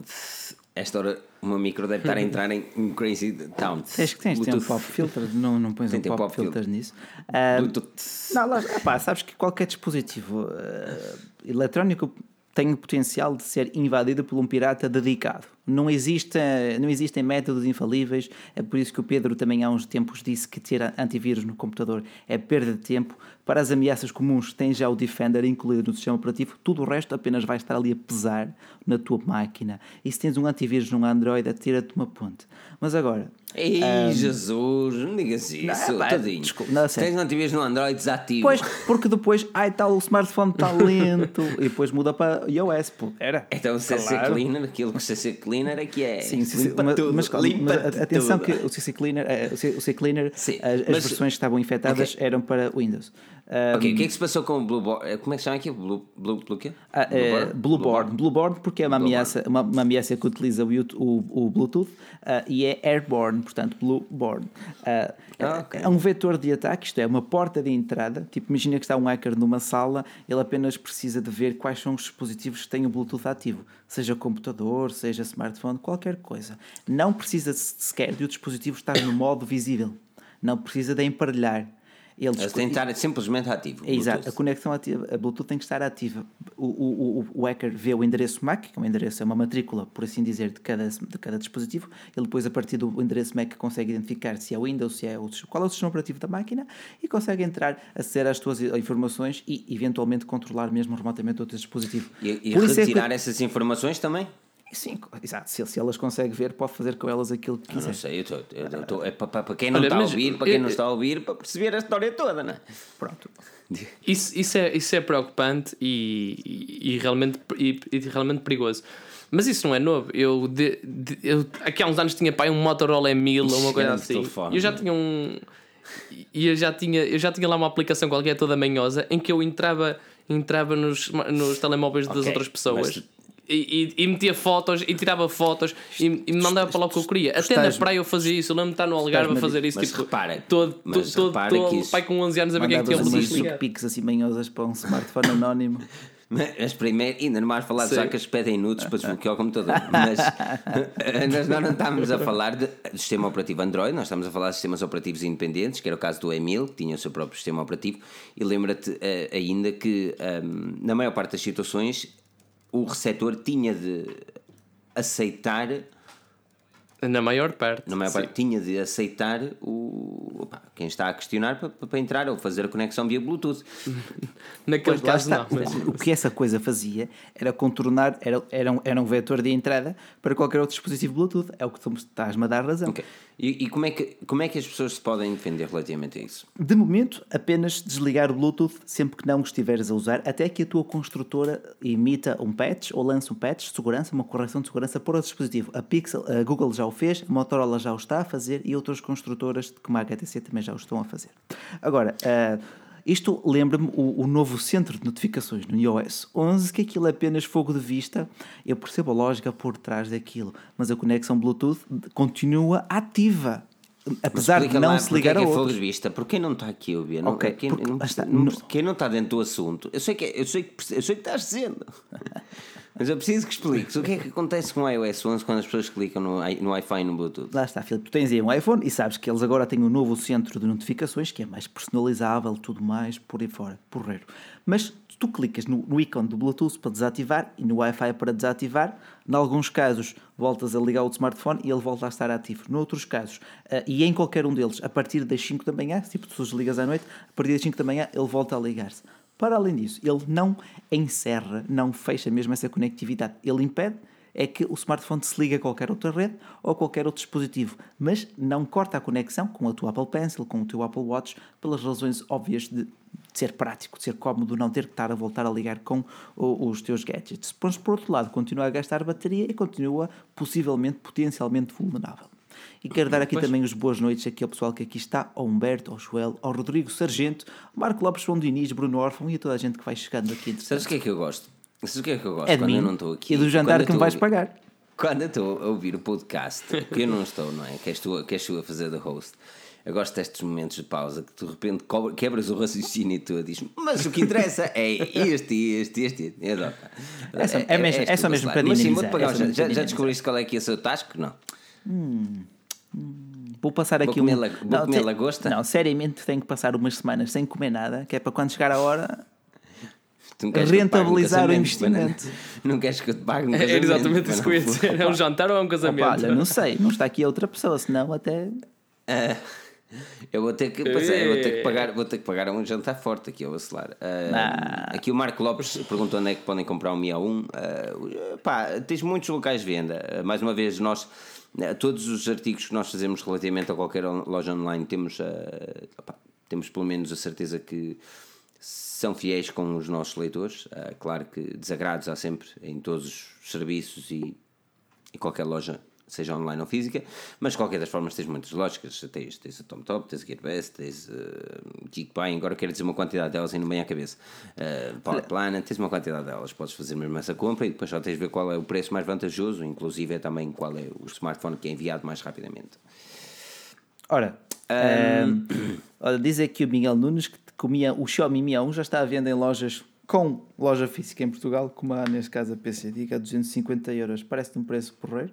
Speaker 1: esta hora o meu micro deve estar a entrar em um crazy town.
Speaker 2: Tens que tens, tem um pop filter, não, não pões um pop, pop filter nisso. Uh, Bluetooth. Não, lá, sabes que qualquer dispositivo uh, eletrónico tem o potencial de ser invadido por um pirata dedicado. Não, existe, não existem métodos infalíveis, é por isso que o Pedro também há uns tempos disse que ter antivírus no computador é perda de tempo. Para as ameaças comuns, tem já o Defender incluído no sistema operativo, tudo o resto apenas vai estar ali a pesar na tua máquina. E se tens um antivírus num Android, atira-te uma ponte. Mas agora.
Speaker 1: Ei, um, Jesus, não digas isso, não, pá, tadinho. Desculpa, não, tens um antivírus no Android desativo.
Speaker 2: Pois, porque depois, ai tal, o smartphone está lento, e depois muda para iOS, pô. Era.
Speaker 1: Então o CC claro. Cleaner, aquilo que o CC Cleaner é que é. Sim, limpa
Speaker 2: mas,
Speaker 1: tudo,
Speaker 2: mas,
Speaker 1: limpa
Speaker 2: mas atenção tudo. que o CC Cleaner, eh, o CC Cleaner Sim, as, as versões que estavam infectadas okay. eram para Windows.
Speaker 1: Um, ok, o que é que se passou com o Blueborn? Eh, como é que se chama aqui? Blue, Blue, Blue, quê?
Speaker 2: Ah, é, Blueborn. Blueborn porque é uma ameaça, uma, uma, ameaça que utiliza o, o, o Bluetooth uh, e é airborne, portanto Blueborn. Uh, ah, okay. É um vetor de ataque, isto é, uma porta de entrada. Tipo, imagina que está um hacker numa sala, ele apenas precisa de ver quais são os dispositivos que têm o Bluetooth ativo, seja computador, seja smartphone, qualquer coisa. Não precisa sequer de o dispositivo estar no modo visível. Não precisa de emparelhar
Speaker 1: eles tem que estar simplesmente ativo.
Speaker 2: É, exato, a conexão ativa, a Bluetooth tem que estar ativa. O, o, o, o hacker vê o endereço MAC, que é um endereço, é uma matrícula, por assim dizer, de cada, de cada dispositivo. Ele depois, a partir do endereço MAC, consegue identificar se é Windows, se é o, qual é o sistema operativo da máquina e consegue entrar, aceder às suas informações e, eventualmente, controlar mesmo remotamente outro dispositivo.
Speaker 1: E, e retirar é que... essas informações também?
Speaker 2: Sim, exato. Se, se elas conseguem ver, pode fazer com elas aquilo que quiser.
Speaker 1: Eu não sei, eu tô, eu tô, é para, para quem não Olha, está a ouvir, para quem eu, não está a ouvir, para perceber a história toda, não é?
Speaker 2: Pronto.
Speaker 3: Isso, isso, é, isso é preocupante e, e, e realmente, e, e, realmente perigoso. Mas isso não é novo. Eu, de, de, eu aqui há uns anos tinha pai um Motorola M1000 ou uma coisa assim. Telefone, eu já tinha um. E eu já tinha, eu já tinha lá uma aplicação qualquer toda manhosa em que eu entrava, entrava nos, nos telemóveis okay, das outras pessoas. Mas e, e, e, metia fotos e tirava fotos e, e me mandava para lá o que eu queria. Até na praia eu fazia isso. Eu lembro-me de estar no Algarve a fazer isso.
Speaker 1: Mas
Speaker 3: tipo,
Speaker 1: repara,
Speaker 3: todo, mas todo, repara todo, todo pai com 11 anos a ver o que é que tinha
Speaker 2: umas piques assim manhosas para um smartphone anónimo. <laughs>
Speaker 1: Mas primeiro, ainda não mais falar de sacas que pedem nudes para desbloquear o computador. Mas <laughs> nós não estamos a falar de, do sistema operativo Android, nós estamos a falar de sistemas operativos independentes, que era o caso do Emil, que tinha o seu próprio sistema operativo. E lembra-te uh, ainda que, um, na maior parte das situações, o receptor tinha de aceitar.
Speaker 3: Na maior parte.
Speaker 1: Na maior parte tinha de aceitar o, opa, quem está a questionar para, para entrar ou fazer a conexão via Bluetooth. <laughs>
Speaker 3: Naquele caso, não.
Speaker 2: Mas... O que essa coisa fazia era contornar, era, era, um, era um vetor de entrada para qualquer outro dispositivo Bluetooth. É o que tu estás-me a dar razão.
Speaker 1: Okay. E, e, como, é que, como é que as pessoas se podem defender relativamente a isso?
Speaker 2: De momento, apenas desligar o Bluetooth sempre que não o estiveres a usar, até que a tua construtora emita um patch ou lance um patch de segurança, uma correção de segurança para o dispositivo. A Pixel, a Google já o fez, a Motorola já o está a fazer e outras construtoras como a HTC também já o estão a fazer. Agora, uh, isto lembra-me o, o, novo centro de notificações no iOS 11, que aquilo é apenas fogo de vista. Eu percebo a lógica por trás daquilo, mas a conexão Bluetooth continua ativa. Apesar de não lá, se ligar
Speaker 1: a
Speaker 2: outros.
Speaker 1: é fogo de vista? Por quem não está aqui a ouvir? Okay, quem, não, está, não, quem não está dentro do assunto? Eu sei que, é, eu sei que, eu sei que estás dizendo. <laughs> Mas eu preciso que expliques o que é que acontece com o iOS 11 quando as pessoas clicam no, no Wi-Fi e no Bluetooth.
Speaker 2: Lá está, Filipe. Tu tens aí um iPhone e sabes que eles agora têm um novo centro de notificações que é mais personalizável, tudo mais, por aí fora, porreiro. Mas tu clicas no, no ícone do Bluetooth para desativar e no Wi-Fi para desativar. Em alguns casos, voltas a ligar o smartphone e ele volta a estar ativo. Noutros casos, ah, e em qualquer um deles, a partir das 5 da manhã, tipo tu desligas à noite, a partir das 5 da manhã ele volta a ligar-se. Para além disso, ele não encerra, não fecha mesmo essa conectividade. Ele impede é que o smartphone se liga a qualquer outra rede ou a qualquer outro dispositivo, mas não corta a conexão com a tua Apple Pencil, com o teu Apple Watch, pelas razões óbvias de ser prático, de ser cómodo, não ter que estar a voltar a ligar com os teus gadgets. Mas, por outro lado, continua a gastar bateria e continua possivelmente, potencialmente vulnerável. E quero dar aqui
Speaker 3: Pois.
Speaker 2: também as boas noites aqui ao pessoal que aqui está, ao Humberto, ao Joel, ao Rodrigo Sargento, ao Marco Lopes, João Diniz, Bruno Órfão e a toda a gente que vai chegando aqui.
Speaker 1: Sabes o que é que eu gosto? Sabes o que é que eu gosto
Speaker 2: É
Speaker 1: quando
Speaker 2: mim
Speaker 1: eu não estou aqui?
Speaker 2: e do jantar
Speaker 1: Quando
Speaker 2: que me vais
Speaker 1: ouvir-
Speaker 2: pagar.
Speaker 1: Quando eu estou a ouvir o podcast, que eu não estou, não é? Que és tu, que és tu a fazer de host. Eu gosto destes momentos de pausa que de repente quebras o raciocínio e tu dizes, mas o que interessa é este, este, este. Eu adoro.
Speaker 2: É só- é mesmo- é
Speaker 1: és
Speaker 2: só mesmo para
Speaker 1: Mas sim, vou-te pagar
Speaker 2: é
Speaker 1: um já, já descobriste qual é que é o seu tasco? Não.
Speaker 2: Vou passar
Speaker 1: Vou
Speaker 2: aqui
Speaker 1: comer
Speaker 2: um...
Speaker 1: la- vou comer
Speaker 2: te-
Speaker 1: lagosta?
Speaker 2: Não, seriamente tenho que passar umas semanas sem comer nada, que é para quando chegar a hora.
Speaker 1: Não pague um
Speaker 2: Rentabilizar o investimento.
Speaker 1: Não queres que eu te pague um
Speaker 3: É
Speaker 1: casamento?
Speaker 3: exatamente isso que eu ia dizer. É um jantar ou é um casamento?
Speaker 2: Opa, olha, não sei, não está aqui a outra pessoa, senão até.
Speaker 1: Ah, eu vou ter que passar, eu vou ter que pagar, vou ter que pagar um jantar forte aqui ao vacilar. Ah, Aqui o Marco Lopes perguntou onde é que podem comprar um Mi A1. Ah, pá, tens muitos locais de venda. Ah, mais uma vez, nós ah, todos os artigos que nós fazemos relativamente a qualquer loja online temos, ah, opá, temos pelo menos a certeza que são fiéis com os nossos leitores. Ah, claro que desagrados há sempre em todos os serviços e em qualquer loja, seja online ou física, mas de qualquer das formas tens muitas lógicas. Tens, tens a TomTop, tens a GearBest, tens a Geekbuy, agora quero dizer uma quantidade delas ainda bem à cabeça. Uh, Power Planet, tens uma quantidade delas, podes fazer mesmo essa compra e depois só tens de ver qual é o preço mais vantajoso, inclusive é também qual é o smartphone que é enviado mais rapidamente.
Speaker 2: Ora, ahm, olha, diz aqui o Miguel Nunes que comia o Xiaomi Mi A1 já está à venda em lojas com loja física em Portugal, como há neste caso a PC Diga, a 250 euros. Parece-te um preço porreiro?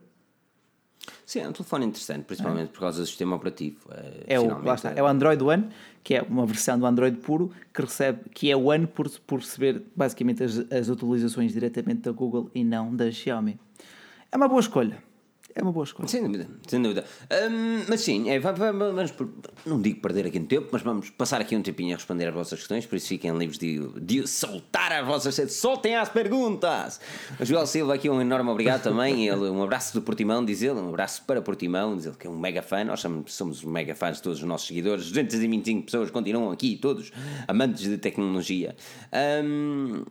Speaker 1: Sim, é um telefone interessante, principalmente por causa do sistema operativo. Uh,
Speaker 2: É o, está, é o Android One, que é uma versão do Android puro, que recebe, que é o One por, por receber basicamente as, as atualizações diretamente da Google e não da Xiaomi. É uma boa escolha. É uma boa escolha.
Speaker 1: Sem dúvida, sem dúvida. Hum, mas sim, é, va- va- va- vamos, não digo perder aqui no tempo, mas vamos passar aqui um tempinho a responder às vossas questões, por isso fiquem livres de, de soltar as vossas soltem as perguntas. O Joel Silva aqui um enorme obrigado também, <laughs> ele, um abraço do Portimão, diz ele, um abraço para Portimão, diz ele que é um mega fã, nós somos, somos mega fãs de todos os nossos seguidores, 225 pessoas continuam aqui, todos amantes de tecnologia. Hum,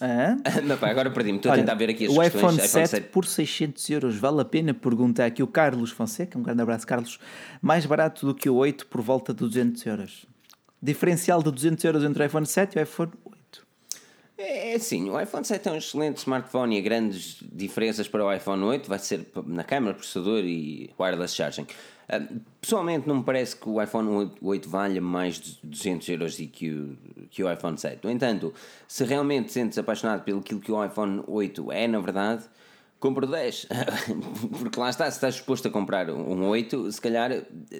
Speaker 2: Hã? <laughs>
Speaker 1: não, pá, agora perdi-me, estou a tentar ver aqui as
Speaker 2: o
Speaker 1: questões.
Speaker 2: iPhone 7, por 600 euros vale a pena? Pergunta aqui o Carlos Fonseca. Um grande abraço, Carlos. Mais barato do que o 8 por volta de 200 euros. Diferencial de 200 euros entre o iPhone 7 e o iPhone 8.
Speaker 1: É é assim, o iPhone 7 é um excelente smartphone e há grandes diferenças para o iPhone 8 vai ser na câmera, processador e wireless charging. Ah, Pessoalmente não me parece que o iPhone 8 8 valha mais de 200 euros do que o, que o iPhone 7. No entanto, se realmente sentes apaixonado pelo que o iPhone 8 é na verdade, compra o 10. <laughs> Porque lá está, se estás disposto a comprar um 8, se calhar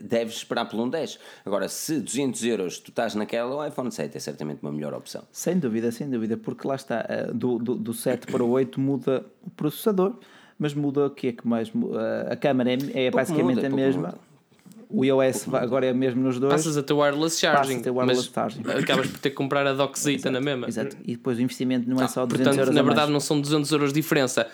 Speaker 1: deves esperar por um 10. Agora, se 200 euros tu estás naquela, o iPhone 7 é certamente uma melhor opção.
Speaker 2: Sem dúvida, sem dúvida, porque lá está, eh, do, do, do 7 para o 8 muda o processador, mas muda o que é que mais A câmera é, é basicamente
Speaker 1: muda,
Speaker 2: a mesma.
Speaker 1: muda.
Speaker 2: O iOS agora é mesmo nos dois.
Speaker 3: Passas a ter wireless charging,
Speaker 2: Passas a ter wireless
Speaker 3: mas
Speaker 2: charging.
Speaker 3: acabas por ter que comprar a dockzita na mesma.
Speaker 2: Exato. E depois o investimento não é só 200
Speaker 3: Portanto,
Speaker 2: euros
Speaker 3: na verdade, não são 200 euros de diferença.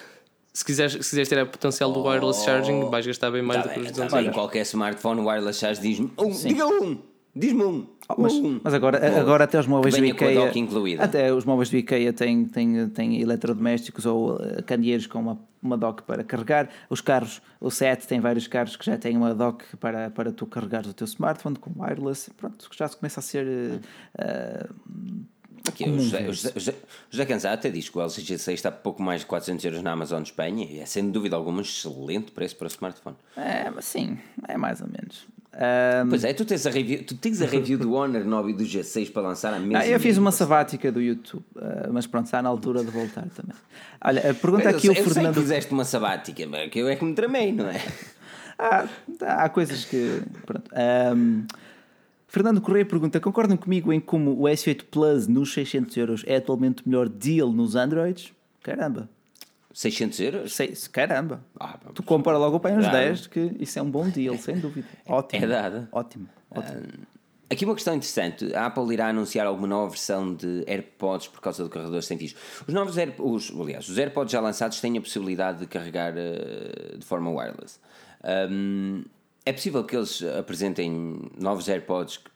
Speaker 3: Se quiseres, se quiseres ter a potencial do wireless charging, vais gastar bem mais
Speaker 1: Tá
Speaker 3: do que os
Speaker 1: tá
Speaker 3: 200
Speaker 1: bem.
Speaker 3: euros.
Speaker 1: qualquer smartphone wireless charge diz-me um, diga um, diz-me um.
Speaker 2: Mas,
Speaker 1: um.
Speaker 2: mas agora, agora até os móveis do IKEA até os móveis do IKEA têm, têm, têm eletrodomésticos ou eh, candeeiros com uma, uma dock para carregar os carros, o 7 tem vários carros que já têm uma dock para, para tu carregares o teu smartphone com wireless pronto, já se começa a ser eh, eh,
Speaker 1: Aqui, o José, o José, o José- o José Canzá até diz que o LG G6 está pouco mais de 400 euros na Amazon de Espanha e é sem dúvida alguma um excelente preço para o smartphone.
Speaker 2: é, mas sim, é mais ou menos Ahm,
Speaker 1: Pois é, tu tens a review, tu tens a review do Honor 9 e do G6 para lançar a mesma.
Speaker 2: ah, eu fiz uma sabática do YouTube, ah, mas pronto, está na altura de voltar também. Olha, a pergunta
Speaker 1: Eu
Speaker 2: aqui
Speaker 1: sei,
Speaker 2: o
Speaker 1: eu sei que
Speaker 2: Fernando.
Speaker 1: fizeste uma sabática, mas que eu é que me tramei, não é?
Speaker 2: Há, <laughs> há coisas que. Pronto. Ahm, Fernando Correia pergunta: concordam comigo em como o S8 Plus nos 600 euros é atualmente o melhor deal nos Androids? Caramba,
Speaker 1: 600 euros?
Speaker 2: sei, caramba.
Speaker 1: Ah,
Speaker 2: Tu compara logo para uns
Speaker 1: Dado.
Speaker 2: 10, que isso é um bom deal, sem dúvida. Ótimo.
Speaker 1: É dado.
Speaker 2: Ótimo. ótimo.
Speaker 1: Aqui uma questão interessante: a Apple irá anunciar alguma nova versão de AirPods por causa do carregador sem fios. Os novos Air, os, aliás, os AirPods já lançados têm a possibilidade de carregar eh, de forma wireless. Hum, é possível que eles apresentem novos AirPods que,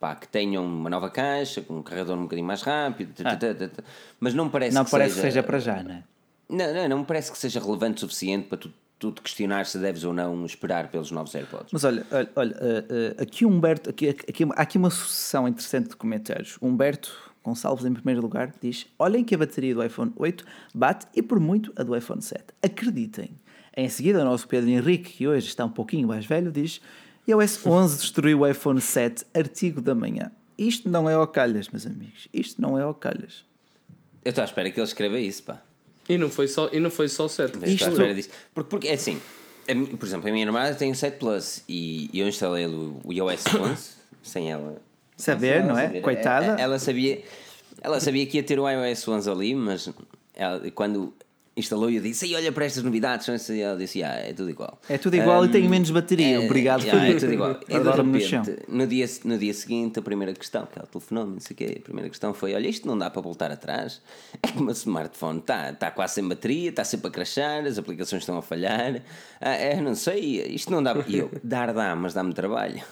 Speaker 1: pá, que tenham uma nova caixa, com um carregador um bocadinho mais rápido, tata, mas não parece
Speaker 2: não
Speaker 1: que
Speaker 2: parece
Speaker 1: seja,
Speaker 2: que seja para já, não é?
Speaker 1: Não, não, não me parece que seja relevante o suficiente para tu, tu te questionar se deves ou não esperar pelos novos AirPods.
Speaker 2: Mas olha, olha, olha eh, eh, aqui Humberto, aqui, aqui, há aqui uma sucessão interessante de comentários. Humberto Gonçalves, em primeiro lugar, diz: Olhem que a bateria do iPhone 8 bate e por muito a do iPhone 7. Acreditem. Em seguida, o nosso Pedro Henrique, que hoje está um pouquinho mais velho, diz: iOS 11 destruiu o iPhone 7, artigo da manhã. Isto não é ao calhas, meus amigos. Isto não é ao calhas.
Speaker 1: Eu estou à espera que ele escreva isso, pá.
Speaker 3: E não foi só, e não foi só o 7.
Speaker 1: Eu Estou à espera disso. Porque, porque é assim, a por exemplo, a minha namorada tem o 7 Plus e eu instalei o, o iOS 11 <coughs> sem ela
Speaker 2: Saber, não é?
Speaker 1: saber.
Speaker 2: Coitada.
Speaker 1: Ela sabia, ela sabia que ia ter o iOS 11 ali, mas ela, quando instalou eu disse, "Ei, olha para estas novidades, são essas?" e ela disse, ah, é tudo igual.
Speaker 2: É tudo igual e
Speaker 1: Ahm,
Speaker 2: tenho menos bateria.
Speaker 1: é-
Speaker 2: Obrigado
Speaker 1: yeah,
Speaker 2: por
Speaker 1: é tudo igual. <laughs> E de
Speaker 2: Adoro-me no chão.
Speaker 1: repente, no dia, no dia seguinte, a primeira questão, que ela telefonou-me, não sei o quê, a primeira questão foi: Olha, isto não dá para voltar atrás. <laughs> É que o meu smartphone está tá quase sem bateria, está sempre a crashar, as aplicações estão a falhar. Ah, é, não sei, isto não dá. E eu, dar dá, mas dá-me trabalho.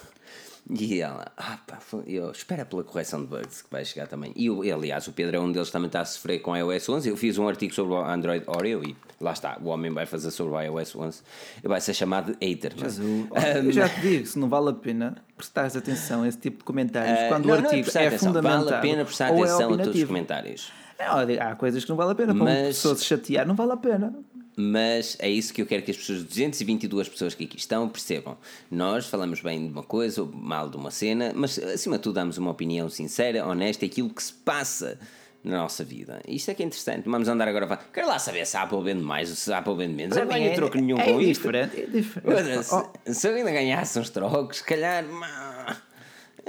Speaker 1: E ela, ah pá, eu, espera pela correção de bugs que vai chegar também. E eu, aliás, o Pedro é um deles também está a sofrer com iOS 11. Eu fiz um artigo sobre o Android Oreo e lá está, o homem vai fazer sobre o iOS 11. E vai ser chamado hater. não é?
Speaker 2: Mas o- eu já te digo, se não vale a pena prestares atenção a esse tipo de comentários
Speaker 1: Ah,
Speaker 2: quando
Speaker 1: não,
Speaker 2: o
Speaker 1: não é
Speaker 2: artigo
Speaker 1: prestar
Speaker 2: é,
Speaker 1: atenção,
Speaker 2: fundamental.
Speaker 1: Vale a pena prestar
Speaker 2: é
Speaker 1: atenção a todos os comentários.
Speaker 2: Não, há coisas que não vale a pena. Para uma
Speaker 1: Mas-
Speaker 2: pessoa se chatear, não vale a pena.
Speaker 1: Mas é isso que eu quero que as pessoas, 222 pessoas que aqui estão, percebam. Nós falamos bem de uma coisa ou mal de uma cena, mas acima de tudo damos uma opinião sincera, honesta, aquilo que se passa na nossa vida. Isto é que é interessante. Vamos andar agora a falar. Quero lá saber se a Apple vende mais ou se a Apple vende menos. Eu não ganho troco nenhum
Speaker 2: é
Speaker 1: com isto.
Speaker 2: diferente, é diferente.
Speaker 1: Se,
Speaker 2: Oh,
Speaker 1: se eu ainda ganhasse uns trocos, se calhar. ma-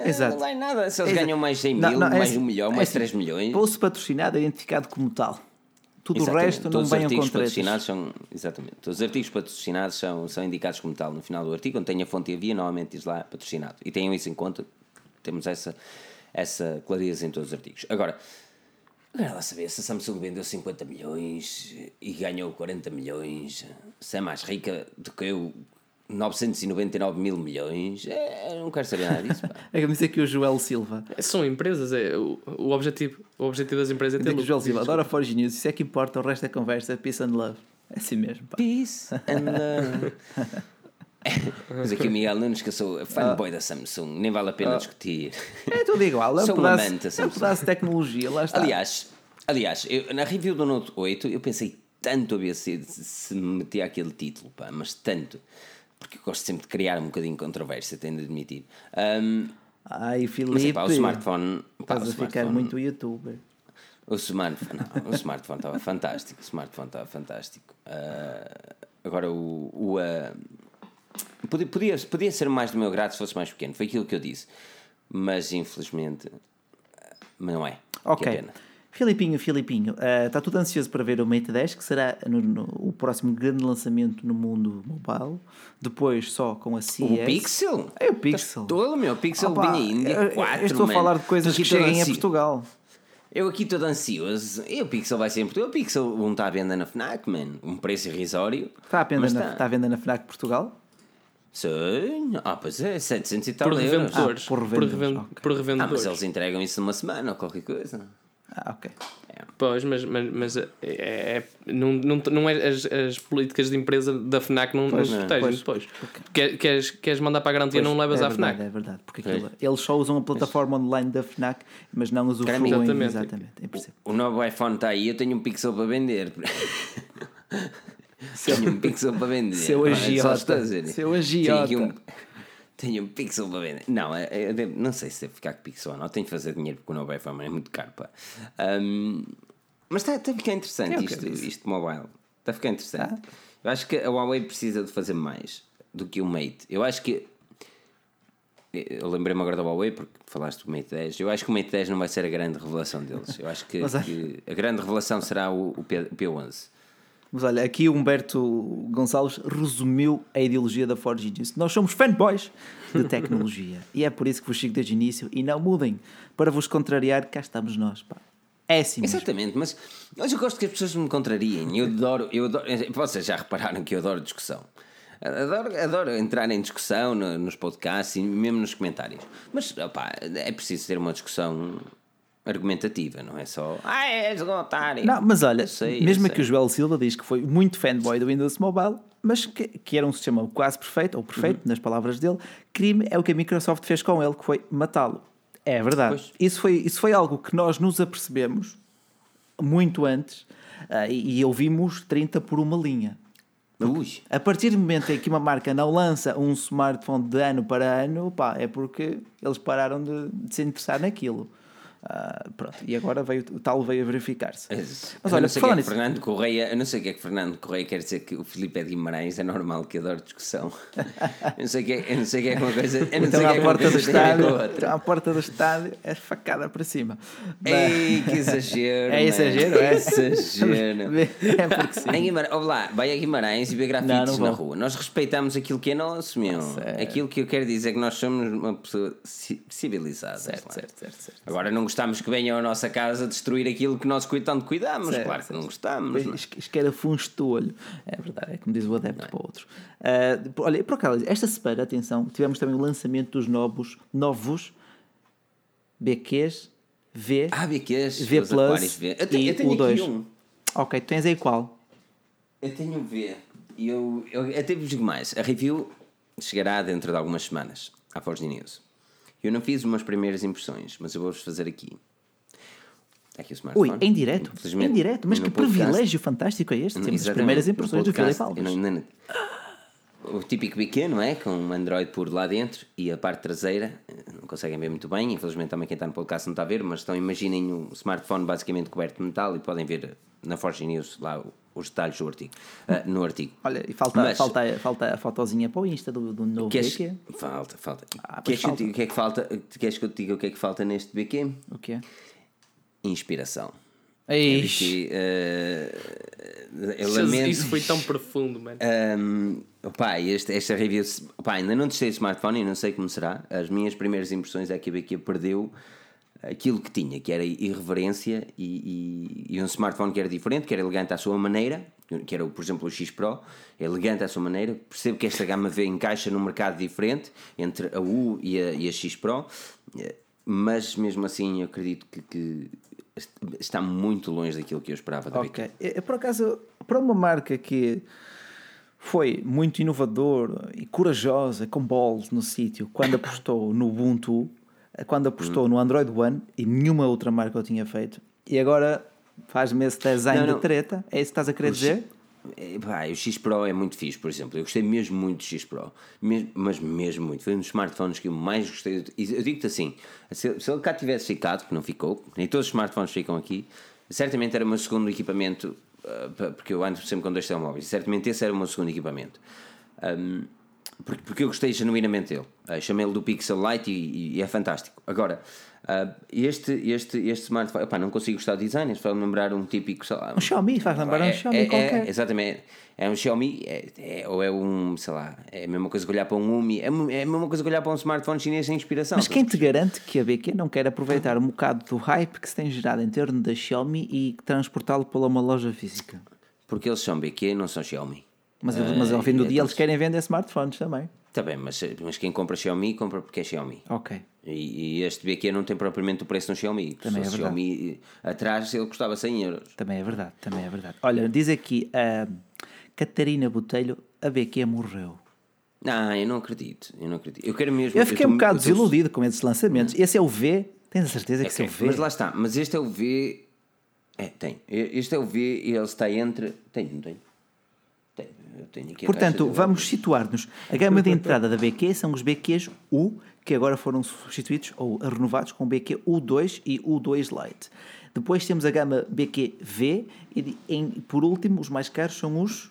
Speaker 2: Exato.
Speaker 1: Não ganho nada. Se eles
Speaker 2: Exato.
Speaker 1: ganham mais 100
Speaker 2: Não,
Speaker 1: mil,
Speaker 2: não, é
Speaker 1: mais
Speaker 2: assim,
Speaker 1: 1 milhão,
Speaker 2: é
Speaker 1: mais
Speaker 2: assim,
Speaker 1: 3 milhões.
Speaker 2: Post patrocinado é identificado como tal. Tudo o
Speaker 1: Exatamente.
Speaker 2: resto não
Speaker 1: Todos artigos
Speaker 2: com tretas.
Speaker 1: patrocinados são exatamente todos os artigos patrocinados são, são indicados como tal no final do artigo quando tem a fonte e a via normalmente diz lá patrocinado e tenham isso em conta temos essa essa clareza em todos os artigos agora agora lá saber se a Samsung vendeu 50 milhões e ganhou 40 milhões se é mais rica do que eu 999 mil milhões é, não quero saber nada disso pá.
Speaker 2: É como dizer que o Joel Silva.
Speaker 3: São empresas, é, o, o, objetivo, o objetivo das empresas é ter
Speaker 2: que o Joel. Silva adora Forge News. Isso é que importa. O resto da conversa é peace and love. É assim mesmo. Pá.
Speaker 1: Peace and love. <laughs> Mas aqui o Miguel Nunes, que eu sou fanboy da Samsung, nem vale a pena discutir.
Speaker 2: É tudo igual. É um
Speaker 1: Sou
Speaker 2: pedaço,
Speaker 1: amante da
Speaker 2: é um pedaço de tecnologia. Lá está.
Speaker 1: Aliás, aliás eu, na review do Note 8 eu pensei tanto a ver se, se me metia aquele título, pá, mas tanto. Porque eu gosto sempre de criar um bocadinho de controvérsia, tenho de admitir. Ahm,
Speaker 2: Ai,
Speaker 1: mas
Speaker 2: Filipe.
Speaker 1: é pá, o smartphone. Pá,
Speaker 2: Estás
Speaker 1: o
Speaker 2: a ficar
Speaker 1: smartphone-
Speaker 2: muito youtuber.
Speaker 1: O smartphone, não, o smartphone estava fantástico. O smartphone estava fantástico. Ah, agora, o. o ah, podia, podia, podia ser mais do meu grado se fosse mais pequeno. Foi aquilo que eu disse. Mas, infelizmente. ah, Mas não é. Que
Speaker 2: Ok.
Speaker 1: pena.
Speaker 2: Filipinho, Filipinho, ah, está tudo ansioso para ver o Mate 10, que será no- no- o próximo grande lançamento no mundo mobile. Depois só com a CES.
Speaker 1: O Pixel?
Speaker 2: É o Pixel.
Speaker 1: Estás Tolo, meu. O Pixel
Speaker 2: Opa,
Speaker 1: vinha em dia
Speaker 2: eu- eu
Speaker 1: 4.
Speaker 2: estou a falar de coisas que
Speaker 1: todo
Speaker 2: cheguem a Portugal.
Speaker 1: Eu aqui todo ansioso. E o Pixel vai ser em Portugal. O Pixel não está à venda na Fnac, man. Um preço irrisório.
Speaker 2: Está à venda, na,
Speaker 1: está.
Speaker 2: está à venda na FNAC Portugal?
Speaker 1: Sim. Ah, pois é. 700 e tal
Speaker 3: Por
Speaker 1: euros.
Speaker 3: revendedores.
Speaker 2: Ah, por
Speaker 3: por,
Speaker 2: revendedores,
Speaker 3: reven-
Speaker 2: ok.
Speaker 3: por
Speaker 1: Ah, mas
Speaker 3: revendedores.
Speaker 1: eles entregam isso numa semana ou qualquer coisa.
Speaker 2: Ah, ok.
Speaker 3: Pois, mas, mas, mas é, é- não, não, não é as, as políticas de empresa da FNAC não, não se
Speaker 1: não.
Speaker 3: protegem
Speaker 2: Pois.
Speaker 3: depois. Quer- Queres, queres mandar para a garantia, não levas
Speaker 2: é
Speaker 3: à FNAC.
Speaker 2: É verdade, porque aquilo- eles só usam a plataforma online da FNAC, mas não usufruem.
Speaker 3: Exatamente.
Speaker 2: Exatamente. eu percebo.
Speaker 1: O novo iPhone está aí, eu tenho um pixel para vender. tenho um pixel para vender.
Speaker 2: Seu
Speaker 1: só
Speaker 2: agiota.
Speaker 1: estou a dizer.
Speaker 2: Seu agiota.
Speaker 1: Um, Tenho um pixel para vender. Não, é- é- não sei se devo ficar com pixel ou não. Tenho que fazer dinheiro porque o novo iPhone é muito caro. Pá. Ahm, mas está está a ficar interessante
Speaker 2: É
Speaker 1: isto, isto mobile. Está a ficar interessante. Eu acho que a Huawei precisa de fazer mais do que o Mate. Eu acho que. Eu lembrei-me agora da Huawei porque falaste do Mate 10. Eu acho que o Mate 10 não vai ser a grande revelação deles. Eu acho que, <laughs>
Speaker 2: Mas
Speaker 1: que a grande revelação será o, o P, o P11.
Speaker 2: Mas olha, aqui o Humberto Gonçalves resumiu a ideologia da Ford e disse: Nós somos fanboys de tecnologia <laughs> e é por isso que vos sigo desde o início e não mudem. Para vos contrariar, cá estamos nós. Pá. É assim mesmo.
Speaker 1: Exatamente, mas mas eu gosto que as pessoas me contrariem. Eu adoro, eu adoro. Vocês já repararam que eu adoro discussão. Adoro, adoro entrar em discussão no- nos podcasts e mesmo nos comentários. Mas opá, é preciso ter uma discussão argumentativa, não é só. Ah, és um otário.
Speaker 2: Não, mas olha,
Speaker 1: sei,
Speaker 2: mesmo que o Joel Silva diz que foi muito fanboy do Windows Mobile, mas que, que era um sistema quase perfeito, ou perfeito,
Speaker 1: Uhum.
Speaker 2: nas palavras dele, crime é o que a Microsoft fez com ele, que foi matá-lo. É verdade.
Speaker 1: Pois.
Speaker 2: Isso foi, isso foi algo que nós nos apercebemos muito antes ah, e, e ouvimos 30 por uma linha. A partir do momento em que uma marca não lança um smartphone de ano para ano, pá, é porque eles pararam de, de se interessar naquilo. Ah, pronto, e agora veio, o tal veio a verificar-se.
Speaker 1: Mas
Speaker 2: Mas
Speaker 1: eu
Speaker 2: olha,
Speaker 1: é
Speaker 2: falando
Speaker 1: Fernando Correia, eu não sei o que é que Fernando Correia quer dizer que o Filipe é de Guimarães, é normal que adoro discussão. <laughs> Eu não sei o que é, eu não sei que é uma coisa. Eu não
Speaker 2: então
Speaker 1: sei que é
Speaker 2: à
Speaker 1: que uma
Speaker 2: porta do
Speaker 1: coisa a
Speaker 2: estádio,
Speaker 1: outra.
Speaker 2: à porta do estádio é facada para cima.
Speaker 1: Ei, que exagero! <laughs>
Speaker 2: É exagero, é?
Speaker 1: Exagero. <laughs>
Speaker 2: é porque sim.
Speaker 1: Em Guimarães, ouve lá, vai a Guimarães e vê grafites na rua. Nós respeitamos aquilo que é nosso, meu.
Speaker 2: Certo.
Speaker 1: Aquilo que eu quero dizer é que nós somos uma pessoa ci- civilizada.
Speaker 2: Certo, certo, certo, certo.
Speaker 1: Agora não gostamos que venham à nossa casa destruir aquilo que nós tanto cuidamos.
Speaker 2: Certo,
Speaker 1: claro que não gostamos. não é?
Speaker 2: Is- Esquerafunhos do olho. É verdade, é como diz o adepto para outros. Ah, olha, por acaso, esta semana, atenção, tivemos também o lançamento dos novos, novos BQs V,
Speaker 1: Ah, BQs,
Speaker 2: V Plus
Speaker 1: V. Eu, te-
Speaker 2: e
Speaker 1: eu tenho
Speaker 2: o 2.
Speaker 1: um.
Speaker 2: Ok, tens aí qual?
Speaker 1: Eu tenho um V. E eu, eu até vos digo mais. A review chegará dentro de algumas semanas à Forge News. Eu não fiz umas primeiras impressões, mas eu vou-vos fazer aqui. Está aqui o
Speaker 2: Ui,
Speaker 1: smartphone.
Speaker 2: em direto? Em direto? Mas que
Speaker 1: podcast-
Speaker 2: privilégio fantástico é este? Temos as primeiras impressões do
Speaker 1: podcast,
Speaker 2: Filipe Alves.
Speaker 1: não- não- O típico BQ, não é? Com um Android por lá dentro e a parte traseira, eh, não conseguem ver muito bem. Infelizmente, também quem está no podcast não está a ver, mas então imaginem o smartphone basicamente coberto de metal e podem ver na Forge News lá os detalhes do artigo, ah, no artigo.
Speaker 2: Olha, e falta,
Speaker 1: Mas-
Speaker 2: falta, falta a fotozinha para o Insta do, do novo
Speaker 1: Queres-
Speaker 2: BQ.
Speaker 1: Falta, falta.
Speaker 2: Ah,
Speaker 1: Queres que eu
Speaker 2: falta.
Speaker 1: diga o que é que falta? Queres que eu te diga o que é que falta neste BQ?
Speaker 2: O que é?
Speaker 1: Inspiração.
Speaker 2: Eish.
Speaker 1: BQ, eh, eu
Speaker 3: Jesus,
Speaker 1: lamento.
Speaker 3: Isso foi tão profundo, mano.
Speaker 1: Um, opá, este, esta review, opá, ainda não testei o smartphone e não sei como será. As minhas primeiras impressões é que a BQ perdeu aquilo que tinha, que era irreverência e, e- e um smartphone que era diferente, que era elegante à sua maneira, que era, por exemplo, o X Pro, é elegante à sua maneira. Percebo que esta gama V encaixa num mercado diferente entre a U e a, e a X Pro, eh, mas mesmo assim eu acredito que, que está muito longe daquilo que eu esperava da.
Speaker 2: Ok. É, é, por acaso, para uma marca que foi muito inovador e corajosa, com balls no sítio, quando apostou no Ubuntu, quando apostou no Android One, e nenhuma outra marca o tinha feito, e agora faz-me esse design
Speaker 1: Não,
Speaker 2: de
Speaker 1: não.
Speaker 2: treta, é isso que estás a querer dizer?
Speaker 1: É, pá, o X Pro é muito fixe, por exemplo. Eu gostei mesmo muito do X Pro, Mes- mas mesmo muito. Foi um dos smartphones que eu mais gostei. Eu digo-te assim: se, se ele cá tivesse ficado, que não ficou, nem todos os smartphones ficam aqui, certamente era o meu segundo equipamento, pa- porque eu ando sempre com dois telemóveis. Certamente esse era o meu segundo equipamento. Ahm, porque, eu gostei genuinamente dele. Ah, Chamei-lo do Pixel Lite e, e é fantástico. Agora, ah, este, este, este smartphone, não consigo gostar do design, faz lembrar um típico, sei lá,
Speaker 2: Um Xiaomi, faz lembrar um
Speaker 1: é,
Speaker 2: Xiaomi
Speaker 1: é,
Speaker 2: qualquer.
Speaker 1: É, exatamente. É um Xiaomi, é, é- ou é um, sei lá, é a mesma coisa que olhar para um Umi, é, é a mesma coisa que olhar para um smartphone chinês sem inspiração.
Speaker 2: Mas quem te garante que a BQ não quer aproveitar um bocado do hype que se tem gerado em torno da Xiaomi e transportá-lo para uma loja física?
Speaker 1: Porque eles são BQ, não são Xiaomi.
Speaker 2: Mas, mas ao fim do
Speaker 1: é
Speaker 2: dia eles querem vender smartphones também.
Speaker 1: Está bem, mas, mas quem compra Xiaomi, compra porque é Xiaomi.
Speaker 2: Ok.
Speaker 1: E, e este BQ não tem propriamente o preço de um Xiaomi.
Speaker 2: Também é
Speaker 1: fosse Xiaomi atrás ele custava 100 euros.
Speaker 2: Também é verdade, também é verdade. Olha, diz aqui a Catarina Botelho, a BQ morreu.
Speaker 1: Não, eu não acredito. Eu não acredito. Eu quero mesmo.
Speaker 2: Eu fiquei um
Speaker 1: tô-
Speaker 2: bocado
Speaker 1: tô-
Speaker 2: desiludido com esses lançamentos. Esse é o V, tens a certeza que esse é o V?
Speaker 1: Mas lá está, mas este é o V. É, tem. Este é o V e ele está entre. Tem, não tem? Eu tenho aqui a
Speaker 2: Portanto, vamos situar-nos. A gama de entrada da BQ são os BQs U, que agora foram substituídos ou renovados com o BQ U2 e U2 Lite. Depois temos a gama BQ V e, em- por último, os mais caros são os,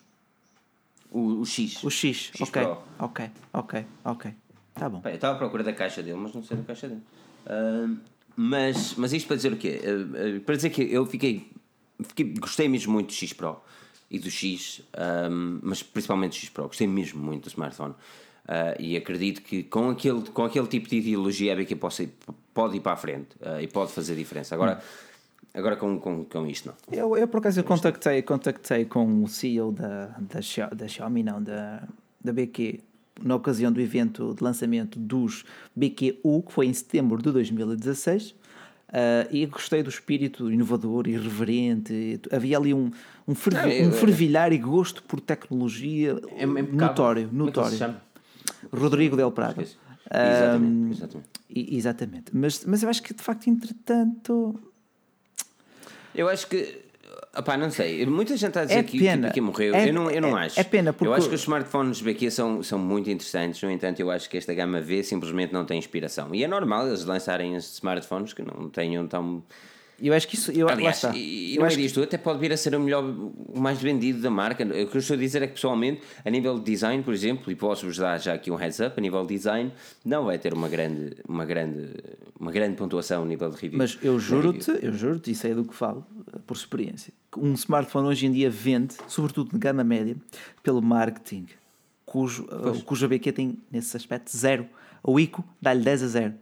Speaker 1: O, o X.
Speaker 2: os X.
Speaker 1: X
Speaker 2: ok,
Speaker 1: Pro.
Speaker 2: ok, ok, ok. Tá bom.
Speaker 1: Eu estava à procura da caixa dele, mas não sei da caixa dele. Ahm, mas, mas isto para dizer o quê? Ah, ah, para dizer que eu fiquei, fiquei- Gostei mesmo muito do X Pro e do X, ahm, mas principalmente do X Pro. Gostei mesmo muito do smartphone. Ah, e acredito que com aquele, com aquele tipo de ideologia a BQ possa ir- pode ir para a frente ah, e pode fazer diferença. Agora, agora com, com, com isto não.
Speaker 2: Eu, eu por acaso eu contactei, contactei com o CEO da, da, da Xiaomi, não, da, da BQ, na ocasião do evento de lançamento dos BQ-U, que foi em setembro de 2016, ah, e gostei do espírito inovador, irreverente. Havia ali um, um, fervi-
Speaker 1: eu-
Speaker 2: um fervilhar e gosto por tecnologia
Speaker 1: É
Speaker 2: notório.
Speaker 1: É se
Speaker 2: notório.
Speaker 1: chama?
Speaker 2: Rodrigo Del Prado.
Speaker 1: Esqueci. Exatamente, exatamente.
Speaker 2: E- exatamente. Mas, mas eu acho que de facto, entretanto,
Speaker 1: Eu acho que. Opá, não sei. Muita gente está a dizer
Speaker 2: É
Speaker 1: que,
Speaker 2: pena.
Speaker 1: que BQ morreu.
Speaker 2: É-
Speaker 1: eu não, eu não
Speaker 2: é-
Speaker 1: acho.
Speaker 2: é pena, porque-
Speaker 1: Eu acho que os smartphones BQ são, são muito interessantes. No entanto, eu acho que esta gama V simplesmente não tem inspiração. E é normal eles lançarem smartphones que não tenham tão.
Speaker 2: Eu acho que isso. Eu,
Speaker 1: Aliás,
Speaker 2: está.
Speaker 1: e, e é
Speaker 2: acho que-
Speaker 1: disto, até pode vir a ser o melhor, o mais vendido da marca. O que eu estou a dizer é que, pessoalmente, a nível de design, por exemplo, e posso-vos dar já aqui um heads up, a nível de design, não vai ter uma grande, uma grande, uma grande pontuação a nível de review.
Speaker 2: Mas eu
Speaker 1: Na
Speaker 2: juro-te, eu juro-te, e sei do que falo, por experiência, que um smartphone hoje em dia vende, sobretudo de gama média, pelo marketing, cujo, eh, cujo BQ tem, nesse aspecto, zero. O ICO dá-lhe 10 a 0.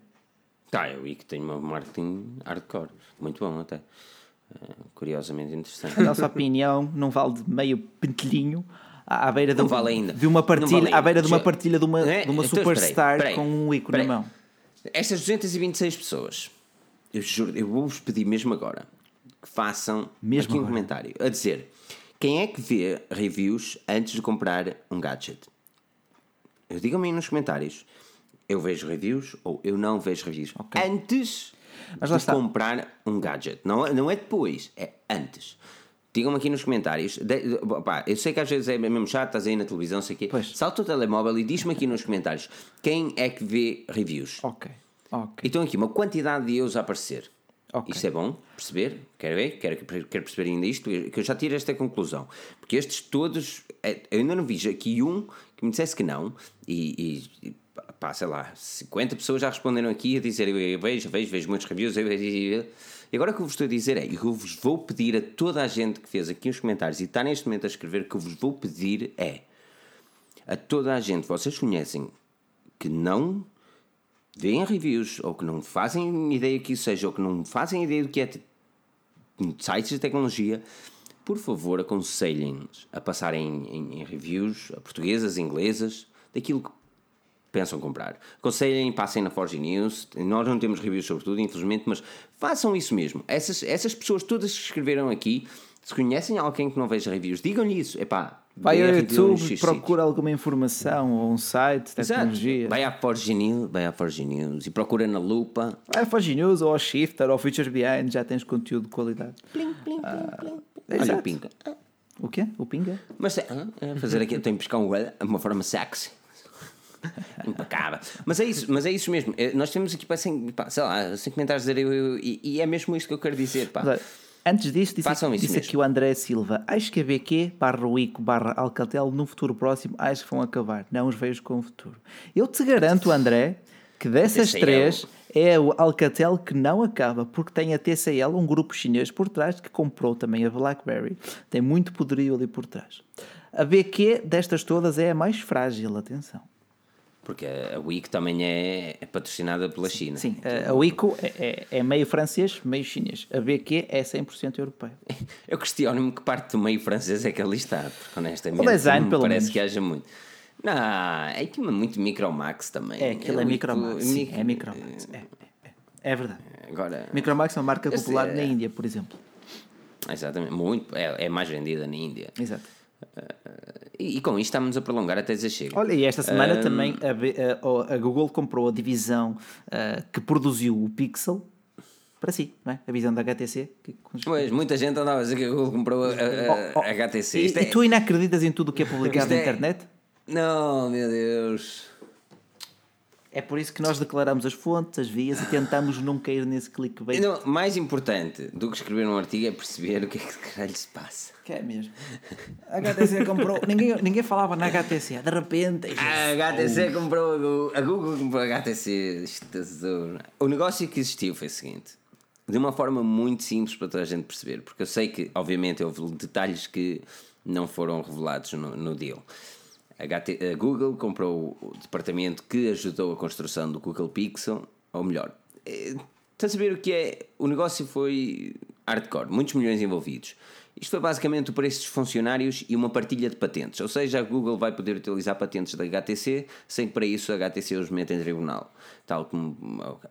Speaker 1: Tá, eu vi que tem uma marketing hardcore, muito bom até. Eh, curiosamente interessante.
Speaker 2: A nossa opinião não vale de meio pentelhinho à à beira de, um-
Speaker 1: vale ainda.
Speaker 2: de uma partilha,
Speaker 1: vale
Speaker 2: à beira de uma partilha de uma,
Speaker 1: É,
Speaker 2: de uma
Speaker 1: então,
Speaker 2: superstar com um ICO na mão.
Speaker 1: Estas 226 pessoas, eu juro, eu vou-vos pedir mesmo agora que façam
Speaker 2: Mesmo
Speaker 1: aqui um comentário a dizer quem é que vê reviews antes de comprar um gadget. Eu digam-me aí nos comentários. Eu vejo reviews ou eu não vejo reviews. Antes
Speaker 2: Mas
Speaker 1: de
Speaker 2: está.
Speaker 1: comprar um gadget. Não, é- não é depois, é antes. Digam-me aqui nos comentários. De- opá, eu sei que às vezes é mesmo chato, estás aí na televisão, sei o quê.
Speaker 2: Pois.
Speaker 1: Salta o telemóvel e diz-me aqui nos comentários quem é que vê reviews.
Speaker 2: Ok, ok.
Speaker 1: Então aqui uma quantidade de erros a aparecer.
Speaker 2: Ok.
Speaker 1: Isto é bom perceber? Quero ver? Quero, quero perceber ainda isto, que eu já tiro esta conclusão. Porque estes todos, é, eu ainda não vi aqui um que me dissesse que não, e, e pá, sei lá, 50 pessoas já responderam aqui a dizer eu, vejo, vejo, vejo muitos reviews, eu, eu, eu. E agora o que eu vos estou a dizer é, eu vos vou pedir a toda a gente que fez aqui os comentários e está neste momento a escrever, o que eu vos vou pedir é a toda a gente, vocês conhecem que não veem reviews ou que não fazem ideia que isso seja ou que não fazem ideia do que é te- sites de tecnologia, por favor aconselhem-nos a passarem em, em reviews a portuguesas, inglesas, daquilo que pensam comprar. Aconselhem, passem na Forge News. Nós não temos reviews sobre tudo, infelizmente, mas façam isso mesmo. Essas, essas pessoas todas que escreveram aqui, se conhecem alguém que não veja reviews, digam-lhe isso. Epá,
Speaker 2: Vai ao YouTube, procura alguma informação ou um site
Speaker 1: Exato.
Speaker 2: tecnologia.
Speaker 1: Vai à Forge News, vai à Forge News e procura na lupa.
Speaker 2: Vai ao Forge News ou ao Shifter ou ao Features Behind, já tens conteúdo de qualidade.
Speaker 1: Olha
Speaker 2: Exato.
Speaker 1: o pinga.
Speaker 2: O quê? O Pinga?
Speaker 1: Mas é, fazer aqui, tem que pescar um uma forma sexy. Impecável. Mas é isso, mas é isso mesmo. É, Nós temos aqui, pá, sem, pá, sei lá, sem comentários dizer eu, eu- e, e é mesmo isto que eu quero dizer. Pá.
Speaker 2: Antes disso, disse,
Speaker 1: Façam isso
Speaker 2: disse aqui o André Silva. Acho que a BQ barra Wico barra Alcatel no futuro próximo acho que vão acabar. Não os vejo com o futuro. Eu te garanto, André, que dessas
Speaker 1: TCL.
Speaker 2: três é o Alcatel que não acaba, porque tem a TCL, um grupo chinês por trás, que comprou também a BlackBerry. Tem muito poderio ali por trás. A BQ destas todas é a mais frágil, atenção.
Speaker 1: Porque a Wii também é, é patrocinada pela China.
Speaker 2: Sim, a Wico é, é- é meio francês, meio chinês. A BQ é 100% europeu. <laughs>
Speaker 1: Eu questiono-me que parte do meio francês é que ali está, porque honestamente
Speaker 2: O design,
Speaker 1: não me
Speaker 2: pelo
Speaker 1: parece
Speaker 2: menos.
Speaker 1: que haja muito. Não, é que muito Micromax também.
Speaker 2: É, aquilo é
Speaker 1: muito-
Speaker 2: Micromax. Sim,
Speaker 1: mic-
Speaker 2: é Micromax. É, é, é. É verdade.
Speaker 1: Agora,
Speaker 2: Micromax é uma marca popular
Speaker 1: é-
Speaker 2: na Índia, por exemplo.
Speaker 1: exatamente, muito, é, é mais vendida na Índia.
Speaker 2: Exato.
Speaker 1: E, e com isto estamos a prolongar até dizer chega.
Speaker 2: Olha, e esta semana também a, a- a Google comprou a divisão ah, que produziu o Pixel para si, não é? A visão da HTC. Que...
Speaker 1: Pois, muita gente andava a dizer que a Google comprou a, a, oh, oh, a HTC.
Speaker 2: E, é... e, tu ainda acreditas em tudo o que é publicado na é... internet?
Speaker 1: Não, meu Deus.
Speaker 2: É por isso que nós declaramos as fontes, as vias e tentamos não cair nesse clickbait.
Speaker 1: Não, mais importante do que escrever um artigo é perceber o que é que caralho se passa.
Speaker 2: Que é mesmo. A HTC comprou. ninguém, ninguém falava na HTC, de repente.
Speaker 1: A HTC comprou a Google, a Google comprou a HTC. O negócio que existiu foi o seguinte: de uma forma muito simples para toda a gente perceber, porque eu sei que, obviamente, houve detalhes que não foram revelados no, no deal. A, a Google comprou o departamento que ajudou a construção do Google Pixel, ou melhor, é, está a saber o que é? O negócio foi hardcore, muitos milhões envolvidos. Isto foi basicamente o preço dos funcionários e uma partilha de patentes, ou seja, a Google vai poder utilizar patentes da HTC sem que para isso a HTC os meta em tribunal. Tal como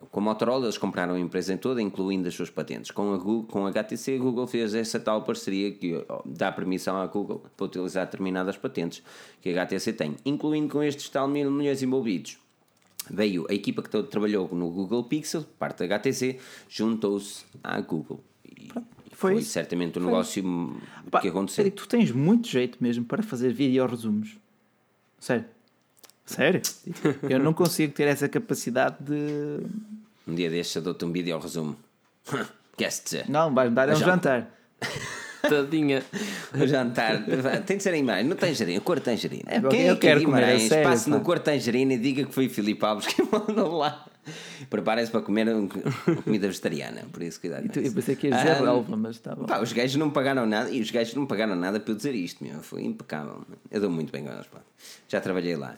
Speaker 1: com a Motorola, eles compraram a empresa em toda, incluindo as suas patentes. Com a, Google, com a HTC, a Google fez essa tal parceria que dá permissão à Google para utilizar determinadas patentes que a HTC tem, incluindo com estes tal mil milhões envolvidos. Veio a equipa que trabalhou no Google Pixel, parte da HTC, juntou-se à Google. E foi, foi certamente o um negócio que aconteceu.
Speaker 2: Sério, tu tens muito jeito mesmo para fazer vídeo resumos. Sério. Sério? <laughs> Eu não consigo ter essa capacidade de.
Speaker 1: Um dia destes eu dou-te um vídeo resumo. <laughs> Queres dizer?
Speaker 2: Não, vais-me dar é <laughs> um jantar.
Speaker 3: Tadinha.
Speaker 1: O jantar. Tem de ser em Maranhão. Não tem gerina. Cor tangerina.
Speaker 2: É, Quem eu é que quero comer a sério,
Speaker 1: passe no cor tangerina e diga que foi o Filipe Alves que mandou lá. Preparem-se para comer comida vegetariana, por isso cuidado.
Speaker 2: E tu, eu pensei que ia dizer ah, relva, mas está bom.
Speaker 1: Pá, os gajos não pagaram nada e os gajos não pagaram nada para eu dizer isto, meu. Foi impecável. Eu dou muito bem com eles, pá. Já trabalhei lá.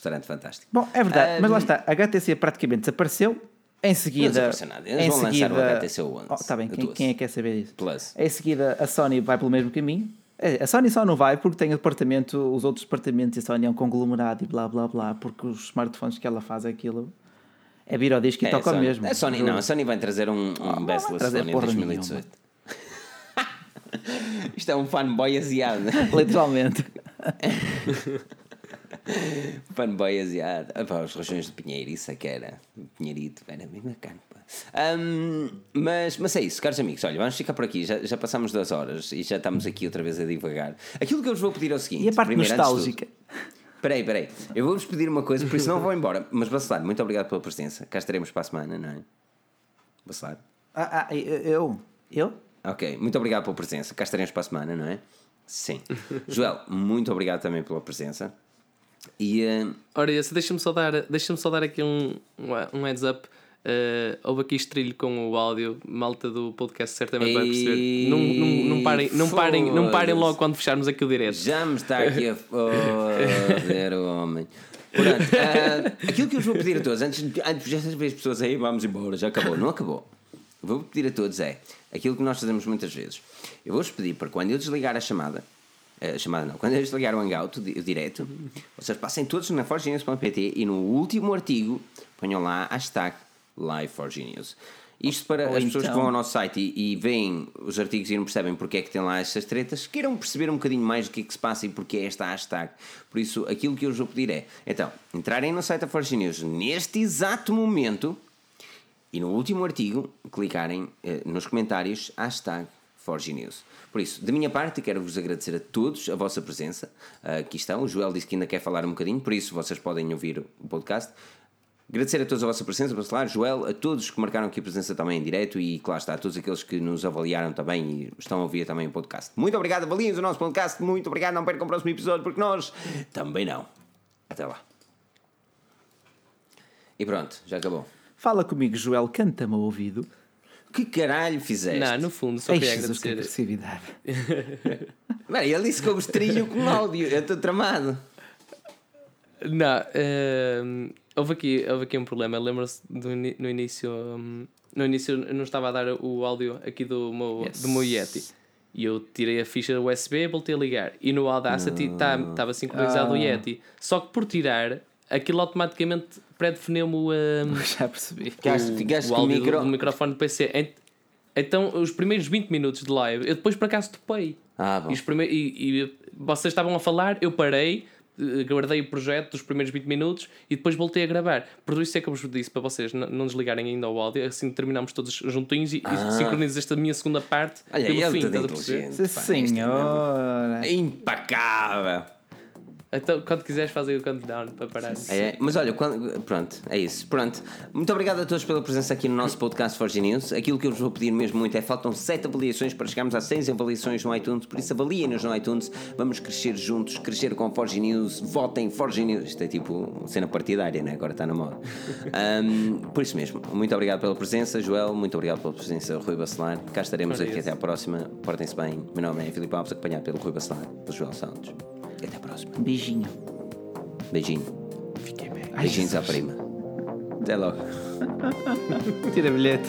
Speaker 1: Restaurante fantástico.
Speaker 2: Bom, é verdade, ah, mas lá está. A HTC praticamente desapareceu. Em seguida. Não
Speaker 1: nada. Eles em vão seguida, lançar o HTC 11.
Speaker 2: Oh, tá bem, quem, quem, é que quer saber disso?
Speaker 1: Plus.
Speaker 2: Em seguida, a Sony vai pelo mesmo caminho. É, a Sony só não vai porque tem o departamento, os outros departamentos e a Sony é um conglomerado e blá blá blá, porque os smartphones que ela faz aquilo é vir ao disco e é, toca
Speaker 1: Sony,
Speaker 2: mesmo.
Speaker 1: A Sony, não, a Sony vai trazer um, um oh, Bestless Sony em 2018. <laughs> Isto é um fanboy asiado. <laughs>
Speaker 2: Literalmente. <laughs> <laughs>
Speaker 1: fanboy asiado. Ah, os regiões de Pinheiro, isso é que era. Pinheirito, era mesmo bacana. Um, mas, mas é isso, caros amigos. Olha, vamos ficar por aqui. Já, já passamos duas horas e já estamos aqui outra vez a divagar. Aquilo que eu vos vou pedir é o seguinte:
Speaker 2: e a parte primeiro, nostálgica.
Speaker 1: Peraí, peraí. Eu vou-vos pedir uma coisa, por isso não vou embora. Mas Bacelar, muito obrigado pela presença. Cá estaremos para a semana, não é? Bacelar.
Speaker 2: Ah, ah, eu? Eu?
Speaker 1: Ok, muito obrigado pela presença. Cá estaremos para a semana, não é? Sim. Joel, muito obrigado também pela presença. E. Uh...
Speaker 3: Ora, deixa-me só, dar, deixa só dar aqui um, um heads up. Uh, houve aqui estrilho com o áudio, malta do podcast certamente vai perceber. Não, não, não, parem, não, parem, não parem logo quando fecharmos aqui o direto.
Speaker 1: Já me está aqui a foder o <laughs> homem. Portanto, uh, aquilo que eu vos vou pedir a todos, antes, antes de ver as pessoas aí, vamos embora, já acabou, não acabou. Vou pedir a todos é aquilo que nós fazemos muitas vezes. Eu vou-vos pedir para quando eu desligar a chamada, a chamada não, quando eu desligar o Hangout, o direto, vocês passem todos na forginhas.pt e no último artigo ponham lá hashtag Live for Genius. Isto para Ou as pessoas então... que vão ao nosso site e, e veem os artigos e não percebem porque é que tem lá essas tretas, queiram perceber um bocadinho mais do que é que se passa e porque é esta hashtag. Por isso, aquilo que eu vos vou pedir é, então, entrarem no site da Forge News neste exato momento e no último artigo, clicarem eh, nos comentários hashtag Forge News. Por isso, da minha parte, quero-vos agradecer a todos a vossa presença. Uh, aqui estão. O Joel disse que ainda quer falar um bocadinho, por isso vocês podem ouvir o podcast. Agradecer a todos a vossa presença, Bacelar, Joel, a todos que marcaram aqui a presença também em direto e, claro está, a todos aqueles que nos avaliaram também e estão a ouvir também o podcast. Muito obrigado, avaliem o nosso podcast, muito obrigado, não percam o próximo episódio porque nós também não. Até lá. E pronto, já acabou.
Speaker 2: Fala comigo, Joel, canta-me ao ouvido.
Speaker 1: Que caralho fizeste?
Speaker 3: Não, no fundo, só queria agradecer. Que
Speaker 2: agressividade. <laughs>
Speaker 1: Bem, ele disse que houve trilho com áudio, eu estou tramado.
Speaker 3: Não, uh, houve, aqui, houve aqui um problema. Lembro-se no início. Um, no início eu não estava a dar o áudio aqui do meu, yes. do meu Yeti. E eu tirei a ficha USB, voltei a ligar. E no Audacity estava tá, sincronizado ah. o Yeti. Só que por tirar, aquilo automaticamente pré-definiu-me o, um, <laughs>
Speaker 2: Já percebi.
Speaker 3: o, o áudio micro... do, do microfone do PC. Então, os primeiros 20 minutos de live, eu depois por acaso topei.
Speaker 1: Ah, bom.
Speaker 3: E, e, e vocês estavam a falar, eu parei eh, guardei o projeto dos primeiros 20 minutos e depois voltei a gravar. Por isso é que eu vos disse para vocês não, desligarem ainda o áudio, assim terminamos todos juntinhos e,
Speaker 1: Ah.
Speaker 3: e sincronizo esta minha segunda parte
Speaker 1: Olha,
Speaker 3: pelo
Speaker 1: ele
Speaker 3: fim, estás a perceber?
Speaker 1: é
Speaker 2: senhora.
Speaker 1: Impacável!
Speaker 3: Então, quando quiseres fazer o countdown para parar.
Speaker 1: É, mas olha, quando- pronto, é isso. Pronto. Muito obrigado a todos pela presença aqui no nosso podcast Forge News. Aquilo que eu vos vou pedir mesmo muito é: faltam 7 avaliações para chegarmos a 6 avaliações no iTunes. Por isso, avaliem-nos no iTunes. Vamos crescer juntos, crescer com Forge News. Votem Forge News. Isto é tipo cena partidária, né? Agora está na moda. Ahm, por isso mesmo, muito obrigado pela presença, Joel. Muito obrigado pela presença, Rui Bacelar. Cá estaremos aqui até à próxima. Portem-se bem. Meu nome é Filipe Alves, acompanhado pelo Rui Bacelar, pelo Joel Santos. Próxima.
Speaker 2: Beijinho.
Speaker 1: Beijinho.
Speaker 2: Fiquei bem.
Speaker 1: Beijinhos à prima. Até logo. <laughs>
Speaker 2: Tira bilhete.